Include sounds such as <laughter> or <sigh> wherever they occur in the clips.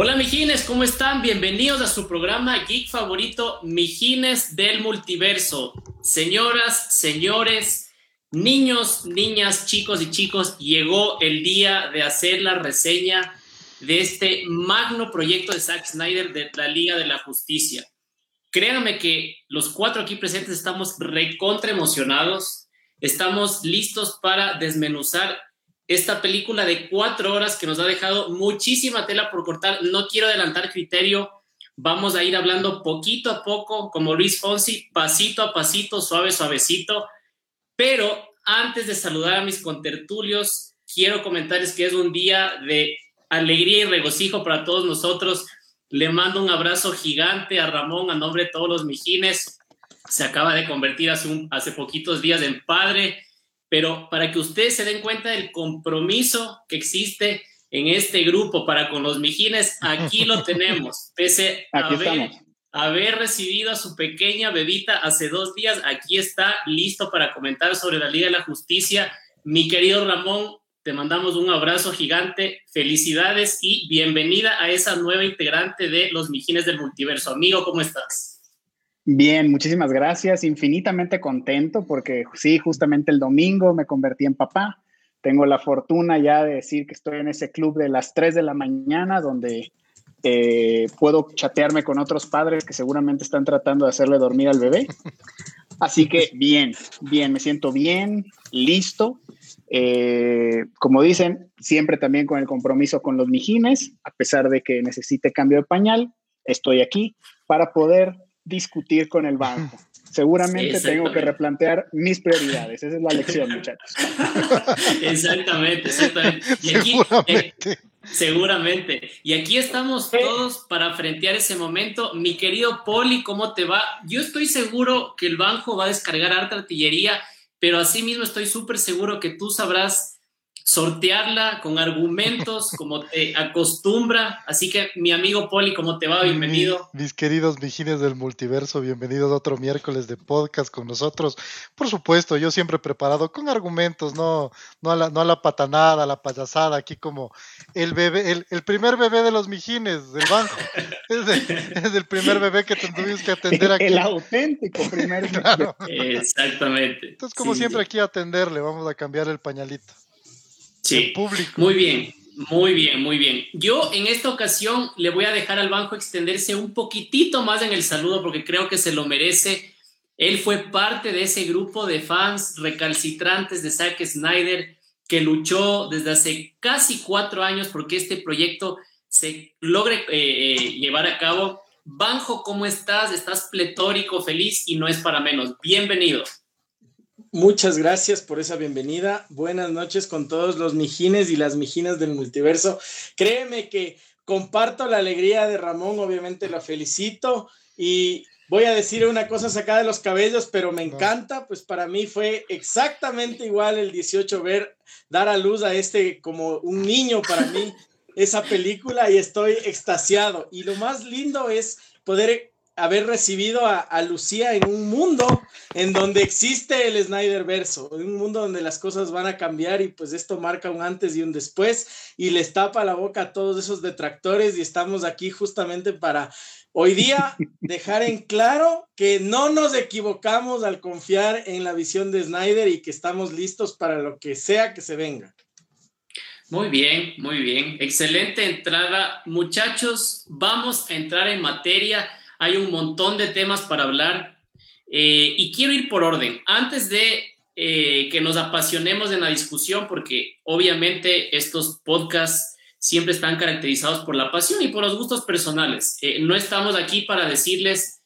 Hola Mijines, ¿cómo están? Bienvenidos a su programa geek favorito, Mijines del Multiverso. Señoras, señores, niños, niñas, chicos y chicos, llegó el día de hacer la reseña de este magno proyecto de Zack Snyder de la Liga de la Justicia. Créanme que los cuatro aquí presentes estamos recontra emocionados, estamos listos para desmenuzar esta película de cuatro horas que nos ha dejado muchísima tela por cortar. No quiero adelantar criterio, vamos a ir hablando poquito a poco, como Luis Fonsi, pasito a pasito, suave, suavecito. Pero antes de saludar a mis contertulios, quiero comentarles que es un día de alegría y regocijo para todos nosotros. Le mando un abrazo gigante a Ramón a nombre de todos los mijines. Se acaba de convertir hace, hace poquitos días en padre pero para que ustedes se den cuenta del compromiso que existe en este grupo para con los mijines, aquí lo <laughs> tenemos. Pese a haber, recibido a su pequeña bebita hace dos días, aquí está listo para comentar sobre la Liga de la Justicia. Mi querido Ramón, te mandamos un abrazo gigante, felicidades y bienvenida a esa nueva integrante de los Mijines del Multiverso. Amigo, ¿cómo estás? Bien, muchísimas gracias. Infinitamente contento porque sí, justamente el domingo me convertí en papá. Tengo la fortuna ya de decir que estoy en ese club de las 3 de la mañana donde eh, puedo chatearme con otros padres que seguramente están tratando de hacerle dormir al bebé. Así que bien, bien, me siento bien, listo. Eh, como dicen, siempre también con el compromiso con los mijines, a pesar de que necesite cambio de pañal, estoy aquí para poder discutir con el banco. <laughs> Seguramente tengo que replantear mis prioridades. Esa es la lección, muchachos. <laughs> exactamente, exactamente. Y aquí, seguramente. Eh, seguramente. Y aquí estamos todos para frentear ese momento. Mi querido Poli, ¿cómo te va? Yo estoy seguro que el banco va a descargar harta artillería, pero asimismo estoy súper seguro que tú sabrás sortearla con argumentos <laughs> como te acostumbra. Así que mi amigo Poli, ¿cómo te va? Bienvenido. mis queridos mijines del multiverso, bienvenidos a otro miércoles de podcast con nosotros. Por supuesto, yo siempre preparado con argumentos, no, no, a, la, no a la patanada, a la payasada, aquí como el bebé, el, primer bebé de los mijines del banco. <laughs> es, el primer bebé que tuvimos que atender aquí. El auténtico primer <laughs> bebé. Exactamente. Entonces, como siempre, aquí atenderle, vamos a cambiar el pañalito. Sí, público. Muy bien, muy bien, muy bien. Yo en esta ocasión le voy a dejar al banco extenderse un poquitito más en el saludo porque creo que se lo merece. Él fue parte de ese grupo de fans recalcitrantes de Zack Snyder que luchó desde hace casi cuatro años porque este proyecto se logre eh, eh, llevar a cabo. Banjo, ¿cómo estás? Estás pletórico, feliz y no es para menos. Bienvenido. Muchas gracias por esa bienvenida. Buenas noches con todos los mijines y las mijinas del multiverso. Créeme que comparto la alegría de Ramón, obviamente lo felicito y voy a decir una cosa sacada de los cabellos, pero me encanta, pues para mí fue exactamente igual el 18 ver dar a luz a este como un niño para mí <laughs> esa película y estoy extasiado. Y lo más lindo es poder haber recibido a, Lucía en un mundo en donde existe el Snyder verso, en un mundo donde las cosas van a cambiar y pues esto marca un antes y un después y les tapa la boca a todos esos detractores y estamos aquí justamente para hoy día <laughs> dejar en claro que no nos equivocamos al confiar en la visión de Snyder y que estamos listos para lo que sea que se venga. Muy bien, muy bien. Excelente entrada. Muchachos, vamos a entrar en materia hay un montón de temas para hablar eh, y quiero ir por orden. Antes de eh, que nos apasionemos en la discusión, porque obviamente estos podcasts siempre están caracterizados por la pasión y por los gustos personales. Eh, no estamos aquí para decirles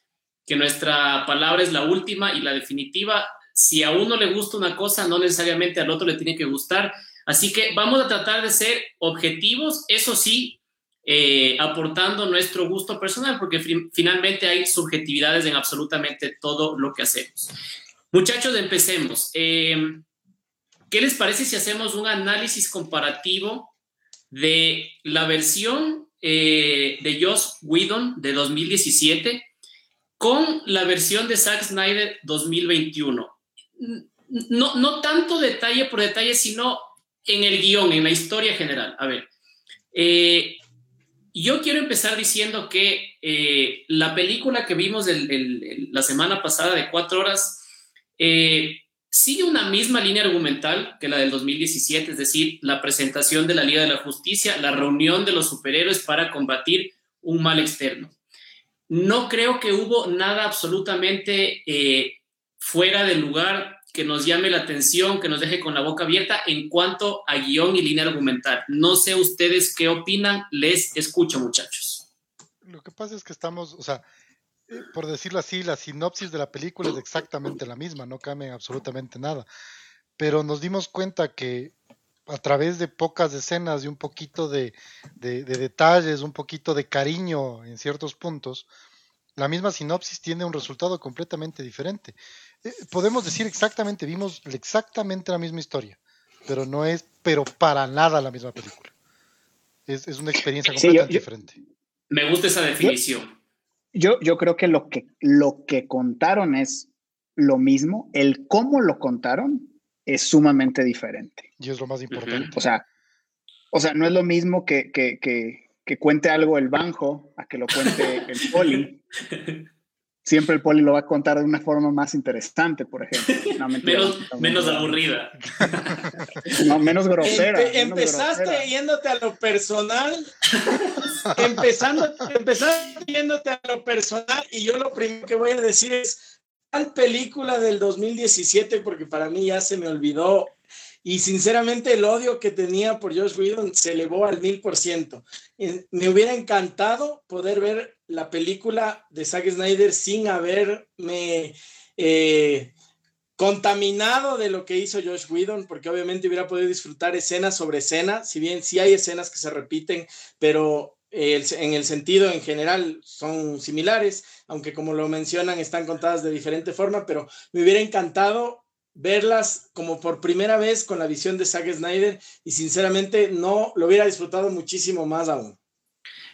que nuestra palabra es la última y la definitiva. Si a uno le gusta una cosa, no necesariamente al otro le tiene que gustar. Así que vamos a tratar de ser objetivos, eso sí, eh, aportando nuestro gusto personal, porque finalmente hay subjetividades en absolutamente todo lo que hacemos. Muchachos, empecemos. Eh, ¿Qué les parece si hacemos un análisis comparativo de la versión eh, de Joss Whedon de 2017 con la versión de Zack Snyder 2021? No, no tanto detalle por detalle, sino en el guion, en la historia general. A ver, yo quiero empezar diciendo que eh, la película que vimos la semana pasada de cuatro horas eh, sigue una misma línea argumental que la del 2017, es decir, la presentación de la Liga de la Justicia, la reunión de los superhéroes para combatir un mal externo. No creo que hubo nada absolutamente eh, fuera del lugar que nos llame la atención, que nos deje con la boca abierta en cuanto a guion y línea argumental. No sé ustedes qué opinan, les escucho muchachos. Lo que pasa es que estamos, o sea, eh, por decirlo así, la sinopsis de la película es exactamente la misma, no cambia absolutamente nada. Pero nos dimos cuenta que a través de pocas escenas y un poquito de, de detalles, un poquito de cariño en ciertos puntos, la misma sinopsis tiene un resultado completamente diferente. Eh, podemos decir exactamente, vimos exactamente la misma historia, pero no es, pero para nada la misma película. Es, una experiencia completamente diferente. Me gusta esa definición. Yo, yo creo que lo, que lo que contaron es lo mismo, el cómo lo contaron es sumamente diferente. Y es lo más importante. O sea, o sea, no es lo mismo que, que, que, que cuente algo el banjo a que lo cuente el poli. <laughs> siempre el poli lo va a contar de una forma más interesante, por ejemplo. menos, aburrida. No, menos grosera. empezaste yéndote a lo personal. <laughs> empezando, empezaste yéndote a lo personal y yo lo primero que voy a decir es, ¿cuál película del 2017? Porque para mí ya se me olvidó y sinceramente el odio que tenía por Josh Whedon se elevó al mil por ciento. Me hubiera encantado poder ver la película de Zack Snyder sin haberme eh, contaminado de lo que hizo Josh Whedon, porque obviamente hubiera podido disfrutar escena sobre escena, si bien sí hay escenas que se repiten, pero en el sentido en general son similares, aunque como lo mencionan están contadas de diferente forma, pero me hubiera encantado verlas como por primera vez con la visión de Zack Snyder y sinceramente no lo hubiera disfrutado muchísimo más aún.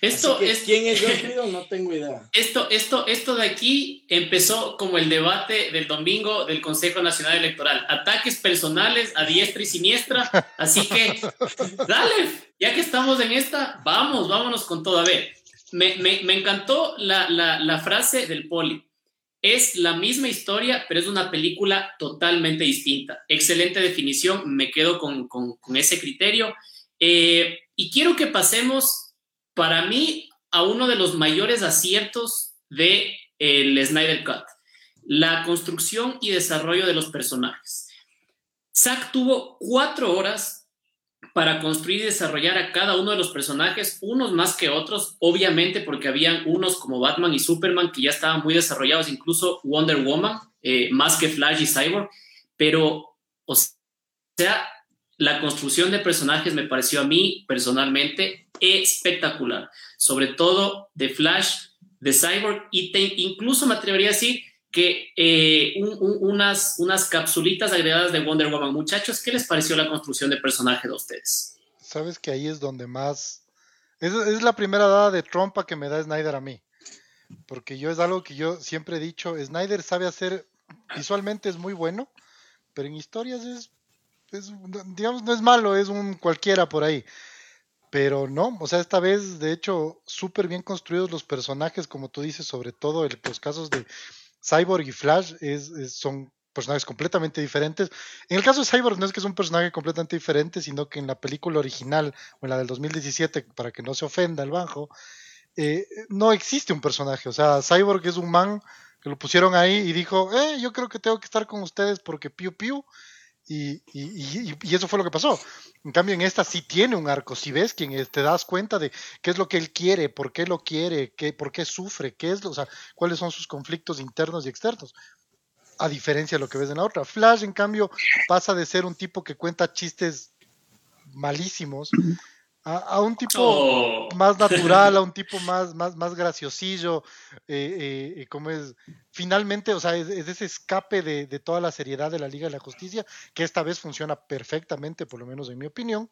Esto es quién es Josh <laughs> no tengo idea. Esto, esto, esto de aquí empezó como el debate del domingo del Consejo Nacional Electoral. Ataques personales a diestra y siniestra. Así que, <laughs> dale, ya que estamos en esta, vamos, vámonos con todo. A ver, me, encantó la, la frase del poli. Es la misma historia, pero es una película totalmente distinta. Excelente definición, me quedo con, ese criterio. Eh, y quiero que pasemos, para mí, a uno de los mayores aciertos de el Snyder Cut, la construcción y desarrollo de los personajes. Zack tuvo cuatro horas para construir y desarrollar a cada uno de los personajes, unos más que otros, obviamente porque habían unos como Batman y Superman que ya estaban muy desarrollados, incluso Wonder Woman, eh, más que Flash y Cyborg, pero, o sea, la construcción de personajes me pareció a mí personalmente espectacular, sobre todo de Flash, de Cyborg y incluso me atrevería a decir que eh, unas, unas capsulitas agregadas de Wonder Woman. Muchachos, ¿qué les pareció la construcción de personaje de ustedes? Sabes que ahí es donde más... Es, es la primera dada de trompa que me da Snyder a mí. Porque yo es algo que yo siempre he dicho, Snyder sabe hacer, visualmente es muy bueno, pero en historias es, es digamos, no es malo, es un cualquiera por ahí. Pero no, o sea, esta vez, de hecho, súper bien construidos los personajes, como tú dices, sobre todo los casos de, Cyborg y Flash son personajes completamente diferentes. En el caso de Cyborg no es que es un personaje completamente diferente, sino que en la película original o en la del 2017, para que no se ofenda el bajo, eh, no existe un personaje. O sea, Cyborg es un man que lo pusieron ahí y dijo, eh, yo creo que tengo que estar con ustedes porque piu piu. Y, eso fue lo que pasó. En cambio, en esta sí tiene un arco. Si ves quién es, te das cuenta de qué es lo que él quiere, por qué lo quiere, qué, por qué sufre, qué es, o sea, cuáles son sus conflictos internos y externos. A diferencia de lo que ves en la otra. Flash, en cambio, pasa de ser un tipo que cuenta chistes malísimos a, un tipo oh. más natural, a <laughs> un tipo más, más, más graciosillo, eh, eh, como es, finalmente, o sea, es, ese escape de, toda la seriedad de la Liga de la Justicia, que esta vez funciona perfectamente, por lo menos en mi opinión,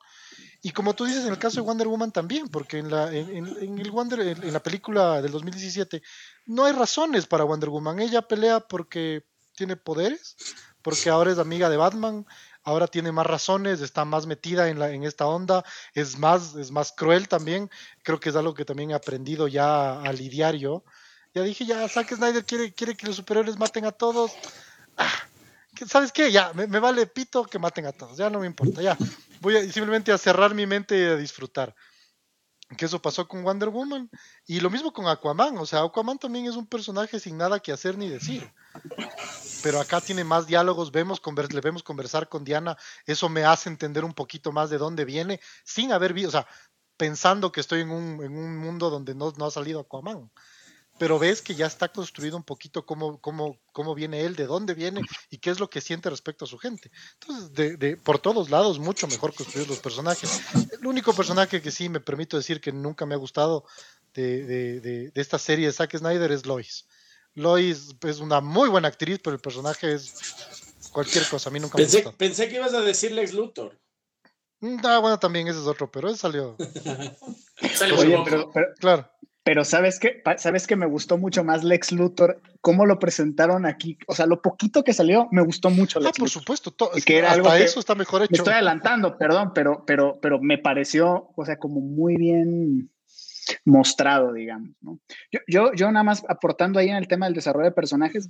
y como tú dices, en el caso de Wonder Woman también, porque en la, en, el Wonder, en la película del 2017, no hay razones para Wonder Woman, ella pelea porque tiene poderes, porque ahora es amiga de Batman, ahora tiene más razones, está más metida en, la, en esta onda, es más, es más cruel también. Creo que es algo que también he aprendido ya a lidiar yo. Ya dije, ya, Zack Snyder quiere, quiere que los superiores maten a todos. Ah, ¿Sabes qué? Ya, me, me, vale pito que maten a todos, ya no me importa, ya. Voy a, simplemente a cerrar mi mente y a disfrutar que eso pasó con Wonder Woman y lo mismo con Aquaman, o sea, Aquaman también es un personaje sin nada que hacer ni decir. Pero acá tiene más diálogos, vemos le vemos conversar con Diana, eso me hace entender un poquito más de dónde viene sin haber visto, o sea, pensando que estoy en un, en un mundo donde no, no ha salido Aquaman pero ves que ya está construido un poquito cómo, cómo, cómo viene él, de dónde viene y qué es lo que siente respecto a su gente. Entonces, de, de, por todos lados, mucho mejor construir los personajes. El único personaje que sí me permito decir que nunca me ha gustado de, de esta serie de Zack Snyder es Lois. Lois es una muy buena actriz, pero el personaje es cualquier cosa. A mí nunca pensé, me gustó. Pensé que ibas a decir Lex Luthor. Mm, Ah, bueno, también ese es otro, pero ese salió. <laughs> Sale Oye, pero, Claro. Pero ¿sabes qué? Pa- ¿Sabes que me gustó mucho más Lex Luthor? ¿Cómo lo presentaron aquí? O sea, lo poquito que salió, me gustó mucho Ah, Lex por Luthor. supuesto. to- Y que era hasta algo que- eso está mejor Me hecho. estoy adelantando, perdón, pero, pero, pero me pareció, o sea, como muy bien mostrado, digamos, ¿no? Yo, yo, yo nada más aportando ahí en el tema del desarrollo de personajes,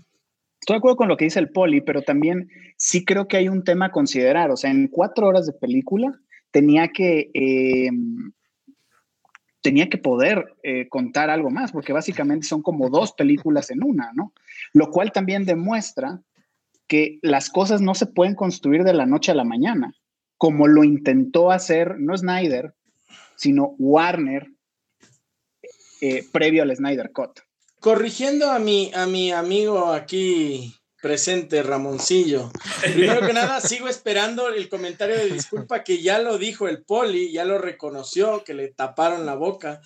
estoy de acuerdo con lo que dice el Poli, pero también sí creo que hay un tema a considerar, o sea, en cuatro horas de película tenía que... eh, tenía que poder eh, contar algo más, porque básicamente son como dos películas en una, ¿no? Lo cual también demuestra que las cosas no se pueden construir de la noche a la mañana, como lo intentó hacer no Snyder, sino Warner eh, previo al Snyder Cut. Corrigiendo a mi, a mi amigo aquí presente, Ramoncillo. Primero que nada, sigo esperando el comentario de disculpa que ya lo dijo el Poli, ya lo reconoció, que le taparon la boca.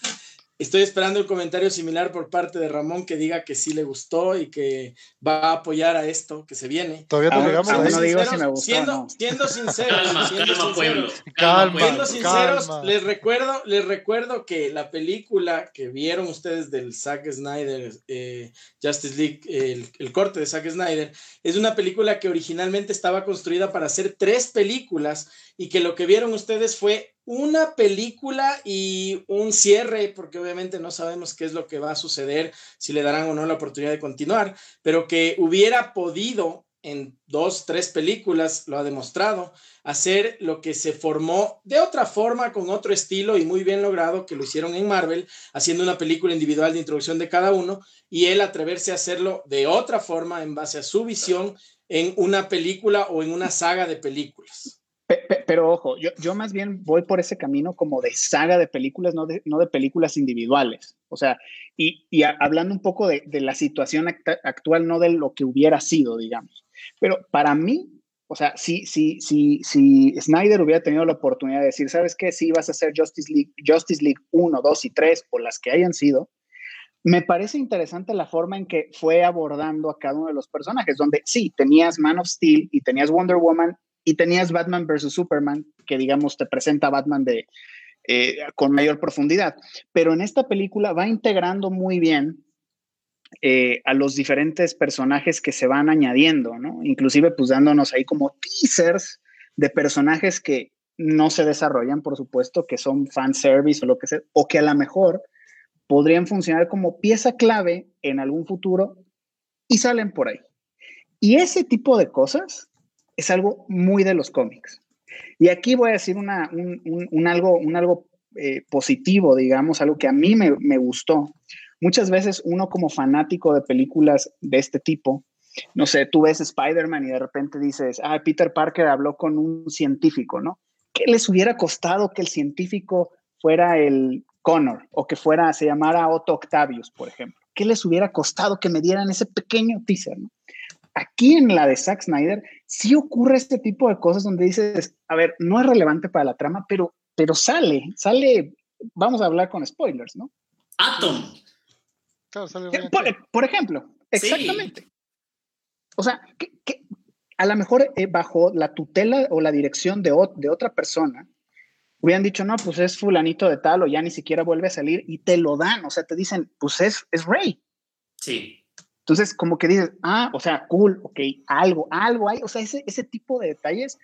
Estoy esperando el comentario similar por parte de Ramón que diga que sí le gustó y que va a apoyar a esto que se viene. Todavía no llegamos a no eso. digo si Sinceros, me gustó o siendo, no. siendo sinceros, Calma, siendo calma, sinceros, pueblo. Calma, Siendo sinceros, calma. les recuerdo, les recuerdo que la película que vieron ustedes del Zack Snyder, eh, Justice League, el, el corte de Zack Snyder, es una película que originalmente estaba construida para hacer tres películas y que lo que vieron ustedes fue una película y un cierre, porque obviamente no sabemos qué es lo que va a suceder, si le darán o no la oportunidad de continuar, pero que hubiera podido en dos, tres películas, lo ha demostrado, hacer lo que se formó de otra forma, con otro estilo y muy bien logrado, que lo hicieron en Marvel, haciendo una película individual de introducción de cada uno, y él atreverse a hacerlo de otra forma en base a su visión en una película o en una saga de películas. Pe- pe- Pero ojo, yo, yo más bien voy por ese camino como de saga de películas, no de, no de películas individuales. O sea, y, y hablando un poco de, la situación actual, no de lo que hubiera sido, digamos. Pero para mí, o sea, si, si, si, si Snyder hubiera tenido la oportunidad de decir, ¿sabes qué? Si vas a hacer Justice League, Justice League 1, 2 y 3, o las que hayan sido, me parece interesante la forma en que fue abordando a cada uno de los personajes, donde sí, tenías Man of Steel y tenías Wonder Woman y tenías Batman versus Superman, que digamos te presenta Batman de, eh, con mayor profundidad. Pero en esta película va integrando muy bien eh, a los diferentes personajes que se van añadiendo, ¿no? Inclusive pues dándonos ahí como teasers de personajes que no se desarrollan, por supuesto, que son fanservice o lo que sea, o que a lo mejor podrían funcionar como pieza clave en algún futuro y salen por ahí. Y ese tipo de cosas es algo muy de los cómics. Y aquí voy a decir un, algo, un algo eh, positivo, digamos, algo que a mí me, me, gustó. Muchas veces uno como fanático de películas de este tipo, no sé, tú ves Spider-Man y de repente dices, ah, Peter Parker habló con un científico, ¿no? ¿Qué les hubiera costado que el científico fuera el Connor o que fuera, se llamara Otto Octavius, por ejemplo? ¿Qué les hubiera costado que me dieran ese pequeño teaser, ¿no? Aquí en la de Zack Snyder sí ocurre este tipo de cosas donde dices, a ver, no es relevante para la trama, pero, pero sale, sale, vamos a hablar con spoilers, ¿no? Atom. Claro, sale por, por, ejemplo, exactamente. Sí. O sea, que, que, a lo mejor eh, bajo la tutela o la dirección de, o, de otra persona, hubieran dicho, no, pues es fulanito de tal o ya ni siquiera vuelve a salir y te lo dan, o sea, te dicen, pues es, es Rey. Sí. Entonces, como que dices, ah, o sea, cool, ok, algo, algo hay, o sea, ese, ese tipo de detalles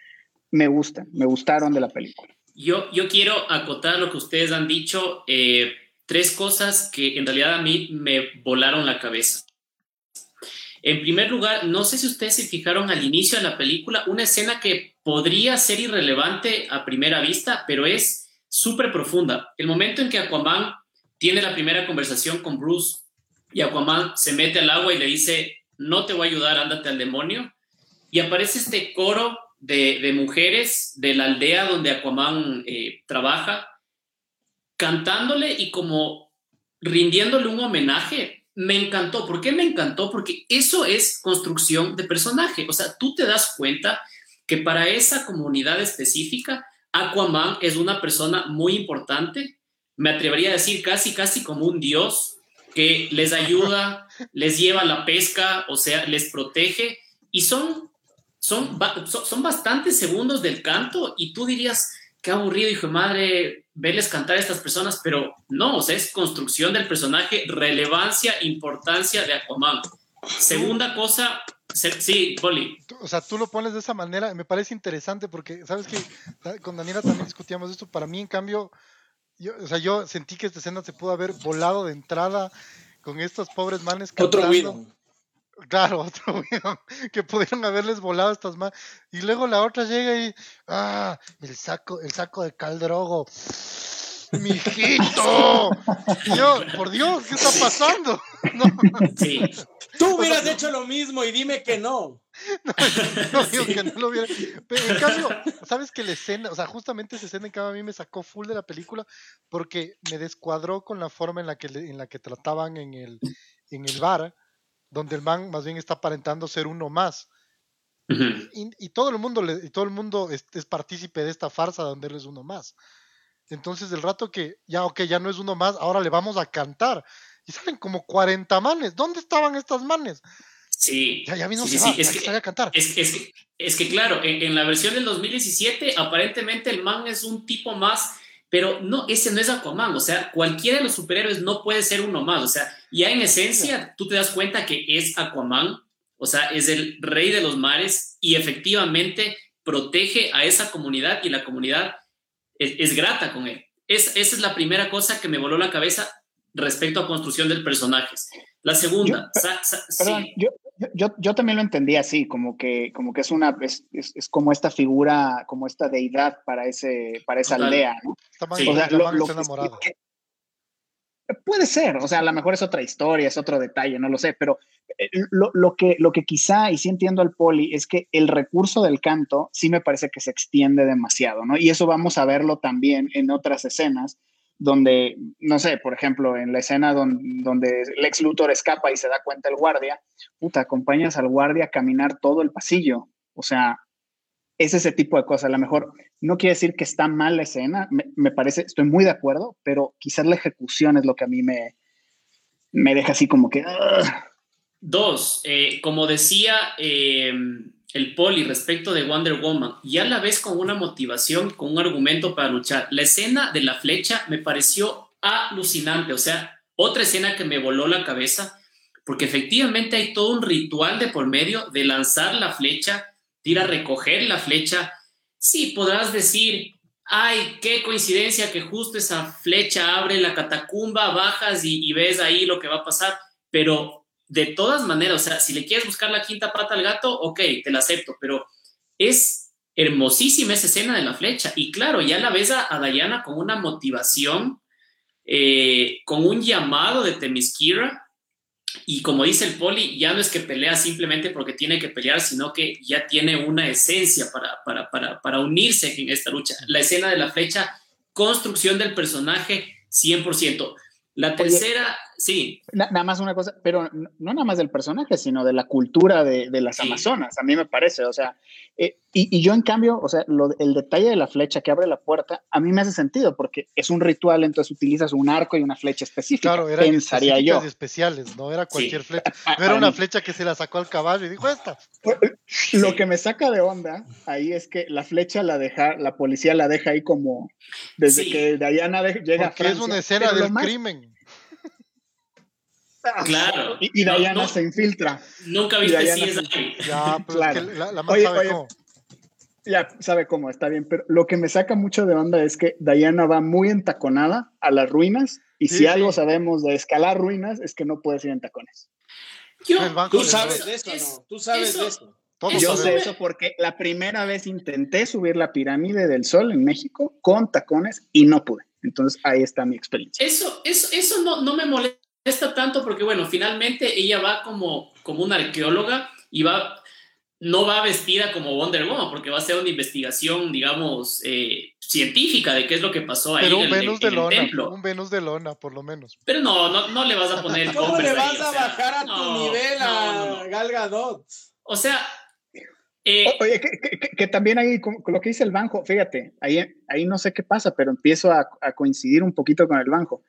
me gustan, me gustaron de la película. Yo, yo quiero acotar lo que ustedes han dicho, eh, tres cosas que en realidad a mí me volaron la cabeza. En primer lugar, no sé si ustedes se fijaron al inicio de la película, una escena que podría ser irrelevante a primera vista, pero es súper profunda. El momento en que Aquaman tiene la primera conversación con Bruce y Aquaman se mete al agua y le dice, no te voy a ayudar, ándate al demonio. Y aparece este coro de, mujeres de la aldea donde Aquaman eh, trabaja, cantándole y como rindiéndole un homenaje me encantó. ¿Por qué me encantó? Porque eso es construcción de personaje. O sea, tú te das cuenta que para esa comunidad específica, Aquaman es una persona muy importante. Me atrevería a decir casi, casi como un dios que les ayuda, les lleva la pesca, o sea, les protege. Y son, son, son bastantes segundos del canto y tú dirías, qué aburrido, hijo de madre, verles cantar a estas personas, pero no, o sea, es construcción del personaje, relevancia, importancia de Aquaman. Segunda cosa, sí, Poli. O sea, tú lo pones de esa manera, me parece interesante porque, ¿sabes que Con Daniela también discutíamos esto, para mí, en cambio, yo, o sea, yo sentí que esta escena se pudo haber volado de entrada con estos pobres manes cantando. <laughs> Otro Claro, otro que pudieron haberles volado estas manos. Y luego la otra llega y. ¡Ah! El saco, el saco de caldrogo. ¡Mijito! <laughs> Yo, por Dios, ¿qué está pasando? <laughs> Sí. Tú hubieras hecho lo mismo y dime que no. <laughs> No, <laughs> digo que no lo hubiera. Pero en cambio, ¿sabes que la escena, o sea, justamente esa escena en cambio a mí me sacó full de la película porque me descuadró con la forma en la que, en la que trataban en el, en el bar donde el man más bien está aparentando ser uno más. y, todo el mundo, le, y todo el mundo es, partícipe de esta farsa donde él es uno más. Entonces, el rato que ya, ok, ya no es uno más, ahora le vamos a cantar. Y salen como 40 manes. ¿Dónde estaban estas manes? Sí. Ya, ya vino sí, se es, que, a cantar. Es, que, es que, claro, en, en, la versión del 2017, aparentemente el man es un tipo más pero no, ese no es Aquaman, o sea, cualquiera de los superhéroes no puede ser uno más, o sea, ya en esencia tú te das cuenta que es Aquaman, o sea, es el rey de los mares y efectivamente protege a esa comunidad y la comunidad es, grata con él. Es, esa es la primera cosa que me voló la cabeza respecto a construcción del personaje. La segunda, yo, yo, yo, también lo entendí así, como que, como que es una, es, es, como esta figura, como esta deidad para ese, para esa aldea, ¿no? o sea, lo, puede ser, o sea, a lo mejor es otra historia, es otro detalle, no lo sé, pero eh, lo, lo, que, lo que quizá, y sí entiendo al poli, es que el recurso del canto sí me parece que se extiende demasiado, ¿no? Y eso vamos a verlo también en otras escenas, donde, no sé, por ejemplo, en la escena donde, donde Lex Luthor escapa y se da cuenta el guardia, puta, acompañas al guardia a caminar todo el pasillo. O sea, es ese tipo de cosas. A lo mejor no quiere decir que está mal la escena, me, parece, estoy muy de acuerdo, pero quizás la ejecución es lo que a mí me, me deja así como que... Dos, eh, como decía... Eh, el poli respecto de Wonder Woman, ya la ves con una motivación, con un argumento para luchar. La escena de la flecha me pareció alucinante, o sea, otra escena que me voló la cabeza, porque efectivamente hay todo un ritual de por medio de lanzar la flecha, ir a recoger la flecha. Sí, podrás decir, ay, qué coincidencia que justo esa flecha abre la catacumba, bajas y, y ves ahí lo que va a pasar, pero de todas maneras, o sea, si le quieres buscar la quinta pata al gato, ok, te la acepto, pero es hermosísima esa escena de la flecha. Y claro, ya la ves a, Diana con una motivación, eh, con un llamado de Temiskira. Y como dice el poli, ya no es que pelea simplemente porque tiene que pelear, sino que ya tiene una esencia para, para, para, para unirse en esta lucha. La escena de la flecha, construcción del personaje, 100%. La tercera, sí. nada más una cosa, pero no, nada más del personaje, sino de la cultura de, las Amazonas, a mí me parece, o sea, eh, y, yo en cambio, o sea, el detalle de la flecha que abre la puerta, a mí me hace sentido, porque es un ritual, entonces utilizas un arco y una flecha específica, claro, eran pensaría yo. especiales, no era cualquier <laughs> flecha, no era una flecha que se la sacó al caballo y dijo esta. Lo que me saca de onda ahí es que la flecha la deja, la policía la deja ahí como, desde que Diana llega a Francia. es una escena del crimen. Claro. Y, Diana se infiltra. Nunca viste si es Ya, pero <laughs> claro. es que la, la oye, oye, Ya sabe cómo, está bien, pero lo que me saca mucho de onda es que Diana va muy entaconada a las ruinas y si algo sabemos de escalar ruinas es que no puedes ir en tacones. Tú sabes de eso, ¿no? Tú sabes de eso. Yo sé eso porque la primera vez intenté subir la pirámide del Sol en México con tacones y no pude. Entonces ahí está mi experiencia. Eso, eso, eso no, no me molesta tanto porque, bueno, finalmente ella va como, como una arqueóloga y va, no va vestida como Wonder Woman porque va a ser una investigación, digamos, eh, científica de qué es lo que pasó ahí Pero un en, Venus en de el lona, templo. Un Venus de lona, por lo menos. Pero no, no, no le vas a poner. ¿Cómo le vas ahí, a o sea, bajar a tu nivel no, a no, no. Gal Gadot? O sea, eh, O- Oye, que, que- que- que también ahí, con, con lo que dice el banjo, fíjate, ahí, ahí no sé qué pasa, pero empiezo a, a coincidir un poquito con el banjo.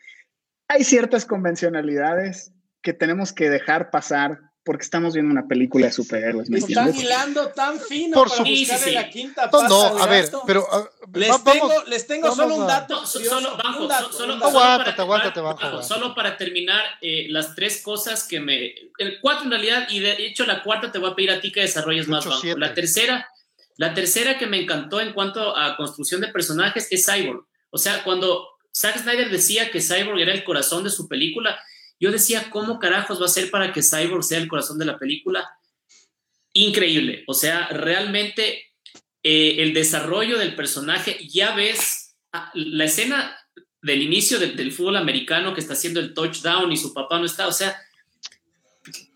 Hay ciertas convencionalidades que tenemos que dejar pasar porque estamos viendo una película de superhéroes, ¿me Están hilando tan fino Por para Sí, sí, la quinta No, pata no, a ver, pero ah, Les va- tengo, vamos- les tengo solo un a- dato. Solo, bajo, un dato, so- solo, para, aguántate, bajo, bajo, aguántate. solo para terminar eh, las tres cosas que me... El cuatro en realidad, y de hecho la cuarta te voy a pedir a ti que desarrolles De más bajo. La tercera, la tercera que me encantó en cuanto a construcción de personajes es Cyborg. O sea, cuando Zack Snyder decía que Cyborg era el corazón de su película, yo decía, ¿cómo carajos va a ser para que Cyborg sea el corazón de la película? Increíble. O sea, realmente eh, el desarrollo del personaje, ya ves ah, la escena del inicio del, fútbol americano que está haciendo el touchdown y su papá no está, o sea,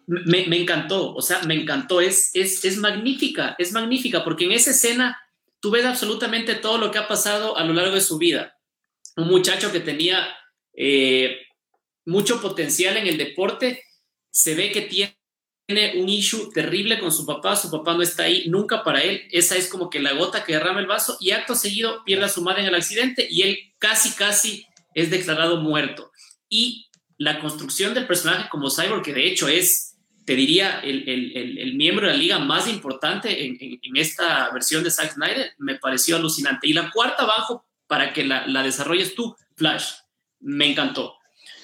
me, me encantó, o sea, me encantó, es, es, es magnífica, es magnífica, porque en esa escena tú ves absolutamente todo lo que ha pasado a lo largo de su vida. Un muchacho que tenía eh, mucho potencial en el deporte, se ve que tiene un issue terrible con su papá, su papá no está ahí nunca para él, esa es como que la gota que derrama el vaso y acto seguido pierde a su madre en el accidente y él casi, casi es declarado muerto. Y la construcción del personaje como Cyborg, que de hecho es, te diría, el, el, el, miembro de la liga más importante en, en, en, esta versión de Zack Snyder, me pareció alucinante. Y la cuarta abajo, para que la, la desarrolles tú, Flash, me encantó.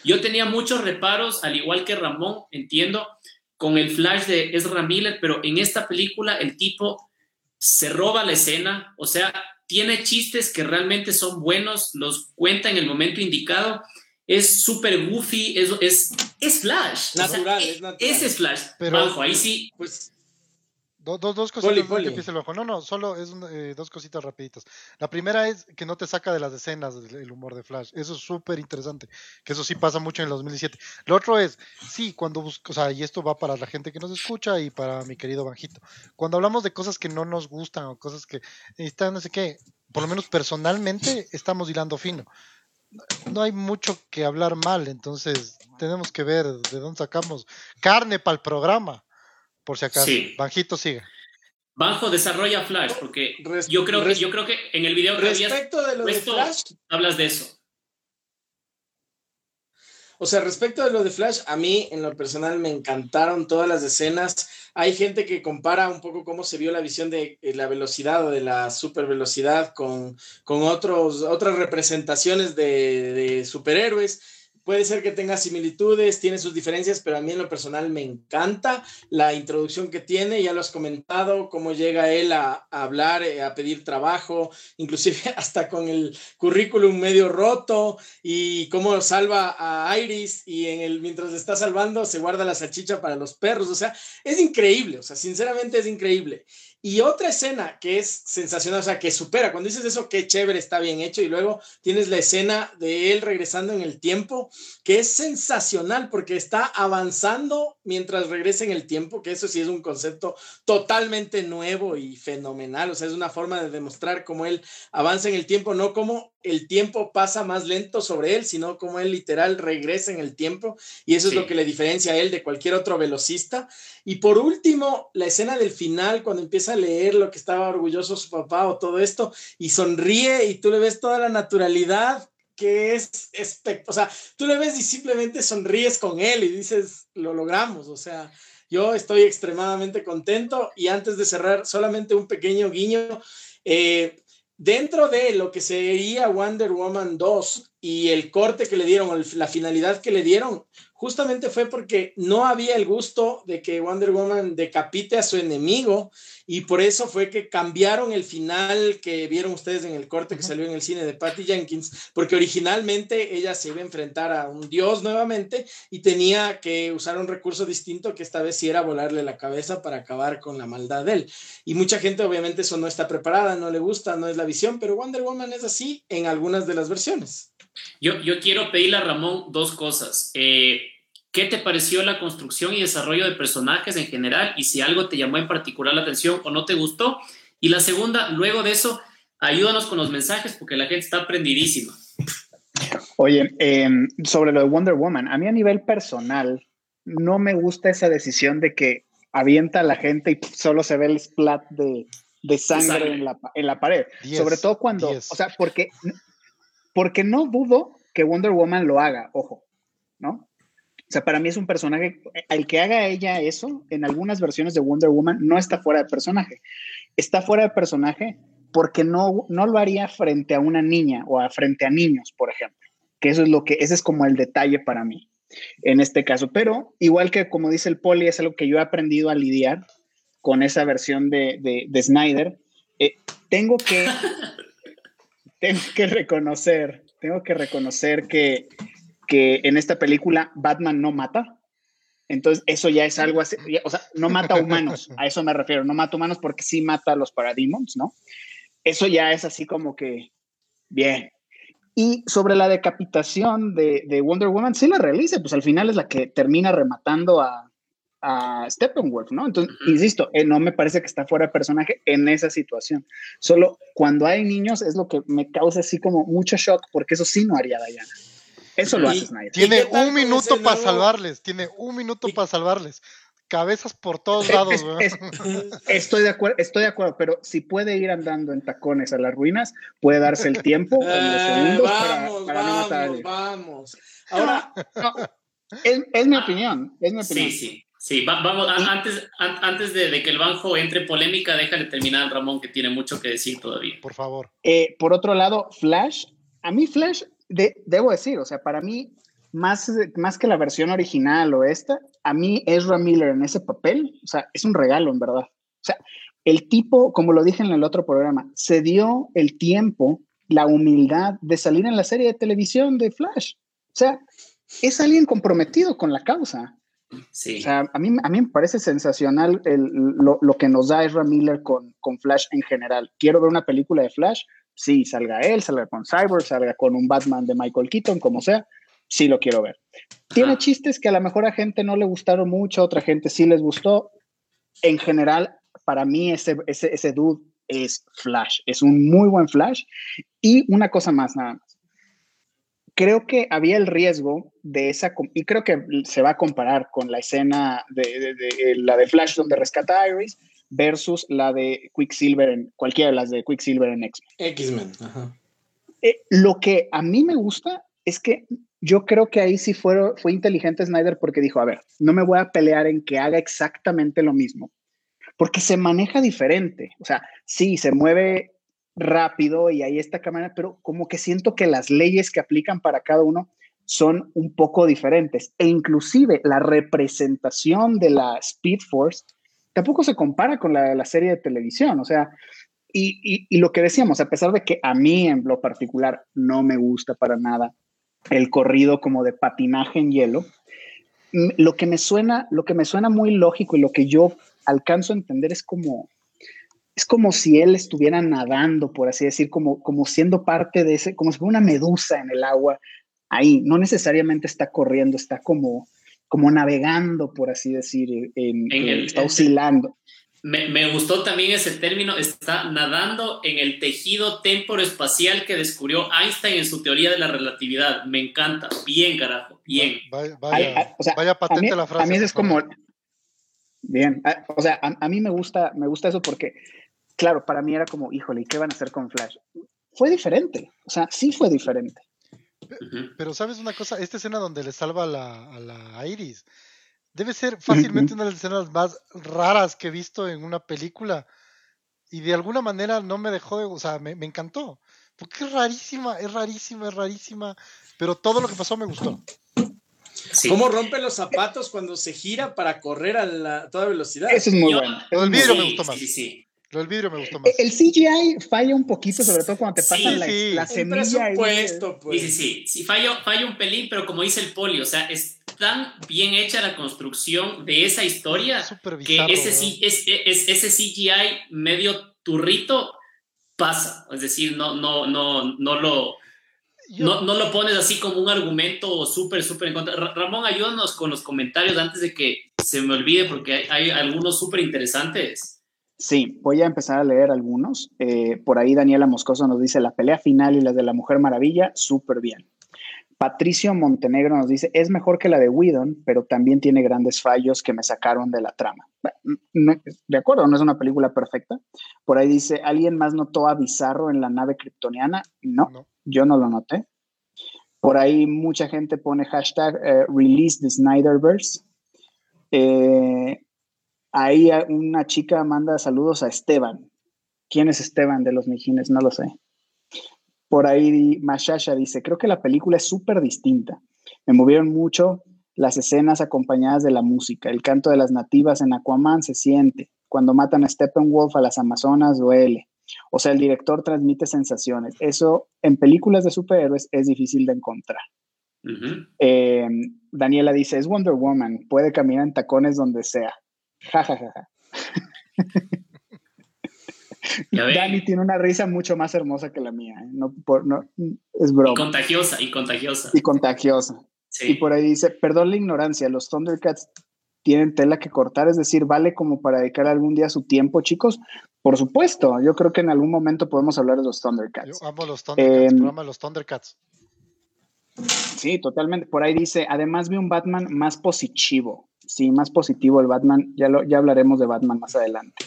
Yo tenía muchos reparos, al igual que Ramón, entiendo, con el flash de Ezra Miller, pero en esta película el tipo se roba la escena, o sea, tiene chistes que realmente son buenos, los cuenta en el momento indicado, es súper goofy, es, es, es, Flash. Natural, o sea, es natural. Ese es Flash. Pero, Bajo, ahí sí. Pues, Dos, dos, dos cositas poli, poli. que empiece el bajo. No, no, solo es un, eh, dos cositas rapiditas. La primera es que no te saca de las escenas el humor de Flash. Eso es súper interesante. Que eso sí pasa mucho en el 2017. Lo otro es, sí, cuando busco, o sea, y esto va para la gente que nos escucha y para mi querido Banjito. Cuando hablamos de cosas que no nos gustan o cosas que están, no sé qué, por lo menos personalmente estamos hilando fino. No hay mucho que hablar mal, entonces tenemos que ver de dónde sacamos carne para el programa por si acaso. Sí. Banjito sigue. Banjo desarrolla Flash, porque Res yo, creo que, yo creo que en el video que Respecto habías de lo puesto, de Flash, hablas de eso. O sea, respecto de lo de Flash, a mí en lo personal me encantaron todas las escenas. Hay gente que compara un poco cómo se vio la visión de eh, la velocidad o de la super velocidad con, con otros, otras representaciones de, de superhéroes. Puede ser que tenga similitudes, tiene sus diferencias, pero a mí en lo personal me encanta la introducción que tiene, ya lo has comentado, cómo llega él a, hablar, eh, a pedir trabajo, inclusive <laughs> hasta con el currículum medio roto y cómo salva a Iris y en el, mientras está salvando se guarda la salchicha para los perros, o sea, es increíble, o sea, sinceramente es increíble. Y otra escena que es sensacional, o sea, que supera, cuando dices eso, qué chévere, está bien hecho, y luego tienes la escena de él regresando en el tiempo, que es sensacional porque está avanzando mientras regresa en el tiempo, que eso sí es un concepto totalmente nuevo y fenomenal, o sea, es una forma de demostrar cómo él avanza en el tiempo, no como el tiempo pasa más lento sobre él, sino como él literal regresa en el tiempo, y eso sí. es lo que le diferencia a él de cualquier otro velocista. Y por último, la escena del final, cuando empieza a leer lo que estaba orgulloso su papá o todo esto, y sonríe y tú le ves toda la naturalidad que es o sea, tú le ves y simplemente sonríes con él y dices, lo logramos, o sea, yo estoy extremadamente contento. Y antes de cerrar, solamente un pequeño guiño, eh, dentro de lo que sería Wonder Woman 2 y el corte que le dieron, la finalidad que le dieron, justamente fue porque no había el gusto de que Wonder Woman decapite a su enemigo y por eso fue que cambiaron el final que vieron ustedes en el corte que salió en el cine de Patty Jenkins, porque originalmente ella se iba a enfrentar a un dios nuevamente y tenía que usar un recurso distinto que esta vez sí era volarle la cabeza para acabar con la maldad de él. Y mucha gente obviamente eso no está preparada, no le gusta, no es la visión, pero Wonder Woman es así en algunas de las versiones. Yo, yo quiero pedirle a Ramón dos cosas. Eh, ¿Qué te pareció la construcción y desarrollo de personajes en general? Y si algo te llamó en particular la atención o no te gustó. Y la segunda, luego de eso, ayúdanos con los mensajes porque la gente está prendidísima. Oye, em, sobre lo de Wonder Woman, a mí a nivel personal no me gusta esa decisión de que avienta a la gente y solo se ve el splat de, sangre, En, la, pared. sobre todo cuando, o sea, porque porque no dudo que Wonder Woman lo haga, ojo, ¿no? O sea, para mí es un personaje, al que haga ella eso, en algunas versiones de Wonder Woman, no está fuera de personaje. Está fuera de personaje porque no, no lo haría frente a una niña o a frente a niños, por ejemplo. Que eso es lo que, ese es como el detalle para mí en este caso. Pero igual que como dice el Poli, es algo que yo he aprendido a lidiar con esa versión de, de, Snyder. Eh, tengo que <laughs> tengo que reconocer, tengo que reconocer que, que en esta película Batman no mata. Entonces, eso ya es algo así, o sea, no mata humanos, a eso me refiero, no mata humanos porque sí mata a los Parademons, ¿no? Eso ya es así como que, bien. Y sobre la decapitación de, de Wonder Woman, sí la realiza, pues al final es la que termina rematando a, a Steppenwolf, ¿no? Entonces, insisto, eh, no me parece que está fuera de personaje en esa situación. Solo cuando hay niños es lo que me causa así como mucho shock, porque eso sí no haría Diana. Eso lo hace Snyder. Tiene un minuto para salvarles, tiene un minuto para salvarles. Cabezas por todos lados, estoy de acuerdo, estoy de acuerdo, pero si puede ir andando en tacones a las ruinas, puede darse el tiempo, <laughs> eh, vamos, vamos, vamos. Ahora, es, mi opinión, es mi opinión. Sí, sí. Sí, vamos, antes, antes de, que el banjo entre polémica, déjale terminar Ramón, que tiene mucho que decir todavía. Por favor. Eh, por otro lado, Flash, a mí Flash, debo decir, o sea, para mí, más, más que la versión original o esta, a mí Ezra Miller en ese papel, o sea, es un regalo, en verdad. O sea, el tipo, como lo dije en el otro programa, se dio el tiempo, la humildad de salir en la serie de televisión de Flash. O sea, es alguien comprometido con la causa. Sí. O sea, a mí, a mí me parece sensacional lo, lo, que nos da Ezra Miller con, con Flash en general. Quiero ver una película de Flash, sí, salga él, salga con Cyborg, salga con un Batman de Michael Keaton, como sea, sí lo quiero ver. Tiene chistes que a lo mejor a gente no le gustaron mucho, a otra gente sí les gustó. En general, para mí ese, ese, ese dude es Flash, es un muy buen Flash. Y una cosa más, nada más creo que había el riesgo de esa, y creo que se va a comparar con la escena de, la de Flash donde rescata a Iris versus la de Quicksilver en cualquiera de las de Quicksilver en X-Men. X-Men, eh, lo que a mí me gusta es que yo creo que ahí sí fue, fue inteligente Snyder porque dijo, a ver, no me voy a pelear en que haga exactamente lo mismo, porque se maneja diferente. O sea, sí, se mueve rápido y ahí está cámara, pero como que siento que las leyes que aplican para cada uno son un poco diferentes e inclusive la representación de la Speed Force tampoco se compara con la serie de televisión, o sea, y, y, lo que decíamos, a pesar de que a mí en lo particular no me gusta para nada el corrido como de patinaje en hielo, lo que me suena, lo que me suena muy lógico y lo que yo alcanzo a entender es como es como si él estuviera nadando, por así decir, como, como siendo parte de ese, como si fuera una medusa en el agua, ahí, no necesariamente está corriendo, está como, como navegando, por así decir, en, está oscilando. Me, gustó también ese término, está nadando en el tejido temporoespacial que descubrió Einstein en su teoría de la relatividad. Me encanta, bien carajo, bien. Vaya, patente la frase. A mí es como... Bien, o sea, a, a, mí me gusta, me gusta eso porque claro, para mí era como, híjole, ¿y qué van a hacer con Flash? Fue diferente, o sea, sí fue diferente. Pero sabes una cosa, esta escena donde le salva a la, Iris, debe ser fácilmente una de las escenas más raras que he visto en una película. Y de alguna manera no me dejó de, o sea, me, me encantó. Porque es rarísima, es rarísima, es rarísima. Pero todo lo que pasó me gustó. ¿Cómo rompe los zapatos cuando se gira para correr a toda velocidad? Eso es muy bueno. El vidrio me gustó más. Lo del vidrio me gustó más. El CGI falla un poquito, sobre todo cuando te pasan la, la, semilla. Pues. Sí, sí, sí. Sí, falla, falla un pelín, pero como dice el poli, o sea, es tan bien hecha la construcción de esa historia que ese, sí, es, es, ese CGI medio turrito pasa. Es decir, no, no, no, no lo. no, no, lo pones así como un argumento súper, súper en contra. Ramón, ayúdanos con los comentarios antes de que se me olvide, porque hay, hay algunos súper interesantes. Sí, voy a empezar a leer algunos. Eh, por ahí Daniela Moscoso nos dice la pelea final y la de la Mujer Maravilla, súper bien. Patricio Montenegro nos dice, es mejor que la de Whedon, pero también tiene grandes fallos que me sacaron de la trama. de acuerdo, no es una película perfecta. Por ahí dice, ¿alguien más notó a Bizarro en la nave kryptoniana? No, yo no lo noté. Por ahí mucha gente pone hashtag eh, release the Snyderverse. Eh, Ahí una chica manda saludos a Esteban. ¿Quién es Esteban de los Mijines? No lo sé. Por ahí Mashasha dice, creo que la película es súper distinta. Me movieron mucho las escenas acompañadas de la música. El canto de las nativas en Aquaman se siente. Cuando matan a Steppenwolf a las Amazonas duele. O sea, el director transmite sensaciones. Eso en películas de superhéroes es difícil de encontrar. Eh, Daniela dice, es Wonder Woman, puede caminar en tacones donde sea. Dani tiene una risa mucho más hermosa que la mía. ¿eh? No, es broma. Y contagiosa, y contagiosa. Y contagiosa. Y por ahí dice, perdón la ignorancia, los Thundercats tienen tela que cortar, es decir, vale como para dedicar algún día su tiempo, chicos. Por supuesto, yo creo que en algún momento podemos hablar de los Thundercats. Yo amo los Thundercats, em, los Thundercats. Sí, totalmente. Por ahí dice, además vi un Batman más positivo sí, más positivo el Batman. Ya, lo, ya hablaremos de Batman más adelante.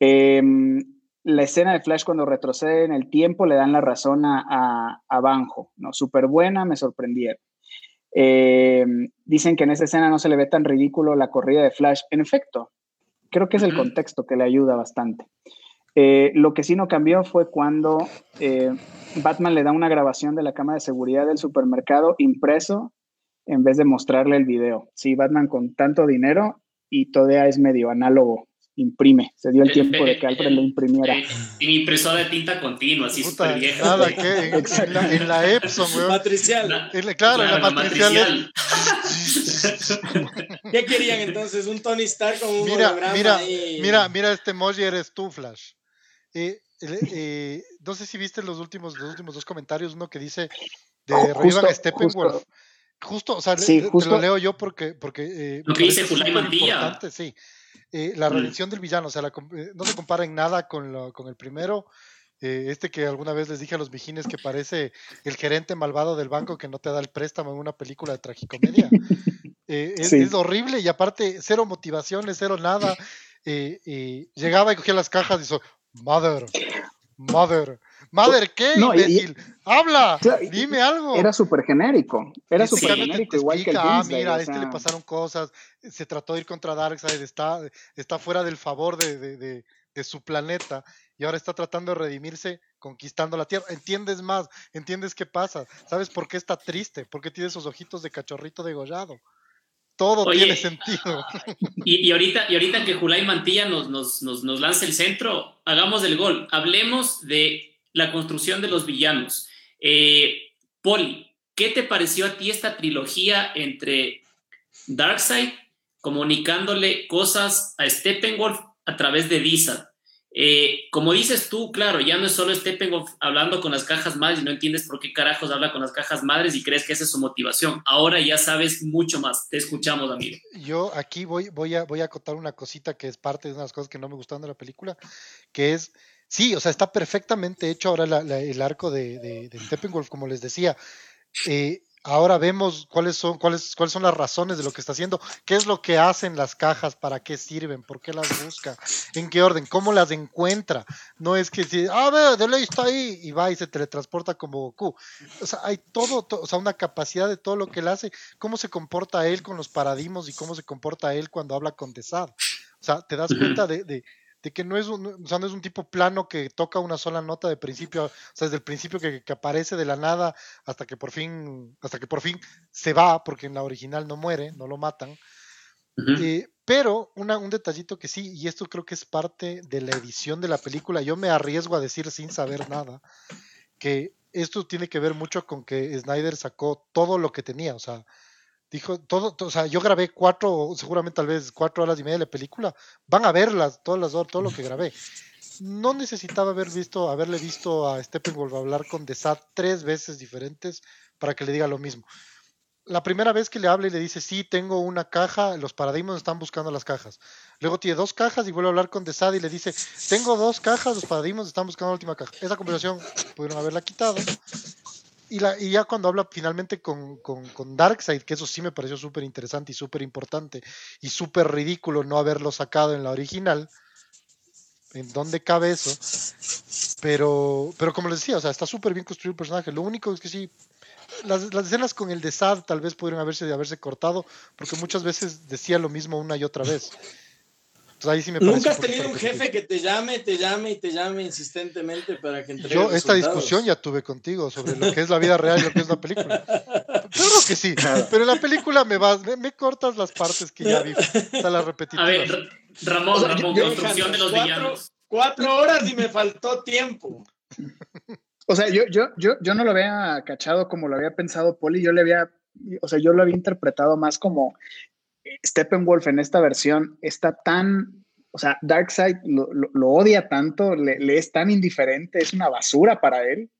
Em, la escena de Flash cuando retrocede en el tiempo le dan la razón a, a, Banjo, ¿no? Súper buena, me sorprendieron. Em, dicen que en esa escena no se le ve tan ridículo la corrida de Flash. En efecto, creo que es el contexto que le ayuda bastante. Eh, lo que sí no cambió fue cuando eh, Batman le da una grabación de la cámara de seguridad del supermercado impreso en vez de mostrarle el video. Sí, Batman con tanto dinero y todavía es medio análogo, imprime. Se dio el tiempo de que Alfred lo imprimiera. En impresora de tinta continua, así súper vieja. Nada, ¿qué? <laughs> En, la, Epson, weón. Matricial. claro, en la, matricial. <laughs> ¿Qué querían entonces? ¿Un Tony Stark con un mira, mira, mira, mira, este emoji eres tú, Flash. Eh, eh, no sé si viste los últimos, los últimos dos comentarios, uno que dice de a Steppenwolf. Justo, o sea, lo leo yo porque. porque eh, lo que dice Julay Mantilla. Sí. Eh, la mm. redención del villano, o sea, eh, no se compara en nada con, lo, con el primero. este que alguna vez les dije a los vigines que parece el gerente malvado del banco que no te da el préstamo en una película de tragicomedia. <laughs> es, es, horrible y aparte, cero motivaciones, cero nada. llegaba y cogía las cajas y dijo, Mother, Mother. Mother, ¿qué? imbécil? Habla, dime algo. Era súper genérico. Era súper genérico, igual que el Ah, mira, a este le pasaron cosas. Se trató de ir contra Darkseid, está, está fuera del favor de, de, de, su planeta y ahora está tratando de redimirse conquistando la Tierra. ¿Entiendes más? ¿Entiendes qué pasa? ¿Sabes por qué está triste? ¿Por qué tiene esos ojitos de cachorrito degollado? todo tiene sentido. Y, ahorita, y ahorita que Julay Mantilla nos, nos, nos, nos lance el centro, hagamos el gol. Hablemos de la construcción de los villanos. Eh, Poli, ¿qué te pareció a ti esta trilogía entre Darkseid comunicándole cosas a Steppenwolf a través de Disa? Eh, como dices tú, claro, ya no es solo Steppenwolf hablando con las cajas madres y no entiendes por qué carajos habla con las cajas madres y crees que esa es su motivación. Ahora ya sabes mucho más. Te escuchamos, amigo. Yo aquí voy, voy, a, voy acotar una cosita que es parte de unas cosas que no me gustaron de la película, que es, sí, o sea, está perfectamente hecho ahora el arco de, de, de Steppenwolf, como les decía. Eh, ahora vemos cuáles son, cuáles, cuáles son las razones de lo que está haciendo, qué es lo que hacen las cajas, para qué sirven, por qué las busca, en qué orden, cómo las encuentra. No es que si, ah, ve, de ley está ahí y va y se teletransporta como Goku. O sea, hay todo, o sea, una capacidad de todo lo que él hace, cómo se comporta él con los paradigmas y cómo se comporta él cuando habla con Desad. O sea, te das cuenta de, de que no es un, o sea, no es un tipo plano que toca una sola nota de principio, o sea, desde el principio que, que, aparece de la nada hasta que por fin, hasta que por fin se va, porque en la original no muere, no lo matan. eh, pero una, un detallito que sí, y esto creo que es parte de la edición de la película, yo me arriesgo a decir sin saber nada, que esto tiene que ver mucho con que Snyder sacó todo lo que tenía, o sea, dijo todo, o sea, yo grabé cuatro, seguramente tal vez cuatro horas y media de la película, van a verlas, todas las todo lo que grabé. No necesitaba haber visto, haberle visto a Steppenwolf hablar con Desat tres veces diferentes para que le diga lo mismo. La primera vez que le habla y le dice, sí, tengo una caja, los paradigmas están buscando las cajas. Luego tiene dos cajas y vuelve a hablar con Desad y le dice, tengo dos cajas, los paradigmas están buscando la última caja. Esa conversación pudieron haberla quitado. Y, la, y ya cuando habla finalmente con, con, con Darkseid, que eso sí me pareció súper interesante y súper importante y súper ridículo no haberlo sacado en la original, ¿en dónde cabe eso? Pero, pero como les decía, o sea, está súper bien construido el personaje. Lo único es que sí, las, las, escenas con el de Sad tal vez pudieron haberse, haberse cortado, porque muchas veces decía lo mismo una y otra vez. Entonces, ahí sí me Nunca has tenido un jefe que te llame, te llame y te llame insistentemente para que entregue Yo esta discusión ya tuve contigo sobre lo que es la vida <laughs> real y lo que es la película. Claro que sí, pero en la película me vas, me, me cortas las partes que ya vi, hasta las repetitivas. A ver, Ramón, o sea, Ramón, yo, construcción de los cuatro, villanos. Cuatro horas y me faltó tiempo. O sea, yo, yo, yo, yo no lo había cachado como lo había pensado Poli, yo le había, o sea, yo lo había interpretado más como Steppenwolf en esta versión está tan, o sea, Darkseid lo, lo, lo odia tanto, le, le, es tan indiferente, es una basura para él,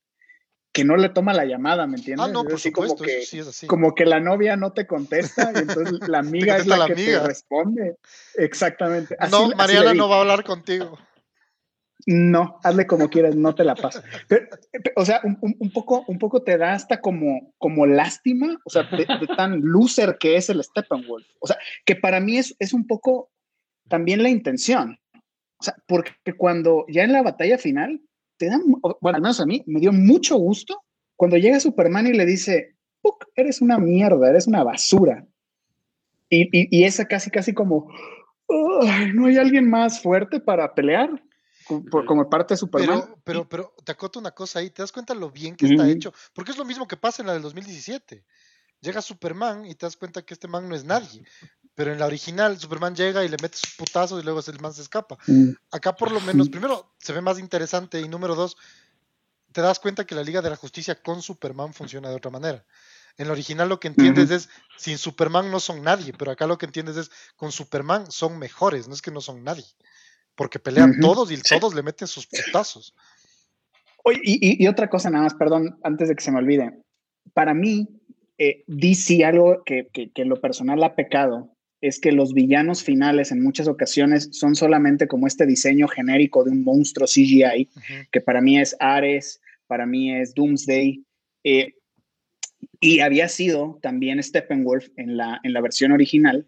que no le toma la llamada, ¿me entiendes? Ah, no, es por así supuesto, como que, sí es así. como que la novia no te contesta y entonces la <laughs> amiga es la, la que amiga. te responde. Exactamente. Así, no, Mariana no va a hablar contigo. No, hazle como quieras, no te la paso. Pero, o sea, un, un, poco, un poco te da hasta como, como lástima, o sea, de, de, tan loser que es el Steppenwolf. O sea, que para mí es, es un poco también la intención. O sea, porque cuando ya en la batalla final, te dan, bueno, al menos a mí, me dio mucho gusto cuando llega Superman y le dice, Puck, eres una mierda, eres una basura. Y, y, y esa casi, casi como, oh, no hay alguien más fuerte para pelear como, parte de Superman. Pero, pero, pero te acoto una cosa ahí, ¿te das cuenta lo bien que está hecho? Porque es lo mismo que pasa en la del 2017. Llega Superman y te das cuenta que este man no es nadie. Pero en la original, Superman llega y le mete sus putazos y luego el man se escapa. Mm. Acá por lo menos, primero, se ve más interesante y número dos, te das cuenta que la Liga de la Justicia con Superman funciona de otra manera. En la original lo que entiendes uh -huh. es, sin Superman no son nadie, pero acá lo que entiendes es, con Superman son mejores, no es que no son nadie porque pelean uh -huh. todos y sí. todos le meten sus putazos. Oye, y, y, otra cosa nada más, perdón, antes de que se me olvide. Para mí, eh, DC algo que, que, que, lo personal ha pecado es que los villanos finales en muchas ocasiones son solamente como este diseño genérico de un monstruo CGI, uh -huh. que para mí es Ares, para mí es Doomsday, eh, y había sido también Steppenwolf en la, en la versión original,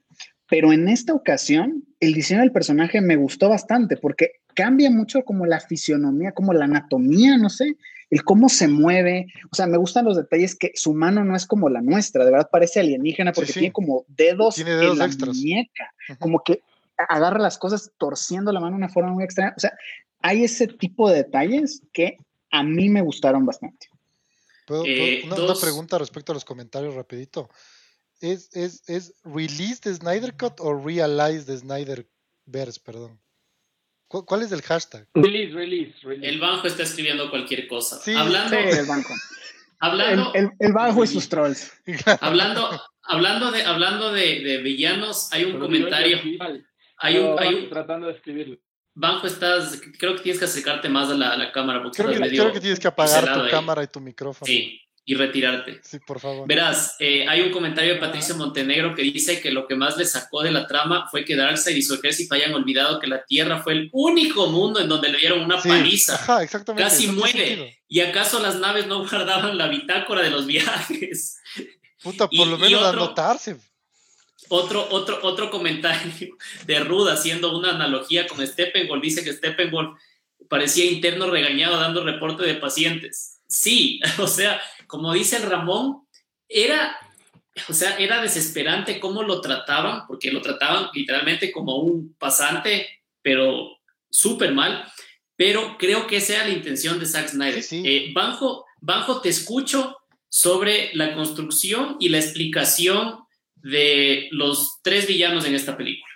pero en esta ocasión, el diseño del personaje me gustó bastante porque cambia mucho como la fisionomía, como la anatomía, no sé, el cómo se mueve. O sea, me gustan los detalles que su mano no es como la nuestra, de verdad parece alienígena porque sí, sí. tiene como dedos, tiene dedos en la extras. muñeca, uh -huh. como que agarra las cosas torciendo la mano de una forma muy extraña. O sea, hay ese tipo de detalles que a mí me gustaron bastante. ¿Puedo, eh, una, dos... una pregunta respecto a los comentarios rapidito. ¿Es, es, es release de Snyder Cut o realize de Snyder Verse, perdón? ¿Cuál, ¿Cuál, es el hashtag? Release, release, release. El banco está escribiendo cualquier cosa. Sí, hablando, sí, el banco. hablando, el, el, el banco y sus trolls. <laughs> hablando, hablando de, hablando de, de villanos, hay un Pero comentario. Hay un, hay un, tratando de escribirlo. Banco, estás, creo que tienes que acercarte más a la, a la cámara. Porque creo, que, medio creo que tienes que apagar tu ahí. cámara y tu micrófono. Sí, y retirarte. Sí, por favor. Verás, eh, hay un comentario de Patricio Montenegro que dice que lo que más le sacó de la trama fue que Darkseid y su ejército hayan olvidado que la Tierra fue el único mundo en donde le dieron una sí, paliza. Ajá, exactamente. Casi muere. ¿Y acaso las naves no <laughs> guardaban la bitácora de los viajes? Puta, por y, lo menos otro, anotarse. Otro, otro, otro comentario de Ruda haciendo una analogía con Steppenwolf. Dice que Steppenwolf parecía interno regañado dando reporte de pacientes. Sí, <laughs> o sea, como dice el Ramón, era, o sea, era desesperante cómo lo trataban, porque lo trataban literalmente como un pasante, pero súper mal, pero creo que esa era la intención de Zack Snyder. Eh, Banjo, Banjo, te escucho sobre la construcción y la explicación de los tres villanos en esta película.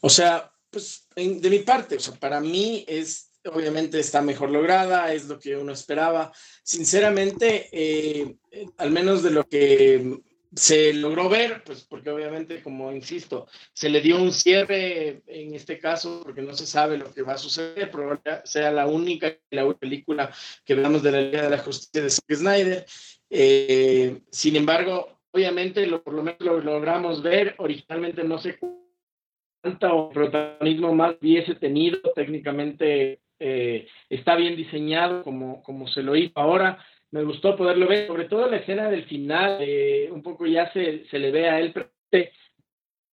O sea, pues de mi parte, o sea, para mí es, obviamente está mejor lograda, es lo que uno esperaba. Sinceramente, eh, al menos de lo que se logró ver, pues porque obviamente, como insisto, se le dio un cierre en este caso, porque no se sabe lo que va a suceder, probablemente sea la única la película que veamos de la Liga de la Justicia de Zack Snyder. Eh, sin embargo, obviamente, lo, por lo menos lo logramos ver, originalmente no sé cuánto protagonismo más hubiese tenido, técnicamente eh, está bien diseñado como, como se lo hizo ahora, me gustó poderlo ver, sobre todo la escena del final, eh, un poco ya se, se, le ve a él, pero me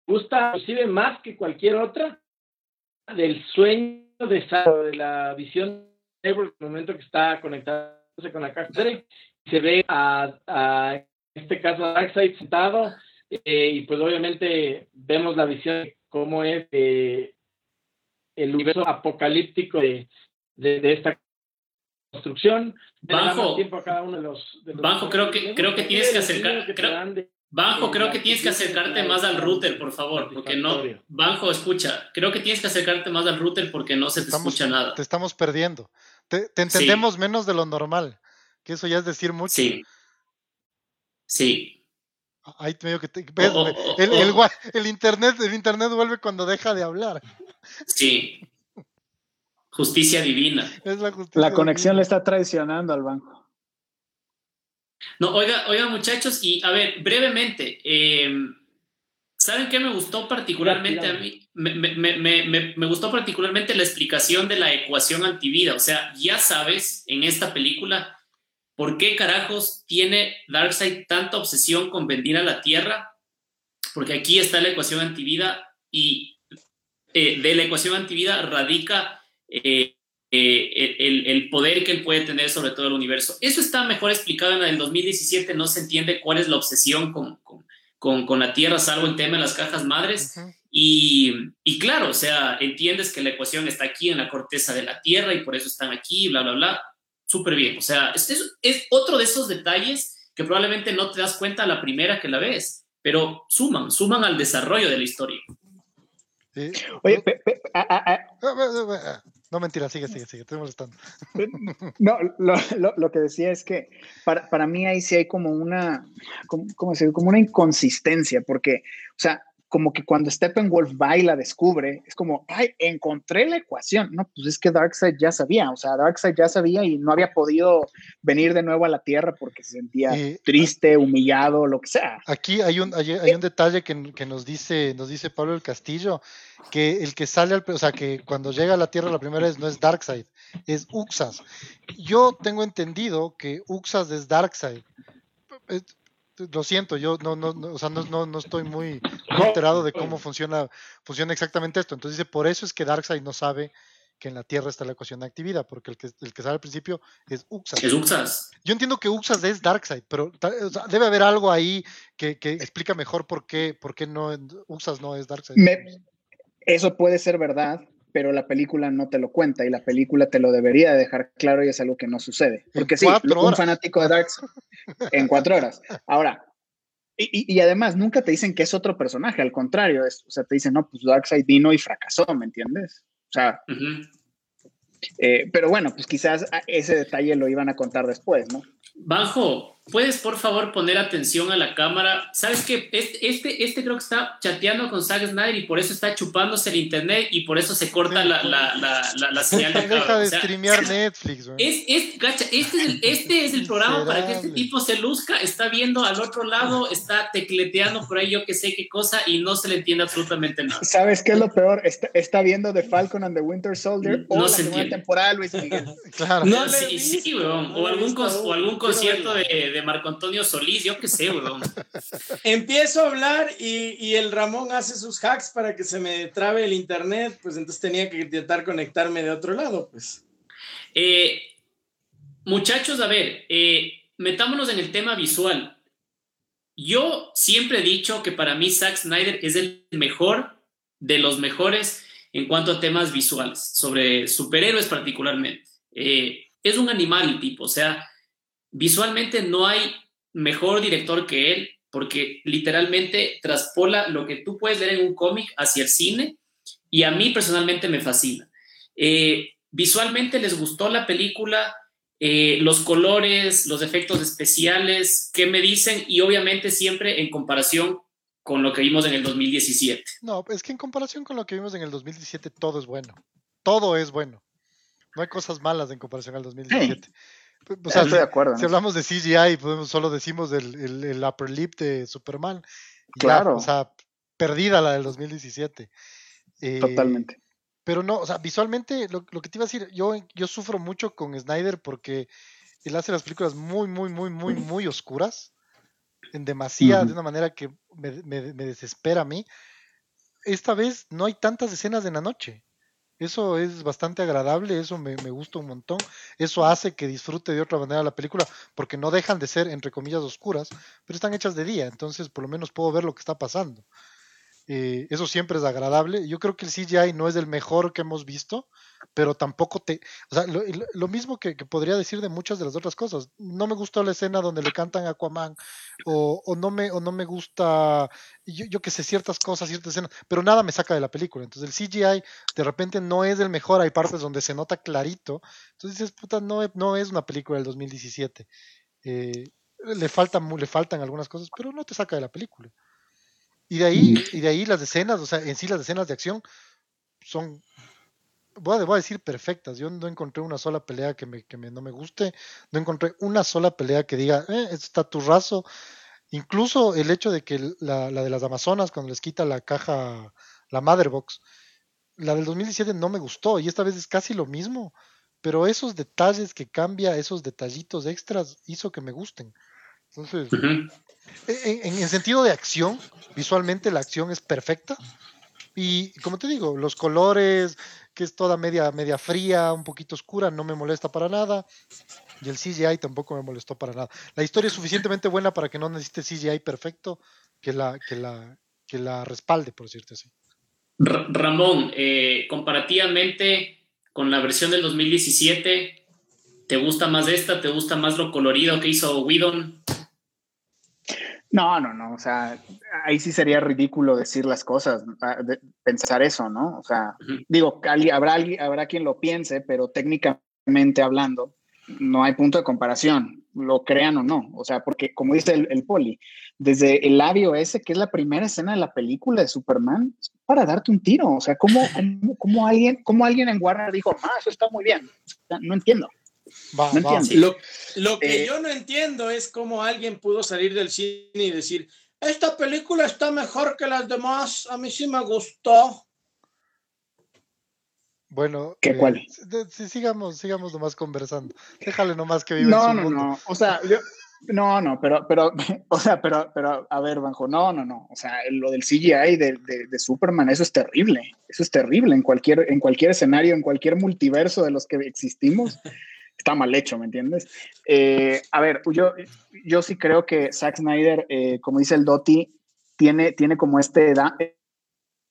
gusta inclusive más que cualquier otra del sueño de, de la visión de el momento que está conectándose con la caja se ve a, a en este caso a Darkseid sentado eh, y pues obviamente vemos la visión de cómo es eh, el universo apocalíptico de, de, de esta construcción. Bajo, bajo creo que, creo que tienes que acercar. bajo, creo que tienes que acercarte más al router, por favor, porque no. Bajo, escucha. Creo que tienes que acercarte más al router porque no se te escucha nada. Te estamos perdiendo. Te, entendemos menos de lo normal. Que eso ya es decir mucho. Sí. Sí. Ahí medio que el, el, el, internet, el internet vuelve cuando deja de hablar. Sí. Justicia divina. la, conexión le está traicionando al banco. No, oiga, oiga muchachos, y a ver, brevemente, em, ¿saben qué me gustó particularmente a mí? Me, me, gustó particularmente la explicación de la ecuación antivida. O sea, ya sabes en esta película por qué carajos tiene Darkseid tanta obsesión con venir a la Tierra, porque aquí está la ecuación antivida y eh, de la ecuación antivida radica eh, eh, el, poder que él puede tener sobre todo el universo. Eso está mejor explicado en el 2017, no se entiende cuál es la obsesión con, con, con, la Tierra, salvo el tema de las cajas madres. y, y, claro, o sea, entiendes que la ecuación está aquí en la corteza de la Tierra y por eso están aquí, bla, bla, bla. Súper bien. O sea, es, es otro de esos detalles que probablemente no te das cuenta a la primera que la ves, pero suman, suman al desarrollo de la historia. Oye, no, mentira, sigue, sigue, sigue, estoy molestando. No, lo, lo, lo, que decía es que para, para, mí ahí sí hay como una, como, ¿cómo decir? Como una inconsistencia, porque, o sea, como que cuando Steppenwolf va y la descubre, es como, ay, encontré la ecuación. No, pues es que Darkseid ya sabía, o sea, Darkseid ya sabía y no había podido venir de nuevo a la Tierra porque se sentía triste, humillado, lo que sea. Aquí hay un, hay, un detalle que, que, nos, dice, nos dice Pablo del Castillo, que el que sale al, o sea, que cuando llega a la Tierra la primera vez no es Darkseid, es Uxas. Yo tengo entendido que Uxas es Darkseid lo siento, yo no, no, no, o sea, no, no, estoy muy, <laughs> enterado de cómo funciona, funciona exactamente esto. Entonces dice, por eso es que Darkseid no sabe que en la Tierra está la ecuación de actividad, porque el que, el que sabe al principio es Uxas. Es Uxas. Yo entiendo que Uxas es Darkseid, pero debe haber algo ahí que, que, explica mejor por qué, por qué no, Uxas no es Darkseid. eso puede ser verdad, pero la película no te lo cuenta y la película te lo debería dejar claro y es algo que no sucede. Porque sí, un fanático de Darkseid <laughs> en cuatro horas. Ahora, y, y, además nunca te dicen que es otro personaje, al contrario, es, o sea, te dicen, no, pues Darkseid vino y fracasó, ¿me entiendes? O sea, eh, pero bueno, pues quizás ese detalle lo iban a contar después, ¿no? Bajo, ¿puedes por favor poner atención a la cámara? ¿Sabes qué? Este, este, este creo que está chateando con Zack Snyder y por eso está chupándose el internet y por eso se corta la, la, la, la, <laughs> señal de Deja de streamear <laughs> Netflix, es, es, gacha, este, es el, este es el programa para que este tipo se luzca, está viendo al otro lado, está tecleteando por ahí yo que sé qué cosa y no se le entiende absolutamente nada. ¿Sabes qué es lo peor? Está, está viendo The Falcon and the Winter Soldier no, o se la temporada Luis Miguel. <laughs> claro. No, sí, sí, weón. O algún, o algún concierto de, de, Marco Antonio Solís, yo qué sé, weón. <laughs> Empiezo a hablar y, y, el Ramón hace sus hacks para que se me trabe el internet, pues entonces tenía que intentar conectarme de otro lado, pues. Eh, muchachos, a ver, eh, metámonos en el tema visual. Yo siempre he dicho que para mí Zack Snyder es el mejor de los mejores en cuanto a temas visuales, sobre superhéroes particularmente. Eh, es un animal el tipo, o sea, visualmente no hay mejor director que él, porque literalmente traspola lo que tú puedes ver en un cómic hacia el cine y a mí personalmente me fascina. Eh, visualmente les gustó la película, eh, los colores, los efectos especiales, ¿qué me dicen? Y obviamente siempre en comparación con lo que vimos en el 2017. No, es que en comparación con lo que vimos en el 2017 todo es bueno. Todo es bueno. No hay cosas malas en comparación al 2017. Estoy de acuerdo. Si hablamos de CGI, podemos, solo decimos el, el, upper lip de Superman. Claro. o sea, perdida la del 2017. Eh, Totalmente. Pero no, o sea, visualmente, lo, que te iba a decir, yo, yo sufro mucho con Snyder porque él hace las películas muy, muy, muy, muy, muy oscuras, en demasía, de una manera que me, me, desespera a mí. Esta vez no hay tantas escenas en la noche. Eso es bastante agradable, eso me, me, gusta un montón. Eso hace que disfrute de otra manera la película, porque no dejan de ser, entre comillas, oscuras, pero están hechas de día, entonces por lo menos puedo ver lo que está pasando. Eh, eso siempre es agradable. Yo creo que el CGI no es el mejor que hemos visto, pero tampoco te... O sea, lo, mismo que, podría decir de muchas de las otras cosas. No me gustó la escena donde le cantan Aquaman, o, no, me, o no me gusta, yo, yo que sé, ciertas cosas, ciertas escenas, pero nada me saca de la película. Entonces el CGI de repente no es el mejor, hay partes donde se nota clarito. Entonces dices, puta, no, no es una película del 2017. Eh, le, faltan, le faltan algunas cosas, pero no te saca de la película. Y de ahí, y de ahí las escenas, o sea, en sí las escenas de acción son, voy a, decir perfectas. Yo no encontré una sola pelea que, me, que me, no me guste, no encontré una sola pelea que diga, eh, está tu raso. Incluso el hecho de que la, la, de las Amazonas, cuando les quita la caja, la Motherbox, la del 2017 no me gustó y esta vez es casi lo mismo, pero esos detalles que cambia, esos detallitos extras, hizo que me gusten. Entonces, en, el sentido de acción, visualmente la acción es perfecta. Y como te digo, los colores, que es toda media, media fría, un poquito oscura, no me molesta para nada. Y el CGI tampoco me molestó para nada. La historia es suficientemente buena para que no necesite CGI perfecto que la, que la, que la respalde, por decirte así. Ramón, eh, comparativamente con la versión del 2017, ¿te gusta más esta? ¿Te gusta más lo colorido que hizo Whedon? No, no, no, o sea, ahí sí sería ridículo decir las cosas, ah, pensar eso, ¿no? O sea, digo, habrá, habrá quien lo piense, pero técnicamente hablando, no hay punto de comparación, lo crean o no, o sea, porque como dice el, poli, desde el labio ese, que es la primera escena de la película de Superman, para darte un tiro, o sea, ¿cómo, cómo, alguien, cómo alguien en Warner dijo, ah, eso está muy bien? no entiendo. Lo, que eh, yo no entiendo es cómo alguien pudo salir del cine y decir, esta película está mejor que las demás, a mí sí me gustó. Bueno, ¿qué cuál? Eh, sigamos, sigamos nomás conversando. Déjale nomás que vive no, en su no, No, o sea, yo, no, no, pero, pero, <laughs> o sea, pero, pero, a ver, Banjo, no, no, no, o sea, lo del CGI de, de, Superman, eso es terrible, eso es terrible en cualquier, en cualquier escenario, en cualquier multiverso de los que existimos, está mal hecho, ¿me entiendes? Eh, a ver, yo, yo sí creo que Zack Snyder, eh, como dice el Doty, tiene, tiene como este,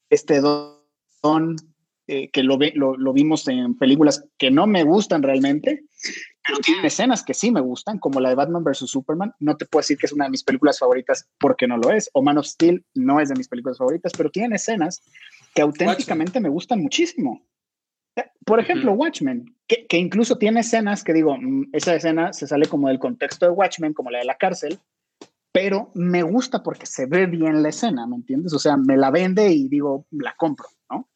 este don eh, que lo, lo, vimos en películas que no me gustan realmente, pero tienen escenas que sí me gustan, como la de Batman vs. Superman. No te puedo decir que es una de mis películas favoritas porque no lo es, o Man of Steel no es de mis películas favoritas, pero tienen escenas que auténticamente me gustan muchísimo. Por ejemplo, Watchmen, que, que, incluso tiene escenas que digo, mm, esa escena se sale como del contexto de Watchmen, como la de la cárcel, pero me gusta porque se ve bien la escena, ¿me entiendes? O sea, me la vende y digo, la compro, ¿no?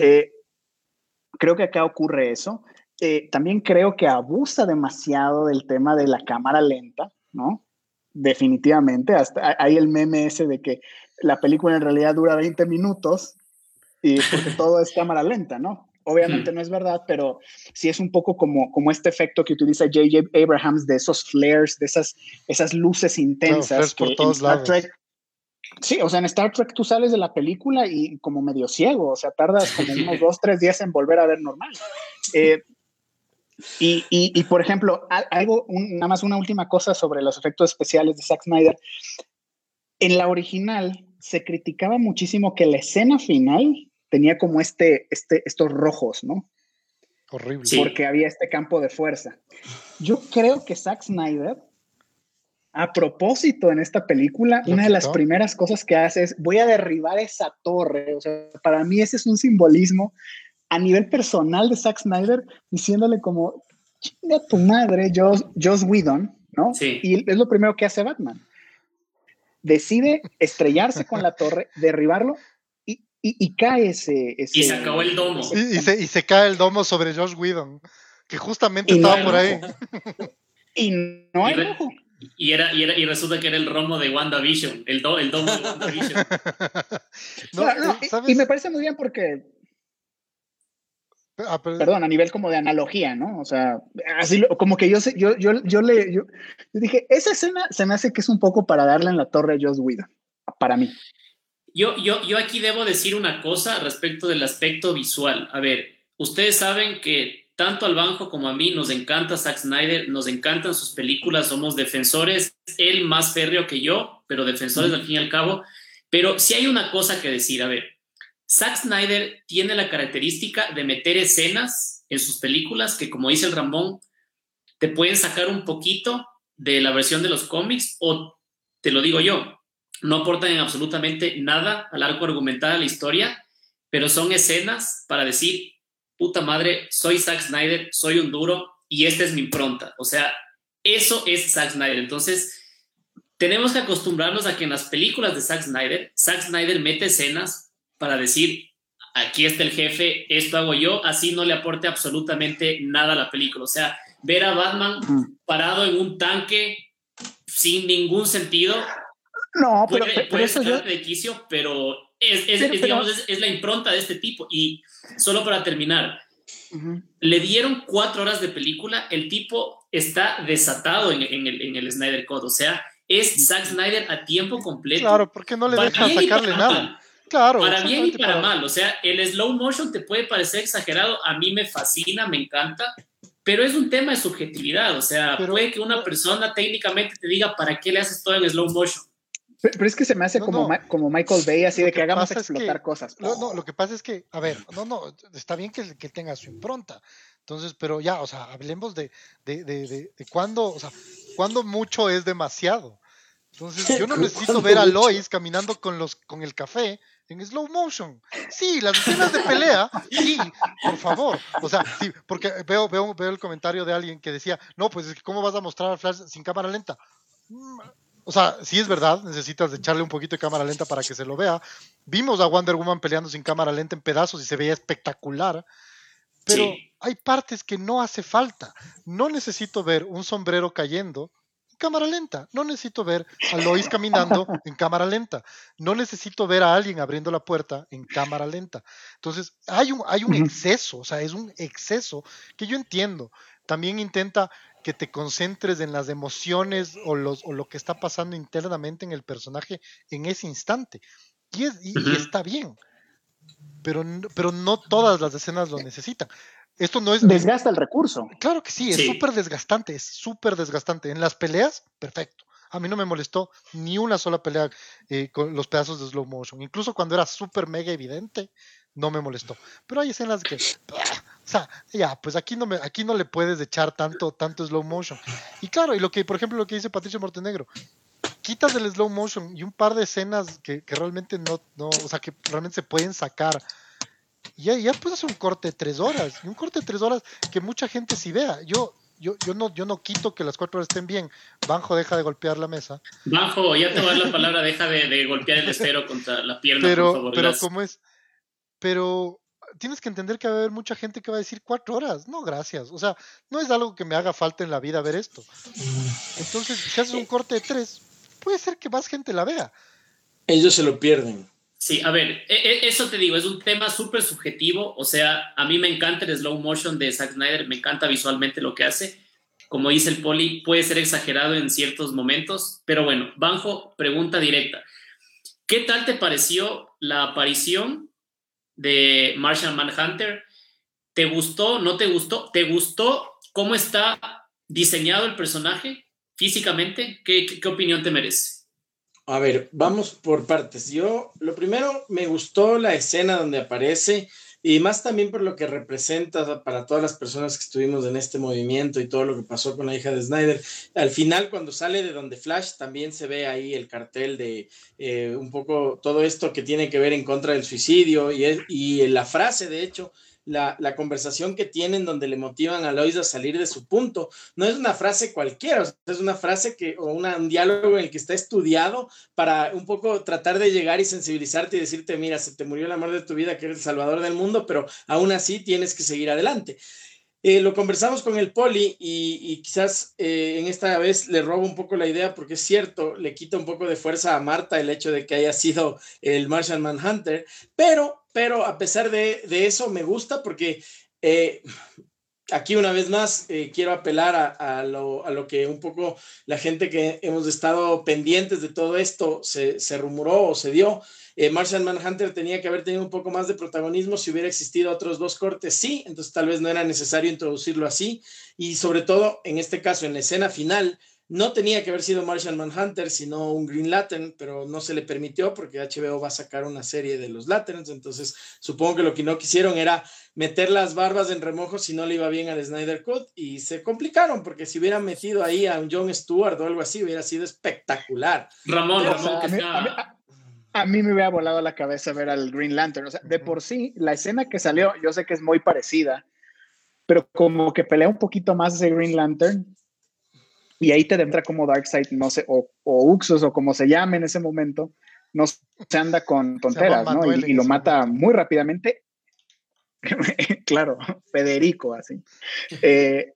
Eh, creo que acá ocurre eso. Eh, también creo que abusa demasiado del tema de la cámara lenta, ¿no? Definitivamente, hasta hay el meme ese de que la película en realidad dura 20 minutos y porque <laughs> todo es cámara lenta, ¿no? Obviamente no es verdad, pero sí es un poco como, como este efecto que utiliza J.J. Abrahams de esos flares, de esas, esas luces intensas. por todos lados. sí, o sea, en Star Trek tú sales de la película y como medio ciego, o sea, tardas <laughs> como unos dos, tres días en volver a ver normal. Eh, y, y, por ejemplo, algo, nada más una última cosa sobre los efectos especiales de Zack Snyder. En la original se criticaba muchísimo que la escena final tenía como este, este, estos rojos, ¿no? Horrible. Porque había este campo de fuerza. Yo creo que Zack Snyder, a propósito en esta película, una de las primeras cosas que hace es, voy a derribar esa torre. O sea, para mí ese es un simbolismo a nivel personal de Zack Snyder, diciéndole como, chinga tu madre, Joss, Joss Whedon, ¿no? Sí. Y es lo primero que hace Batman. Decide estrellarse con la torre, derribarlo y, cae ese, ese, Y se acabó el domo. Y, y, se, y, se, cae el domo sobre Josh Whedon, que justamente estaba no por ahí. Y no hay ojo. Y, era, y, era, y resulta que era el romo de WandaVision, el, do, el domo de WandaVision. <laughs> no, no, y, y me parece muy bien porque Ah, pero... Perdón, a nivel como de analogía, ¿no? O sea, así lo, como que yo sé, yo, yo, yo le, yo, yo, dije, esa escena se me hace que es un poco para darle en la torre a Joss Whedon, para mí. Yo, yo, yo aquí debo decir una cosa respecto del aspecto visual. A ver, ustedes saben que tanto al Banjo como a mí nos encanta Zack Snyder, nos encantan sus películas, somos defensores, él más férreo que yo, pero defensores al fin y al cabo. Pero si hay una cosa que decir, a ver, Zack Snyder tiene la característica de meter escenas en sus películas que, como dice el Ramón, te pueden sacar un poquito de la versión de los cómics o, te lo digo yo, no aportan en absolutamente nada al arco argumental de la historia, pero son escenas para decir, puta madre, soy Zack Snyder, soy un duro y esta es mi impronta. O sea, eso es Zack Snyder. Entonces, tenemos que acostumbrarnos a que en las películas de Zack Snyder, Zack Snyder mete escenas para decir, aquí está el jefe, esto hago yo, así no le aporte absolutamente nada a la película. O sea, ver a Batman parado en un tanque sin ningún sentido. No, pero, puede, pero puede eso yo... de quicio, pero es, es, Pero- es, pero- digamos, es, es la impronta de este tipo. Y solo para terminar, Ujú. le dieron cuatro horas de película, el tipo está desatado en, en el, en el Snyder Code, o sea, es Zack Snyder a tiempo completo. Claro, porque no le Para dejan sacarle para nada. mal. Claro. Para bien y exactamente, para mal, o sea, el slow motion te puede parecer exagerado, a mí me fascina, me encanta, pero es un tema de subjetividad, o sea, Pero- puede que una persona técnicamente te diga, ¿para qué le haces todo en slow motion? Pero, pero es que se me hace No, como, no. Ma- como Michael Bay, así Lo de que que hagamos que- explotar cosas. No, no, lo que pasa es que, a ver, no, no, está bien que, que tenga su impronta. Entonces, pero ya, o sea, hablemos de, de, de, de, de cuándo, o sea, cuándo mucho es demasiado. Entonces, yo no <laughs> necesito ¿Cuándo ver a? Lois caminando con los con el café en slow motion. Sí, las escenas de pelea, sí, por favor. O sea, sí, porque veo, veo, veo el comentario de alguien que decía, no, pues es que cómo vas a mostrar a Flash sin cámara lenta. O sea, sí es verdad, necesitas echarle un poquito de cámara lenta para que se lo vea. Vimos a Wonder Woman peleando sin cámara lenta en pedazos y se veía espectacular. Pero Sí. hay partes que no hace falta. No necesito ver un sombrero cayendo en cámara lenta. No necesito ver a Lois caminando <laughs> en cámara lenta. No necesito ver a alguien abriendo la puerta en cámara lenta. Entonces, hay un, hay un exceso, o sea, es un exceso que yo entiendo. También intenta que te concentres en las emociones o, los, o lo que está pasando internamente en el personaje en ese instante. Y, es, y- y Ujú. está bien. Pero, pero no todas las escenas lo necesitan. Esto no es... Desgasta el recurso. Claro que sí, es Sí. súper desgastante, es súper desgastante. En las peleas, perfecto. A mí no me molestó ni una sola pelea eh, con los pedazos de slow motion. Incluso cuando era súper mega evidente, no me molestó. Pero hay escenas que. Sea, ya, pues aquí no me, aquí no le puedes echar tanto, tanto slow motion. Y claro, y lo que, por ejemplo, lo que dice Patricio Montenegro, quitas el slow motion y un par de escenas que, que realmente no, no, o sea, que realmente se pueden sacar. Y ya, ya puedes hacer un corte de tres horas, y un corte de tres horas que mucha gente sí vea. Yo, yo, yo no, yo no quito que las cuatro horas estén bien. Banjo deja de golpear la mesa. Bajo, ya te voy a dar la palabra, deja de, de golpear el estero contra la pierna, por Pero, favor. pero. ¿cómo es? Pero tienes que entender que va a haber mucha gente que va a decir cuatro horas. No, gracias. O sea, no es algo que me haga falta en la vida ver esto. Entonces, si haces un corte de tres, puede ser que más gente la vea. Ellos se lo pierden. Sí, a ver, e- e- eso te digo, es un tema súper subjetivo. O sea, a mí me encanta el slow motion de Zack Snyder, me encanta visualmente lo que hace. Como dice el poli, puede ser exagerado en ciertos momentos, pero bueno, Banjo, pregunta directa. ¿Qué tal te pareció la aparición de Martian Manhunter? ¿Te gustó? ¿No te gustó? ¿Te gustó cómo está diseñado el personaje físicamente? ¿Qué, qué, qué opinión te merece? A ver, vamos por partes. Yo, lo primero, me gustó la escena donde aparece y más también por lo que representa para todas las personas que estuvimos en este movimiento y todo lo que pasó con la hija de Snyder. Al final, cuando sale de donde Flash, también se ve ahí el cartel de eh, un poco todo esto que tiene que ver en contra del suicidio y, y la frase, de hecho, la, conversación que tienen donde le motivan a Lois a salir de su punto. No es una frase cualquiera, es una frase que, o un diálogo en el que está estudiado para un poco tratar de llegar y sensibilizarte y decirte, mira, se te murió el amor de tu vida, que eres el salvador del mundo, pero aún así tienes que seguir adelante. Eh, lo conversamos con el poli y, quizás eh, en esta vez le robo un poco la idea porque es cierto, le quita un poco de fuerza a Marta el hecho de que haya sido el Martian Manhunter, pero, pero a pesar de, eso me gusta porque eh, aquí una vez más quiero apelar a, lo, a, lo, que un poco la gente que hemos estado pendientes de todo esto se, se rumoró o se dio eh, Martian Manhunter tenía que haber tenido un poco más de protagonismo si hubiera existido otros dos cortes, sí, entonces tal vez no era necesario introducirlo así. Y sobre todo, en este caso, en la escena final, no tenía que haber sido Martian Manhunter, sino un Green Lantern, pero no se le permitió porque HBO va a sacar una serie de los Lanterns, entonces supongo que lo que no quisieron era meter las barbas en remojo si no le iba bien al Snyder Cut y se complicaron porque si hubieran metido ahí a un John Stewart o algo así hubiera sido espectacular. Ramón, Ramón, a mí me hubiera volado la cabeza ver al Green Lantern. O sea, de por sí, la escena que salió, yo sé que es muy parecida, pero como que pelea un poquito más ese Green Lantern. Y ahí te entra como Darkseid, no sé, o, o Uxos, o como se llame en ese momento, no se anda con tonteras, ¿no? Y, lo mata muy rápidamente. <laughs> claro, Federico, así. Eh,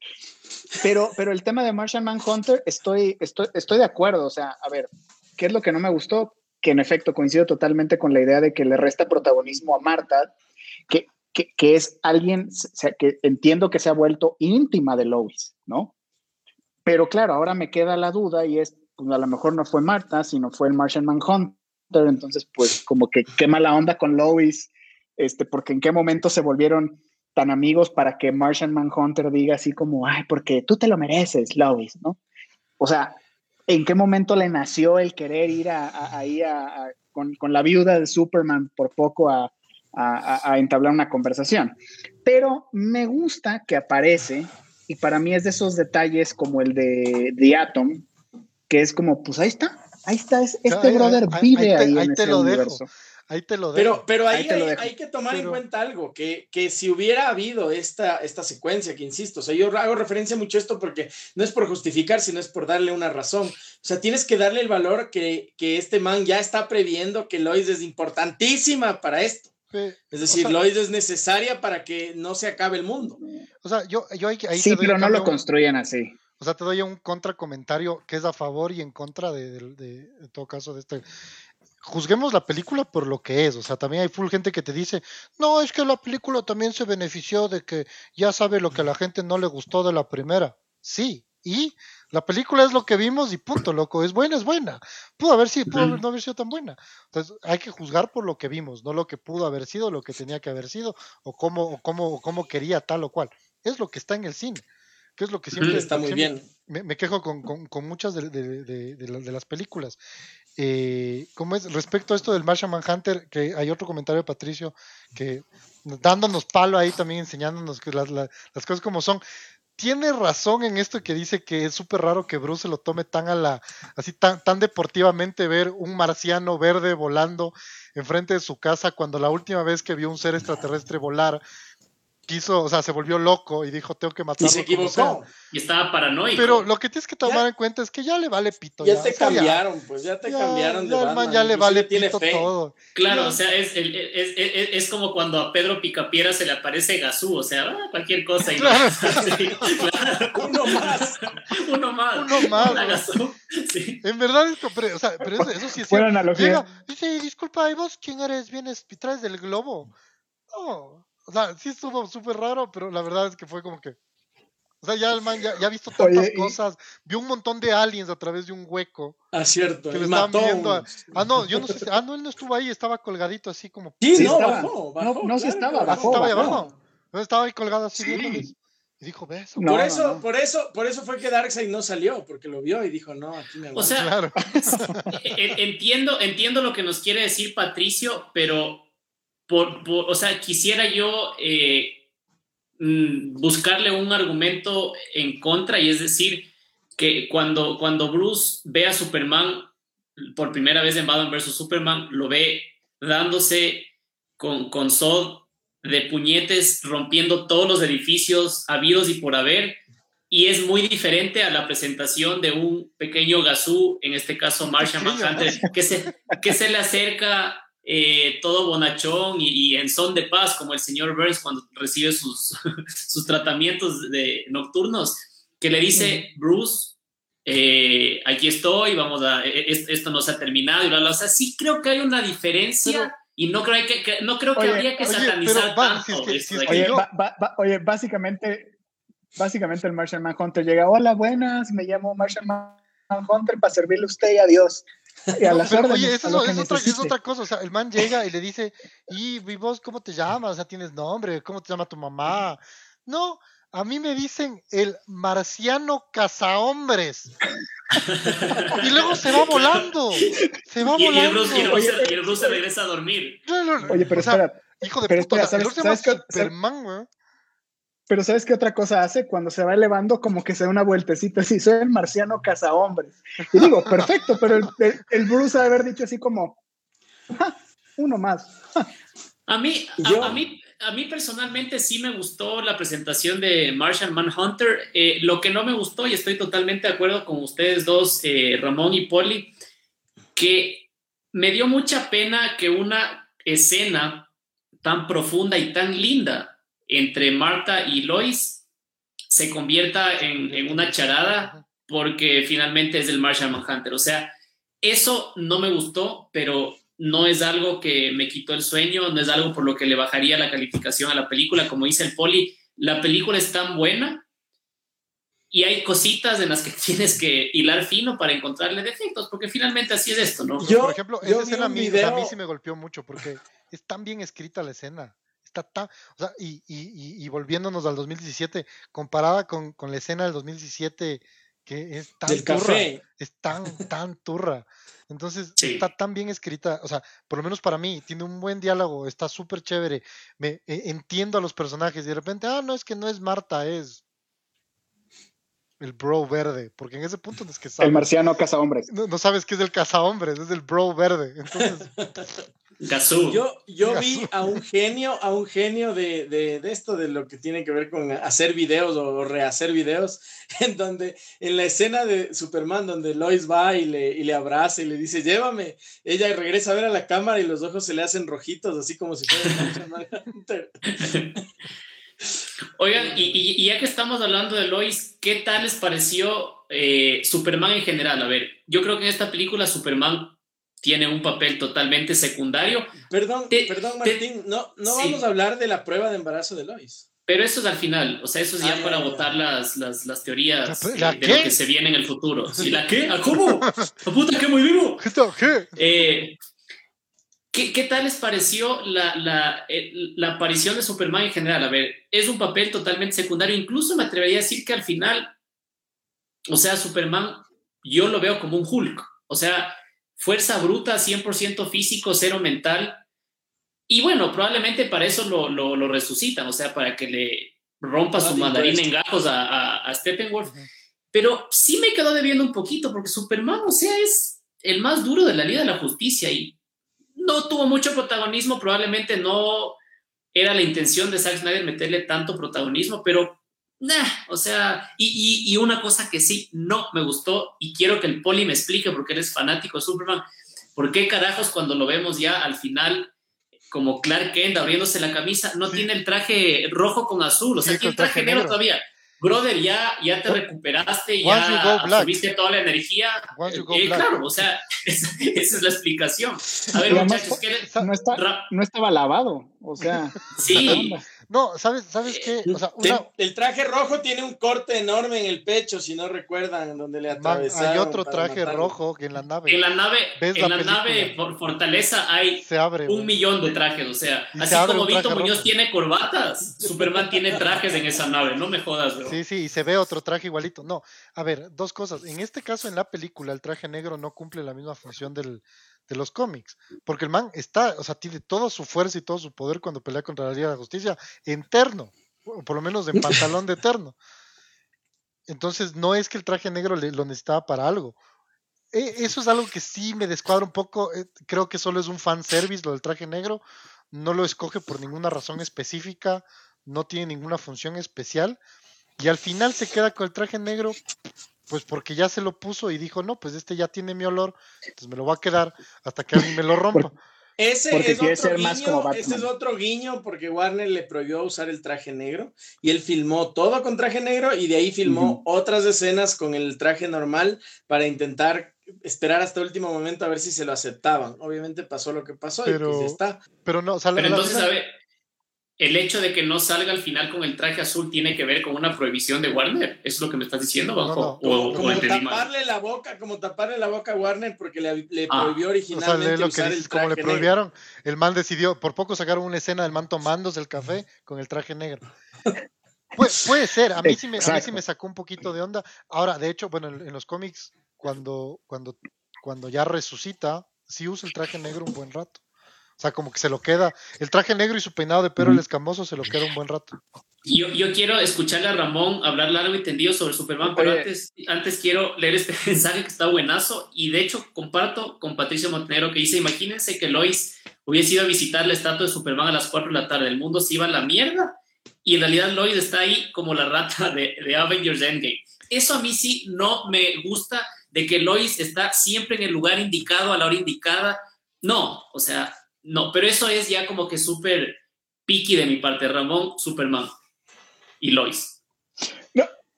pero, pero el tema de Martian Manhunter, estoy, estoy, estoy de acuerdo. O sea, a ver, ¿qué es lo que no me gustó? que en efecto coincido totalmente con la idea de que le resta protagonismo a Marta, que, que, es alguien que entiendo que se ha vuelto íntima de Lois, ¿no? Pero claro, ahora me queda la duda y es, pues a lo mejor no fue Marta, sino fue el Martian Manhunter, entonces pues como que qué mala onda con Lois, este, porque en qué momento se volvieron tan amigos para que Martian Manhunter diga así como, ay, porque tú te lo mereces, Lois, ¿no? O sea, en qué momento le nació el querer ir ahí con, la viuda de Superman por poco a, entablar una conversación. Pero me gusta que aparece, y para mí es de esos detalles como el de The Atom, que es como, pues ahí está, ahí está, este brother vive ahí, en ese universo. Ahí te lo dejo. Pero, pero ahí, hay, que tomar en cuenta algo, que, que, si hubiera habido esta, esta secuencia, que insisto, o sea, yo hago referencia mucho a esto porque no es por justificar, sino es por darle una razón. O sea, tienes que darle el valor que, que este man ya está previendo que Lois es importantísima para esto. Es decir, Lois es necesaria para que no se acabe el mundo. O sea, yo, yo ahí, Sí, pero no lo construyen así. O sea, te doy un contracomentario que es a favor y en contra de, de, de, de todo caso de este juzguemos la película por lo que es. O sea, también hay full gente que te dice, no, es que la película también se benefició de que ya sabe lo que a la gente no le gustó de la primera. Sí, y la película es lo que vimos y punto, loco. Es buena, es buena. Pudo haber sido, pudo no haber sido tan buena. Entonces hay que juzgar por lo que vimos, no lo que pudo haber sido, lo que tenía que haber sido, o cómo, o cómo, cómo quería tal o cual. Es lo que está en el cine. Que es lo que siempre está muy bien. Me, quejo con, con, muchas de, de, las películas. Eh, ¿cómo es? Respecto a esto del Martian Manhunter, que hay otro comentario de Patricio que dándonos palo ahí también, enseñándonos que las, las cosas como son. Tiene razón en esto que dice que es súper raro que Bruce lo tome tan a la, así tan, tan deportivamente ver un marciano verde volando enfrente de su casa cuando la última vez que vio un ser extraterrestre volar quiso, o sea, se volvió loco y dijo, tengo que matarlo. Y se equivocó. Y estaba paranoico. Pero lo que tienes que tomar en cuenta es que ya le vale pito. Ya, te cambiaron, pues ya te cambiaron de ya, ya le vale pito todo. Claro, o sea, es, es, es, como cuando a Pedro Picapiera se le aparece Gazú, o sea, ah, cualquier cosa. Y <laughs> claro. Uno más. Uno más. Uno más. Sí. En verdad, es, pero, o sea, pero eso, sí es Buena analogía. Llega, dice, disculpa, ¿y vos quién eres? ¿Vienes traes del globo? No, o sea, sí estuvo súper raro, pero la verdad es que fue como que. O sea, ya el man ya, ha visto tantas cosas. Vio un montón de aliens a través de un hueco. Ah, cierto. Que le estaban viendo. Ah, no, yo no sé. Si... Ah, no, él no estuvo ahí, estaba colgadito así como. Sí, no, estaba. bajó, bajó, No, no, sí estaba, bajó. Estaba ahí abajo. Estaba ahí colgado así. Sí. dijo, ves. por eso, por eso, por eso fue que Darkseid no salió, porque lo vio y dijo, no, aquí me O sea, <laughs> entiendo, entiendo lo que nos quiere decir Patricio, pero por, o sea, quisiera yo eh, mm, buscarle un argumento en contra, y es decir, que cuando, cuando Bruce ve a Superman por primera vez en Batman vs. Superman, lo ve dándose con, con Zod de puñetes, rompiendo todos los edificios habidos y por haber, y es muy diferente a la presentación de un pequeño Gazú, en este caso Martian Manhunter, que se, que se le acerca eh, todo bonachón y, en son de paz, como el señor Burns cuando recibe sus, <laughs> sus tratamientos de, nocturnos, que le dice, Bruce, eh, aquí estoy, vamos a, e, e, esto no se ha terminado, y bla, bla. O sea, sí creo que hay una diferencia. y no creo que, no creo que habría que satanizar tanto. oye, básicamente, básicamente el Martian Manhunter llega, hola, buenas, me llamo Martian Manhunter para servirle a usted y a Dios. oye, eso es, otra, es, otra, cosa. O sea, el man llega y le dice, ¿y, vos cómo te llamas? O sea, ¿tienes nombre? ¿Cómo te llama tu mamá? No, a mí me dicen el marciano cazahombres. y luego se va volando. Se va volando. Y el, Bruce, regresa a dormir. Oye, pero espera. Hijo de puta, ¿sabes, ¿sabes Superman, güey. Pero ¿sabes qué otra cosa hace? Cuando se va elevando, como que se da una vueltecita así, soy el marciano cazahombres. Y digo, perfecto, pero el, el, Bruce ha de haber dicho así como, uno más. a mí, a, mí, a mí personalmente sí me gustó la presentación de Martian Manhunter. Eh, lo que no me gustó, y estoy totalmente de acuerdo con ustedes dos, eh, Ramón y Poli, que me dio mucha pena que una escena tan profunda y tan linda entre Marta y Lois se convierta en, una charada porque finalmente es el Martian Manhunter. O sea, eso no me gustó, pero no es algo que me quitó el sueño, no es algo por lo que le bajaría la calificación a la película. Como dice el Poli, la película es tan buena y hay cositas en las que <laughs> tienes que hilar fino para encontrarle defectos, porque finalmente así es esto, ¿no? Yo, por ejemplo, esa escena a mí, a mí sí me golpeó mucho porque es tan bien escrita la escena o sea, y, y, y, volviéndonos al 2017, comparada con, con, la escena del 2017, que es tan turra, es tan, tan turra. Entonces, está tan bien escrita, o sea, por lo menos para mí, tiene un buen diálogo, está súper chévere, me e, entiendo a los personajes y de repente, ah, no, es que no es Marta, es el bro verde, porque en ese punto no es que sabes, El marciano caza hombres. No, no, sabes qué es el caza hombres, es el bro verde. Entonces, <laughs> Yo, yo vi a un genio, a un genio de, de, de, esto, de lo que tiene que ver con hacer videos o rehacer videos, <laughs> en donde en la escena de Superman, donde Lois va y le, y le abraza y le dice, llévame, ella regresa a ver a la cámara y los ojos se le hacen rojitos, así como si fuera <laughs> Oigan, y, y, ya que estamos hablando de Lois, ¿qué tal les pareció eh, Superman en general? A ver, yo creo que en esta película Superman tiene un papel totalmente secundario. Perdón, perdón Martín, no, no vamos a hablar de la prueba de embarazo de Lois. Pero eso es al final, o sea, eso es ya ah, para votar las, las, las, teorías de lo que se viene en el futuro. ¿La qué? ¿A cómo? <laughs> ¿A puta qué muy vivo? ¿Qué? Eh, ¿qué, ¿Qué tal les pareció la, la, eh, la, aparición de Superman en general? A ver, es un papel totalmente secundario, incluso me atrevería a decir que al final, o sea, Superman, yo lo veo como un Hulk, o sea, fuerza bruta, 100% físico, cero mental. Y bueno, probablemente para eso lo, lo, resucitan, o sea, para que le rompa su mandarín en gajos a, a, Steppenwolf. Pero sí me quedó debiendo un poquito, porque Superman, o sea, es el más duro de la Liga de la Justicia y no tuvo mucho protagonismo, probablemente no era la intención de Zack Snyder meterle tanto protagonismo, pero o sea, y, y, una cosa que sí no me gustó y quiero que el poli me explique porque eres fanático de Superman, ¿por qué carajos cuando lo vemos ya al final como Clark Kent abriéndose la camisa no tiene el traje rojo con azul? O sea, tiene el traje negro todavía. Brother, ya, ya te recuperaste, ya subiste toda la energía. Eh, claro, o sea, <laughs> esa, es la explicación. A ver, muchachos, no, está, no, estaba lavado, o sea. Sí, No, ¿sabes, sabes qué? O sea, una- El traje rojo tiene un corte enorme en el pecho, si no recuerdan, en donde le atravesaron. hay otro traje matarlo. rojo que en la nave En la nave, ¿Ves en la nave por Fortaleza hay se abre. un millón de trajes, o sea, Y así como Vito Muñoz rojo. tiene corbatas, Superman tiene trajes en esa nave, no me jodas, bro. Sí, sí, y se ve otro traje igualito. No, a ver, dos cosas. En este caso, en la película, el traje negro no cumple la misma función del, de los cómics. Porque el man está, o sea, tiene toda su fuerza y todo su poder cuando pelea contra la Liga de la Justicia en terno, o por lo menos en pantalón de terno. Entonces, no es que el traje negro le- lo necesitaba para algo. E- Eso es algo que sí me descuadra un poco. eh, Creo que solo es un fan service lo del traje negro. No lo escoge por ninguna razón específica. No tiene ninguna función especial. Y al final se queda con el traje negro, pues porque ya se lo puso y dijo, no, pues este ya tiene mi olor, entonces me lo voy a quedar hasta que alguien me lo rompa. Ese Porque es otro ser más guiño, como ese es otro guiño porque Warner le prohibió usar el traje negro y él filmó todo con traje negro y de ahí filmó otras escenas con el traje normal para intentar esperar hasta el último momento a ver si se lo aceptaban. Obviamente pasó lo que pasó y Pero- pues ya está. Pero no, o sea, Pero la entonces, a ver, el hecho de que no salga al final con el traje azul tiene que ver con una prohibición de Warner. ¿Eso es lo que me estás diciendo, No, Bajo? no. O, Como, o como mal. taparle la boca, como taparle la boca a Warner porque le, le Ah. prohibió o sea, originalmente lee lo que usar dices, el como traje le negro. prohibieron, el man decidió, por poco sacaron una escena del man tomándose el café con el traje negro. Puede, puede ser, a mí, sí me, a mí sí me sacó un poquito de onda. Ahora, de hecho, bueno, en, en los cómics, cuando, cuando, cuando ya resucita, sí usa el traje negro un buen rato. O sea, como que se lo queda. El traje negro y su peinado de pelo el escamoso se lo queda un buen rato. Yo, yo quiero escucharle a Ramón hablar largo y tendido sobre Superman, pero Oye. antes, antes quiero leer este <laughs> mensaje que está buenazo y de hecho comparto con Patricio Montenegro que dice, imagínense que Lois hubiese ido a visitar la estatua de Superman a las 4 de la tarde, el mundo se iba a la mierda y en realidad Lois está ahí como la rata de, de Avengers Endgame. Eso a mí sí no me gusta de que Lois está siempre en el lugar indicado a la hora indicada. No, o sea, no, pero eso es ya como que súper picky de mi parte, Ramón, Superman y Lois.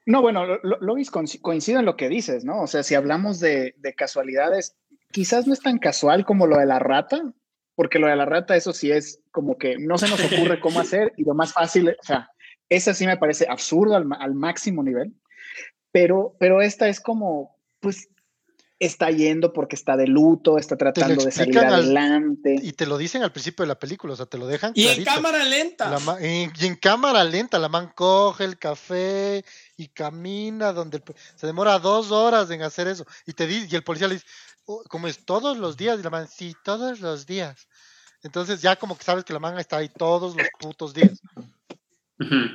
No, bueno, Lo- Lo- Lois coinc- coincido en lo que dices, ¿no? O sea, si hablamos de, de casualidades, quizás no es tan casual como lo de la rata, porque lo de la rata, eso sí es como que no se nos ocurre cómo <laughs> hacer y lo más fácil, o sea, esa sí me parece absurdo al, al máximo nivel, pero, pero esta es como, pues, está yendo porque está de luto, está tratando de salir al- adelante. Y te lo dicen al principio de la película, o sea, te lo dejan Y en cámara lenta. La ma- en- y en cámara lenta, la man coge el café y camina donde el se demora dos horas en hacer eso. Y te di- y el policía le dice, "Oh, ¿cómo es todos los días? Y la man, sí, todos los días. Entonces ya como que sabes que la man está ahí todos los putos días.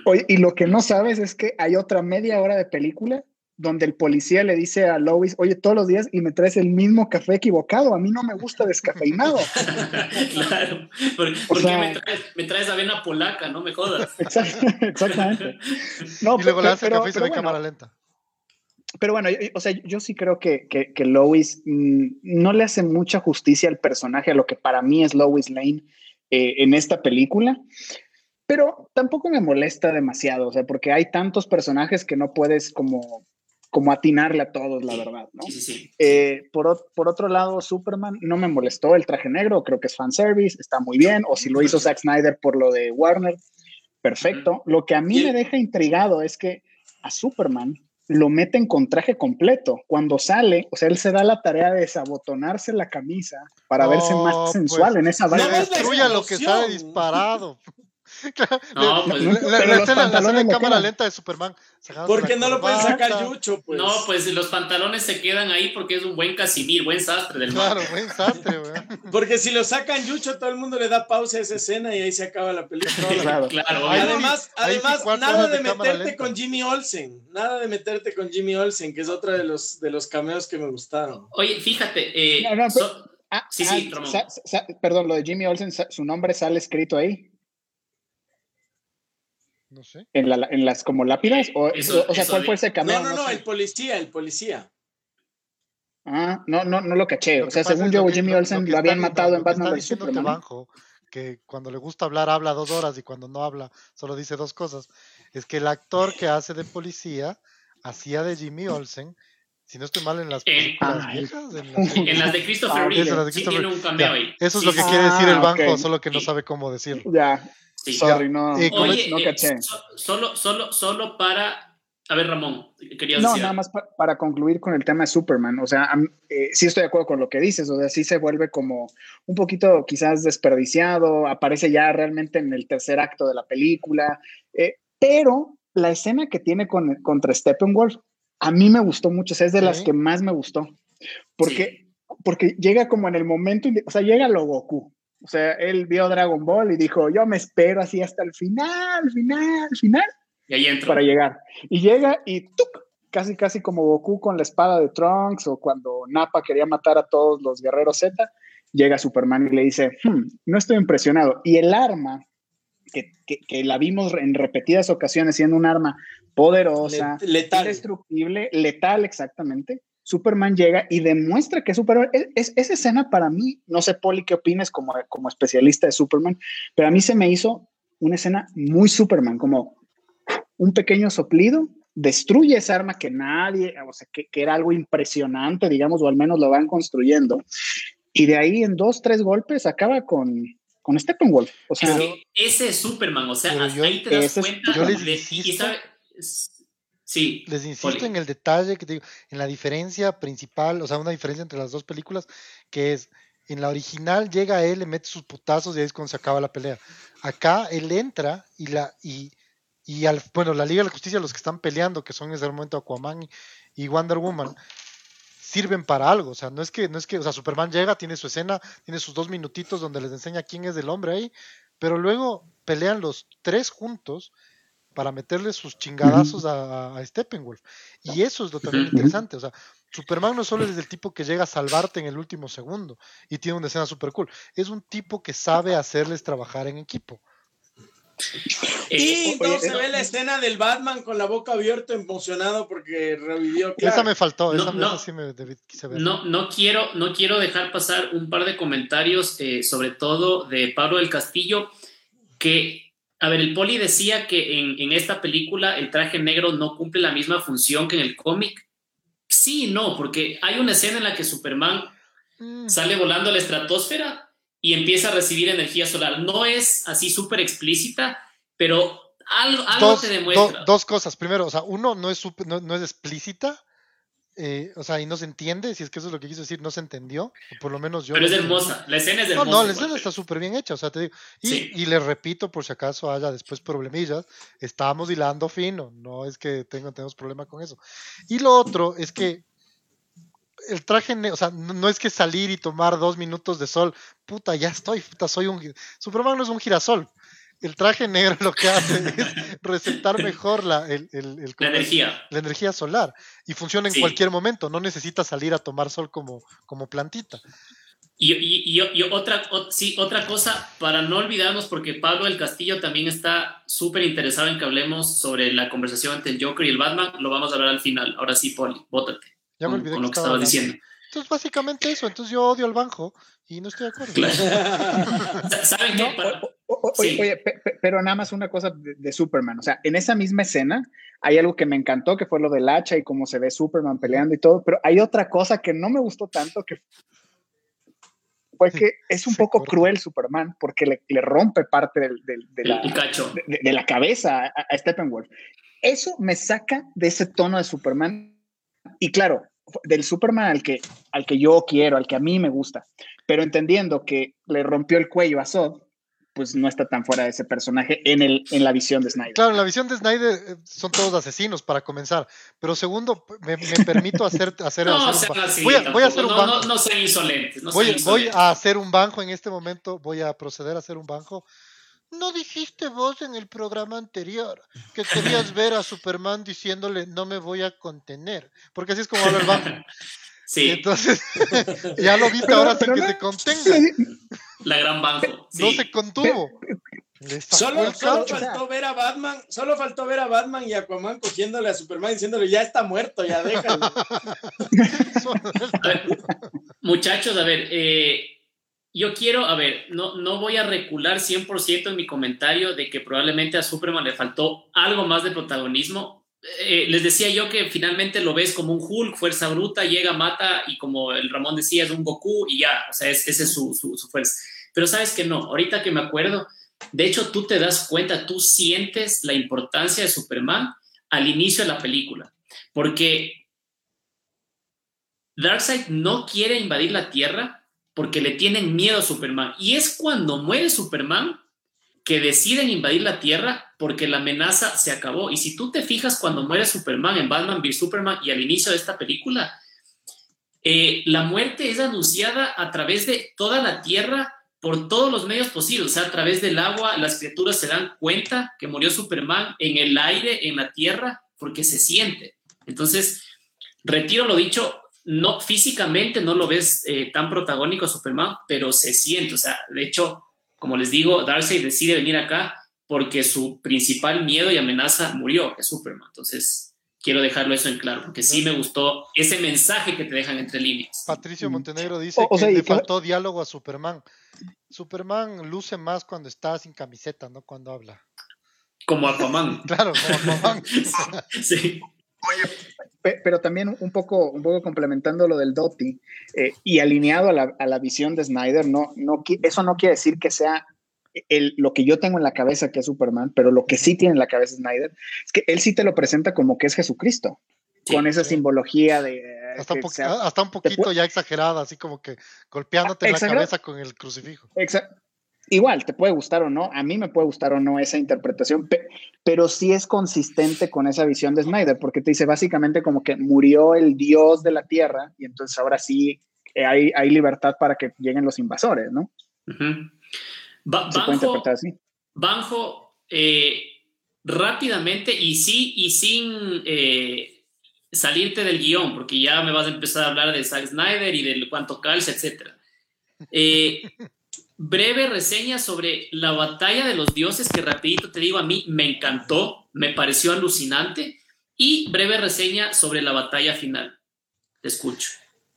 Oye, y lo que no sabes es que hay otra media hora de película donde el policía le dice a Lois, oye, todos los días y me traes el mismo café equivocado, a mí no me gusta descafeinado. <laughs> claro, porque, porque sea- me, traes, me traes avena polaca, no me jodas. <laughs> Exact- Exactamente. No, y luego el pero- café y se pero ve en bueno, cámara lenta. Pero bueno, o sea, yo sí creo que, que, que Lois mm, no le hace mucha justicia al personaje, a lo que para mí es Lois Lane eh, en esta película. Pero tampoco me molesta demasiado, o sea, porque hay tantos personajes que no puedes como, como atinarle a todos, la verdad, ¿no? Sí, sí, sí. Eh, por, por otro lado, Superman no me molestó el traje negro, creo que es fanservice, está muy bien, o si lo hizo Zack Snyder por lo de Warner, perfecto. Lo que a mí me deja intrigado es que a Superman lo meten con traje completo. Cuando sale, o sea, él se da la tarea de desabotonarse la camisa para No, verse más pues, sensual en esa No vaina. ves la destruya lo que sale disparado. <laughs> No, le- pues- la, escena, la escena en cámara quedan. lenta de Superman. Porque la no lo pueden sacar. Yucho, pues. No, pues los pantalones se quedan ahí porque es un buen Casimir, buen sastre del mar. Claro, buen sastre, weón. Porque si lo sacan Yucho, todo el mundo le da pausa a esa escena y ahí se acaba la película. Claro. <laughs> Claro. Además, ahí además nada de, meterte con Jimmy Olsen. Nada de meterte con Jimmy Olsen, que es otro de los, de los cameos que me gustaron. Oye, fíjate, eh, No, no, pero- so- Ah, Sí, ah, sí, Ramón. sa- sa- perdón, lo de Jimmy Olsen, sa- su nombre sale escrito ahí, No sé. en, la, en las como lápidas. O, Eso- o sea, ¿cuál fue ese cameo? No, no, no, sé. el policía, el policía. Ah, no, no, no lo caché. Lo o sea, según es yo, lo que- Jimmy lo- Olsen que lo, habían está- matado lo en Batman vs Superman. ¿no? Banjo, que cuando le gusta hablar habla dos horas y cuando no habla solo dice dos cosas. Es que el actor que hace de policía hacía de Jimmy Olsen, si no estoy mal en las Eh, películas ah, viejas, en las <laughs> en las de Christopher Ah, Reeve eso, las de sí Christopher- tiene un cameo ahí. Eso es Sí, lo que sí. quiere decir el Ah, banjo, ok. solo que no Sí. sabe cómo decirlo. Ya. Sí. Sorry, no, Oye, no caché. solo, solo, solo para a ver, Ramón, querías no, nada más para concluir con el tema de Superman. O sea, eh, sí estoy de acuerdo con lo que dices. O sea, sí se vuelve como un poquito quizás desperdiciado. Aparece ya realmente en el tercer acto de la película. Eh, pero la escena que tiene con, contra Steppenwolf, a mí me gustó mucho. O sea, es de las que más me gustó. Porque, porque llega como en el momento, o sea, llega lo Goku. O sea, él vio Dragon Ball y dijo, yo me espero así hasta el final, final, final y ahí entra. Para llegar. Y llega y ¡tuc! casi, casi como Goku con la espada de Trunks o cuando Nappa quería matar a todos los guerreros Z, llega Superman y le dice, hmm, no estoy impresionado. Y el arma, que, que, la vimos en repetidas ocasiones siendo un arma poderosa, letal. indestructible, letal exactamente, Superman llega y demuestra que es Superman. Es, esa escena para mí, no sé, Poli, qué opinas como, como especialista de Superman, pero a mí se me hizo una escena muy Superman, como un pequeño soplido, destruye esa arma que nadie, o sea, que, era algo impresionante, digamos, o al menos lo van construyendo. Y de ahí en dos, tres golpes acaba con, con Steppenwolf. O sea, ese es Superman, o sea, ahí te das cuenta. Yo les insisto, sí, les insisto en el detalle que te digo, en la diferencia principal, o sea, una diferencia entre las dos películas, que es en la original llega él, le mete sus putazos y ahí es cuando se acaba la pelea. Acá él entra y la y y al, bueno, la Liga de la Justicia, los que están peleando, que son en ese momento Aquaman y Wonder Woman, sirven para algo. O sea, no es que, no es que, o sea, Superman llega, tiene su escena, tiene sus dos minutitos donde les enseña quién es el hombre ahí, pero luego pelean los tres juntos para meterle sus chingadazos a, Steppenwolf. Y eso es lo también interesante. O sea, Superman no solo es el tipo que llega a salvarte en el último segundo y tiene una escena super cool, es un tipo que sabe hacerles trabajar en equipo. Y eh, entonces se ve la escena del Batman con la boca abierta, emocionado porque revivió. Esa me faltó, no, no, quiero, no quiero dejar pasar un par de comentarios, eh, sobre todo de Pablo del Castillo, que, a ver, el Poli decía que en, esta película el traje negro no cumple la misma función que en el cómic. Sí, no, porque hay una escena en la que Superman mm. sale volando a la estratosfera y empieza a recibir energía solar. No es así súper explícita, pero algo, te demuestra. dos cosas. Primero, o sea, uno no es, no, es explícita. Eh, o sea, y no se entiende, si es que eso es lo que quiso decir, no se entendió, por lo menos yo. Pero es hermosa, la escena es hermosa. No, no, la escena está súper bien hecha, o sea, te digo. Y, le repito, por si acaso haya después problemillas, estamos hilando fino, no es que tengo, tenemos problema con eso. Y lo otro es que el traje, o sea, no, es que salir y tomar dos minutos de sol, puta, ya estoy, puta, soy un... Superman no es un girasol. El traje negro lo que hace <laughs> es receptar mejor la, el, energía. La energía solar y funciona en cualquier momento, no necesita salir a tomar sol como, como plantita. Y, y, otra, sí, otra cosa, para no olvidarnos, porque Pablo del Castillo también está súper interesado en que hablemos sobre la conversación entre el Joker y el Batman, lo vamos a hablar al final. Ahora sí, Poli, bótate. Ya me olvidé con, lo que estaba diciendo. Entonces, básicamente eso. Entonces, yo odio al banjo y no estoy de acuerdo. <laughs> ¿Saben qué? Oye, pero nada más una cosa de, Superman. O sea, en esa misma escena hay algo que me encantó, que fue lo del hacha y cómo se ve Superman peleando y todo. Pero hay otra cosa que no me gustó tanto, que fue que es un <laughs> poco cruel Superman porque le, le rompe parte del, de, la, de, la, cabeza a, a Steppenwolf. Eso me saca de ese tono de Superman y claro, del Superman al que, al que yo quiero, al que a mí me gusta, pero entendiendo que le rompió el cuello a Zod, pues no está tan fuera de ese personaje en, el, en la visión de Snyder. Claro, en la visión de Snyder eh, son todos asesinos para comenzar, pero segundo, me, permito hacer, hacer, <laughs> no, un voy, a, voy a hacer un banjo. No, no, no insolentes. voy, voy a hacer un banjo en este momento, voy a proceder a hacer un banjo no dijiste vos en el programa anterior que querías ver a Superman diciéndole no me voy a contener, porque así es como habla el banco. <laughs> Sí. entonces, <laughs> ya lo viste ahora sin que se contenga. La gran banco. No se contuvo. Solo, faltó ver a Batman, solo faltó ver a Batman y Aquaman cogiéndole a Superman diciéndole ya está muerto, ya déjalo. <laughs> muchachos, a ver, eh, yo quiero, a ver, no, no voy a recular 100% en mi comentario de que probablemente a Superman le faltó algo más de protagonismo. Eh, les decía yo que finalmente lo ves como un Hulk, fuerza bruta, llega, mata y como el Ramón decía, es un Goku y ya, o sea, ese es su, su, fuerza. Pero sabes que no, ahorita que me acuerdo, De hecho, tú te das cuenta, tú sientes la importancia de Superman al inicio de la película, porque Darkseid no quiere invadir la Tierra porque le tienen miedo a Superman. Y es cuando muere Superman que deciden invadir la Tierra porque la amenaza se acabó. Y si tú te fijas cuando muere Superman en Batman v Superman y al inicio de esta película, eh, la muerte es anunciada a través de toda la Tierra por todos los medios posibles, o sea, a través del agua, las criaturas se dan cuenta que murió Superman en el aire, en la Tierra, porque se siente. Entonces, retiro lo dicho, no físicamente no lo ves eh, tan protagónico Superman, pero se siente, o sea, de hecho, como les digo, Darcy decide venir acá porque su principal miedo y amenaza murió, es Superman. Entonces, quiero dejarlo eso en claro, porque sí me gustó ese mensaje que te dejan entre líneas. Patricio Montenegro dice que le faltó diálogo a Superman. Superman luce más cuando está sin camiseta, no cuando habla. Como Aquaman. <laughs> claro, como Aquaman. <laughs> sí. Oye, pero también un poco, un poco complementando lo del Doty eh, y alineado a la, a la, visión de Snyder, no, no, eso no quiere decir que sea el, lo que yo tengo en la cabeza que es Superman, pero lo que sí tiene en la cabeza Snyder es que él sí te lo presenta como que es Jesucristo, sí, con esa sí. simbología de... Hasta, un, sea, hasta un poquito ya exagerada, así como que golpeándote en la cabeza con el crucifijo. Exacto. Igual, te puede gustar o no, a mí me puede gustar o no esa interpretación, pe pero sí es consistente con esa visión de Snyder, porque te dice básicamente como que murió el dios de la tierra y entonces ahora sí eh, hay, hay libertad para que lleguen los invasores, ¿no? Uh -huh. Ba Banjo, Banjo eh, rápidamente y sí y sin eh, salirte del guion, porque ya me vas a empezar a hablar de Zack Snyder y de cuánto calza, etc. Eh, <laughs> breve reseña sobre la batalla de los dioses, que rapidito te digo, a mí me encantó, me pareció alucinante, y breve reseña sobre la batalla final. Te escucho.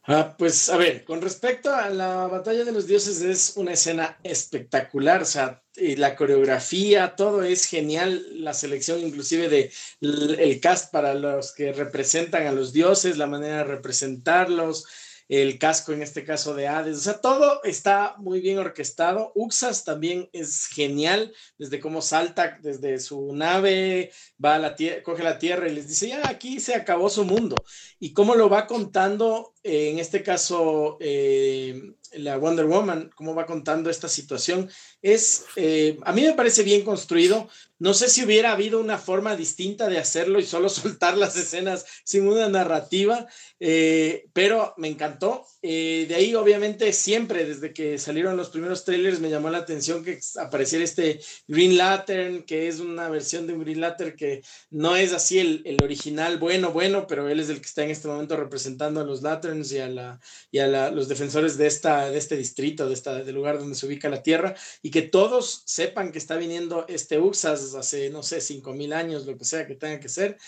Ah, pues a ver, con respecto a la batalla de los dioses es una escena espectacular, o sea, la coreografía, todo es genial, la selección inclusive de el cast para los que representan a los dioses, la manera de representarlos, el casco en este caso de Hades, o sea, todo está muy bien orquestado. Uxas también es genial, desde cómo salta desde su nave, va a la tierra, coge la tierra y les dice, ya aquí se acabó su mundo. Y cómo lo va contando, eh, en este caso, eh, la Wonder Woman, cómo va contando esta situación, es, eh, a mí me parece bien construido. No sé si hubiera habido una forma distinta de hacerlo y solo <laughs> soltar las escenas sin una narrativa, eh, pero me encantó. Eh, de ahí, obviamente, siempre, desde que salieron los primeros trailers, me llamó la atención que apareciera este Green Lantern, que es una versión de un Green Lantern que no es así el, el original bueno, bueno, pero él es el que está en este momento representando a los Lanterns y a, la, y a la, los defensores de, esta, de este distrito, de este de lugar donde se ubica la Tierra, y que todos sepan que está viniendo este Uxas hace, no sé, cinco mil años, lo que sea que tenga que ser.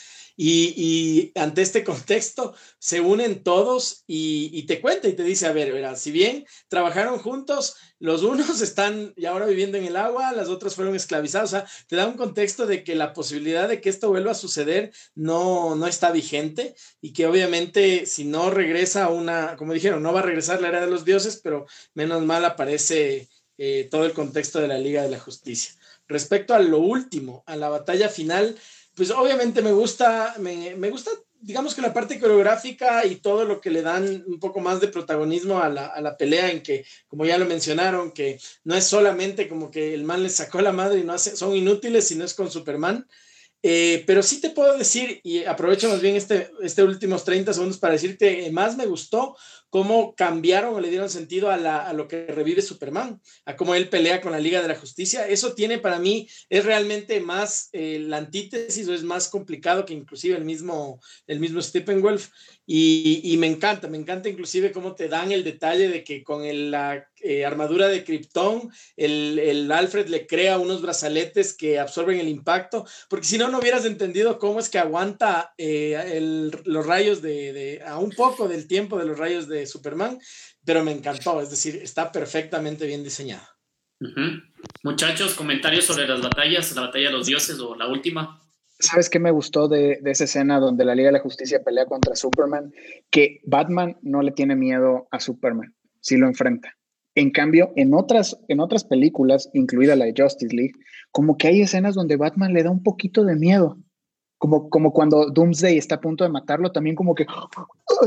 Y, y, ante este contexto se unen todos y, y, te cuenta y te dice, a ver, si bien trabajaron juntos, los unos <laughs> están ya ahora viviendo en el agua, las otras fueron esclavizados, o sea, te da un contexto de que la posibilidad de que esto vuelva a suceder no, no está vigente y que obviamente si no regresa una, como dijeron, no va a regresar la era de los dioses, pero menos mal aparece eh, todo el contexto de la Liga de la Justicia. Respecto a lo último, a la batalla final, pues obviamente me gusta, me, me, gusta, digamos que la parte coreográfica y todo lo que le dan un poco más de protagonismo a la, a la, pelea, en que, como ya lo mencionaron, que no es solamente como que el man le sacó la madre y no hace, son inútiles, sino es con Superman. Eh, pero sí te puedo decir, y aprovecho más bien este, este últimos 30 segundos para decirte, más me gustó cómo cambiaron o le dieron sentido a, la, a, lo que revive Superman, a cómo él pelea con la Liga de la Justicia. Eso tiene para mí, es realmente más eh, la antítesis o es más complicado que inclusive el mismo, el mismo Steppenwolf. Y, y, me encanta, me encanta inclusive cómo te dan el detalle de que con el, la eh, armadura de Krypton, el, el, Alfred le crea unos brazaletes que absorben el impacto, porque si no, no hubieras entendido cómo es que aguanta eh, el, los rayos de, de, a un poco del tiempo de los rayos de Superman, pero me encantó, es decir, está perfectamente bien diseñado. Uh -huh. Muchachos, comentarios sobre las batallas, la batalla de los dioses o la última. ¿Sabes qué me gustó de, de, esa escena donde la Liga de la Justicia pelea contra Superman? Que Batman no le tiene miedo a Superman, si lo enfrenta. En cambio, en otras, en otras películas, incluida la de Justice League, como que hay escenas donde Batman le da un poquito de miedo. Como, como cuando Doomsday está a punto de matarlo, también como que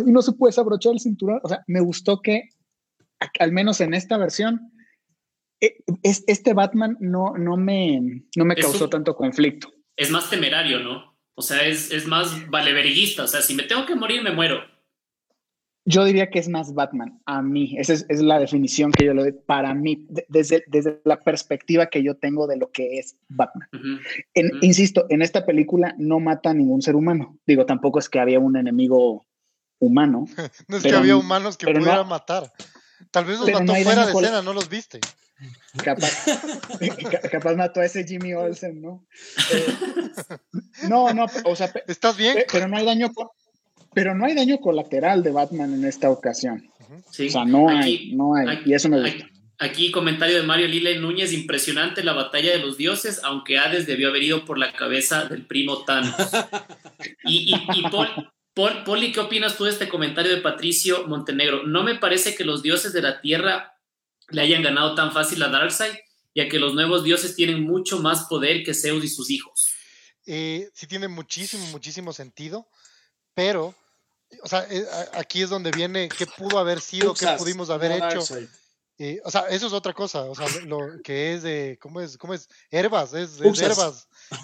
y no se puede desabrochar el cinturón. O sea, me gustó que, al menos en esta versión, e, es, este Batman no, no me, no me causó tanto conflicto. Es más temerario, ¿no? O sea, es, es más valeveriguista. O sea, si me tengo que morir, me muero. Yo diría que es más Batman, a mí. Esa es, la definición que yo le doy para mí, desde, desde la perspectiva que yo tengo de lo que es Batman. Insisto, en esta película no mata a ningún ser humano. Digo, tampoco es que había un enemigo humano. <laughs> no es que había humanos que pudieran matar. Tal vez los mató fuera de escena, no los viste. Capaz, capaz mató a ese Jimmy Olsen, ¿no? Eh, <laughs> no, no, o sea, ¿estás bien? Pero no hay daño, pero no hay daño colateral de Batman en esta ocasión. o sea, no hay, no hay, y eso me gusta. Aquí, comentario de Mario Lila Núñez, impresionante la batalla de los dioses, aunque Hades debió haber ido por la cabeza del primo Thanos. <laughs> y, y, Paul, Poli, ¿qué opinas tú de este comentario de Patricio Montenegro? No me parece que los dioses de la tierra le hayan ganado tan fácil a Darkseid, ya que los nuevos dioses tienen mucho más poder que Zeus y sus hijos. Eh, sí tiene muchísimo, muchísimo sentido, pero o sea, eh, aquí es donde viene qué pudo haber sido, qué pudimos haber hecho. Eh, o sea, eso es otra cosa, o sea, lo que es de, ¿cómo es? ¿Cómo es? Herbas, es, es herbas. <laughs> <laughs>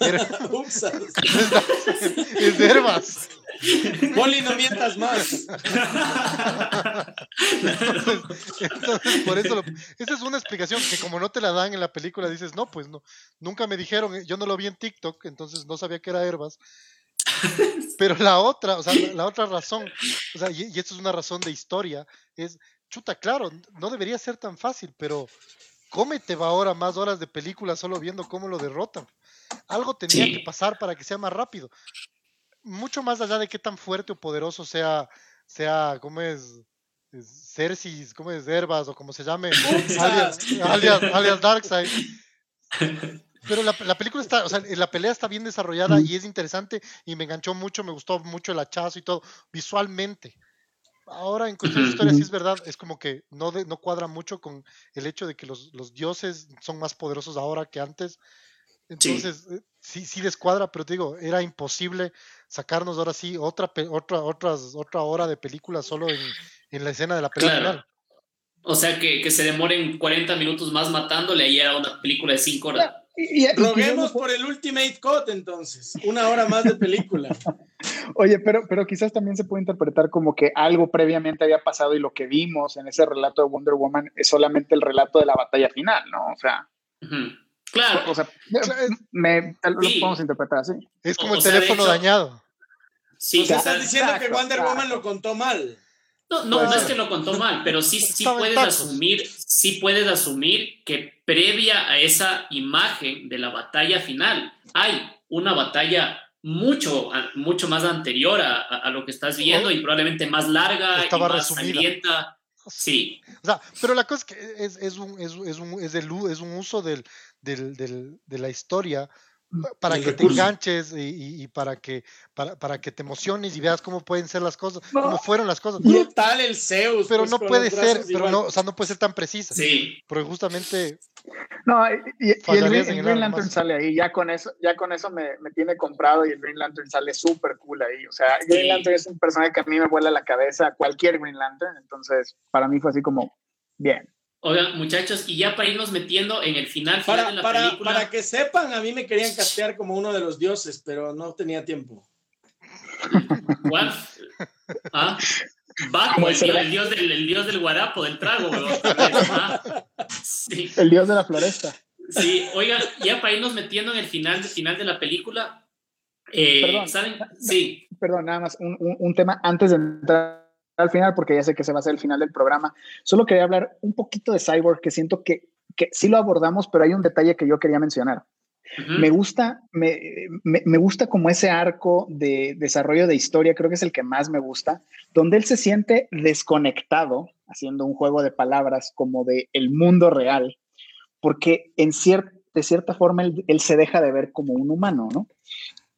es, herbas. Poli, no mientas más. entonces, por eso, esa es una explicación que como no te la dan en la película, dices, no, pues no, nunca me dijeron, yo no lo vi en TikTok, entonces no sabía que era herbas. <laughs> Pero la otra, o sea, la, otra razón, o sea, y, esto es una razón de historia, es, chuta, claro, no debería ser tan fácil, pero cómete va ahora más horas de película solo viendo cómo lo derrotan. Algo tenía que pasar para que sea más rápido. Mucho más allá de qué tan fuerte o poderoso sea, sea, ¿cómo es? Cersei, ¿cómo es? Herbas o como se llame, alias, alias, alias Darkseid. <laughs> Pero la, película está, o sea, la pelea está bien desarrollada y es interesante y me enganchó mucho, me gustó mucho el hachazo y todo, visualmente. Ahora, en cuestión de historia, sí es verdad, es como que no, no cuadra mucho con el hecho de que los, dioses son más poderosos ahora que antes. Entonces, eh, sí. sí, descuadra, pero te digo, era imposible sacarnos ahora sí otra, otra, otras, otra hora de película solo en, la escena de la pelea final. O sea, que, que, se demoren 40 minutos más matándole y era una película de 5 horas. Roguemos por el Ultimate Cut entonces, una hora más de película. <laughs> Oye, pero, pero quizás también se puede interpretar como que algo previamente había pasado y lo que vimos en ese relato de Wonder Woman es solamente el relato de la batalla final, ¿no? O sea. Claro. O sea, me, lo podemos interpretar así. Es como el teléfono dañado. Sí, o estás diciendo que Wonder Woman lo contó mal. No, no, no es que lo contó mal, pero sí, sí puedes asumir, sí puedes asumir que previa a esa imagen de la batalla final hay una batalla mucho, mucho más anterior a, lo que estás viendo y probablemente más larga y más sangrienta. Sí. O sea, pero la cosa es que es, es, un, es, un, es, es un uso del, del, del, de la historia para que te enganches y, para que para, para, que te emociones y veas cómo pueden ser las cosas, cómo fueron las cosas. ¿Qué tal el Zeus? Pero pues, no puede ser, pero no, o sea, no puede ser tan precisa. Sí. Porque justamente No, y, el, Green, Lantern sale ahí, ya con eso, ya con eso me, me tiene comprado y el Green Lantern sale súper cool ahí. O sea, Green Lantern es un personaje que a mí me vuela la cabeza, cualquier Green Lantern, entonces para mí fue así como bien. Oigan, muchachos, y ya para irnos metiendo en el final, para, de la para, película. Para que sepan, a mí me querían castear como uno de los dioses, pero no tenía tiempo. ¿Cuál? ¿Ah? Baco, el, el, dios del, el dios del guarapo, del trago, <laughs> sí. <laughs> El dios de la floresta. Sí, oigan, ya para irnos metiendo en el final, final de la película. Eh, perdón, ¿saben? Sí. Perdón, nada más, un, un, un tema antes de entrar al final, porque ya sé que se va a ser el final del programa. Solo quería hablar un poquito de Cyborg, que siento que, que sí lo abordamos, pero hay un detalle que yo quería mencionar. Me gusta, me, me, gusta como ese arco de desarrollo de historia, creo que es el que más me gusta, donde él se siente desconectado, haciendo un juego de palabras como de el mundo real, porque en de cierta forma él, él, se deja de ver como un humano, ¿no?